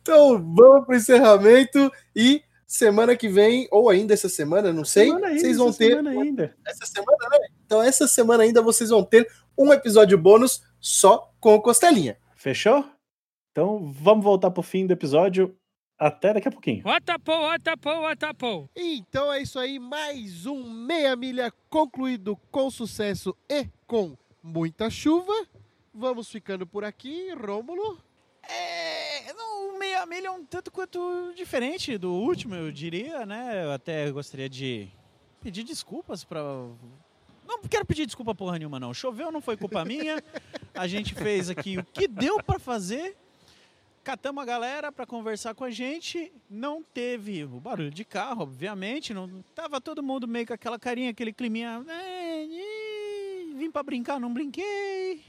S5: Então, vamos pro encerramento e semana que vem, ou ainda essa semana, não sei,
S3: Semana ainda,
S5: vocês vão
S3: essa
S5: ter
S3: semana ainda.
S5: essa semana, né? Então, essa semana ainda vocês vão ter um episódio bônus só com o Costelinha.
S3: Fechou? Então, vamos voltar pro fim do episódio. Até daqui a pouquinho.
S8: Watapô, watapô, watapô.
S1: Então é isso aí, mais um meia milha concluído com sucesso e com muita chuva. Vamos ficando por aqui, Rômulo.
S6: É, não, o meia milha é um tanto quanto diferente do último, eu diria, né? Eu até gostaria de pedir desculpas para não quero pedir desculpa porra nenhuma não. Choveu, não foi culpa minha. A gente fez aqui o que deu para fazer. Catamos a galera para conversar com a gente. Não teve o barulho de carro, obviamente. Não tava todo mundo meio com aquela carinha, aquele climinha. "É, vim para brincar, não brinquei.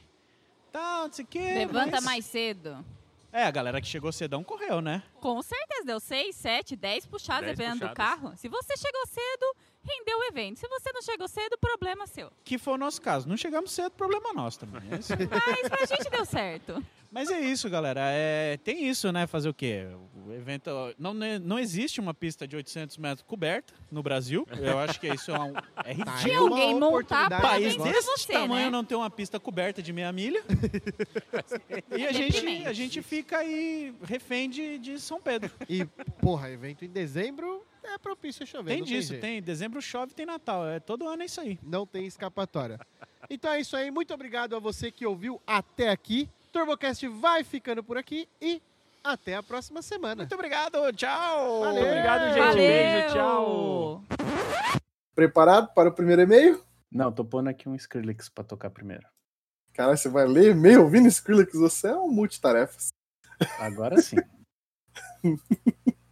S6: Tal, não sei o quê.
S2: Levanta
S6: mas-
S2: mais cedo.
S6: É, a galera que chegou cedão correu, né?
S2: Com certeza, deu 6, 7, 10 puxadas
S6: Dez
S2: dependendo do
S6: puxadas.
S2: carro. Se você chegou cedo, rendeu o evento. Se você não chegou cedo, problema seu.
S6: Que foi o nosso caso. Não chegamos cedo, problema nosso também. É. [LAUGHS]
S2: Mas pra gente deu certo.
S6: Mas é isso, galera. É, tem isso, né? Fazer o quê? O evento. Não, não existe uma pista de 800 metros coberta no Brasil. Eu acho que isso é, um, é ridículo.
S2: Se alguém montar,
S6: Um país desse
S2: você,
S6: tamanho
S2: né?
S6: não ter uma pista coberta de meia milha. [LAUGHS] e a gente, a gente fica aí refém de, de São Pedro.
S1: E, porra, evento em dezembro é propício a chover.
S6: Tem disso,
S1: jeito.
S6: tem. Dezembro chove, tem Natal. É, todo ano é isso aí.
S1: Não tem escapatória. Então é isso aí. Muito obrigado a você que ouviu até aqui. TurboCast vai ficando por aqui e até a próxima semana. Muito
S6: obrigado. Tchau.
S1: Valeu.
S3: Obrigado, gente.
S2: Valeu.
S3: Beijo, tchau.
S5: Preparado para o primeiro e-mail?
S3: Não, tô pondo aqui um Skrillex pra tocar primeiro.
S5: Cara, você vai ler e-mail ouvindo Skrillex? Você é um multitarefas.
S3: Agora sim. [LAUGHS]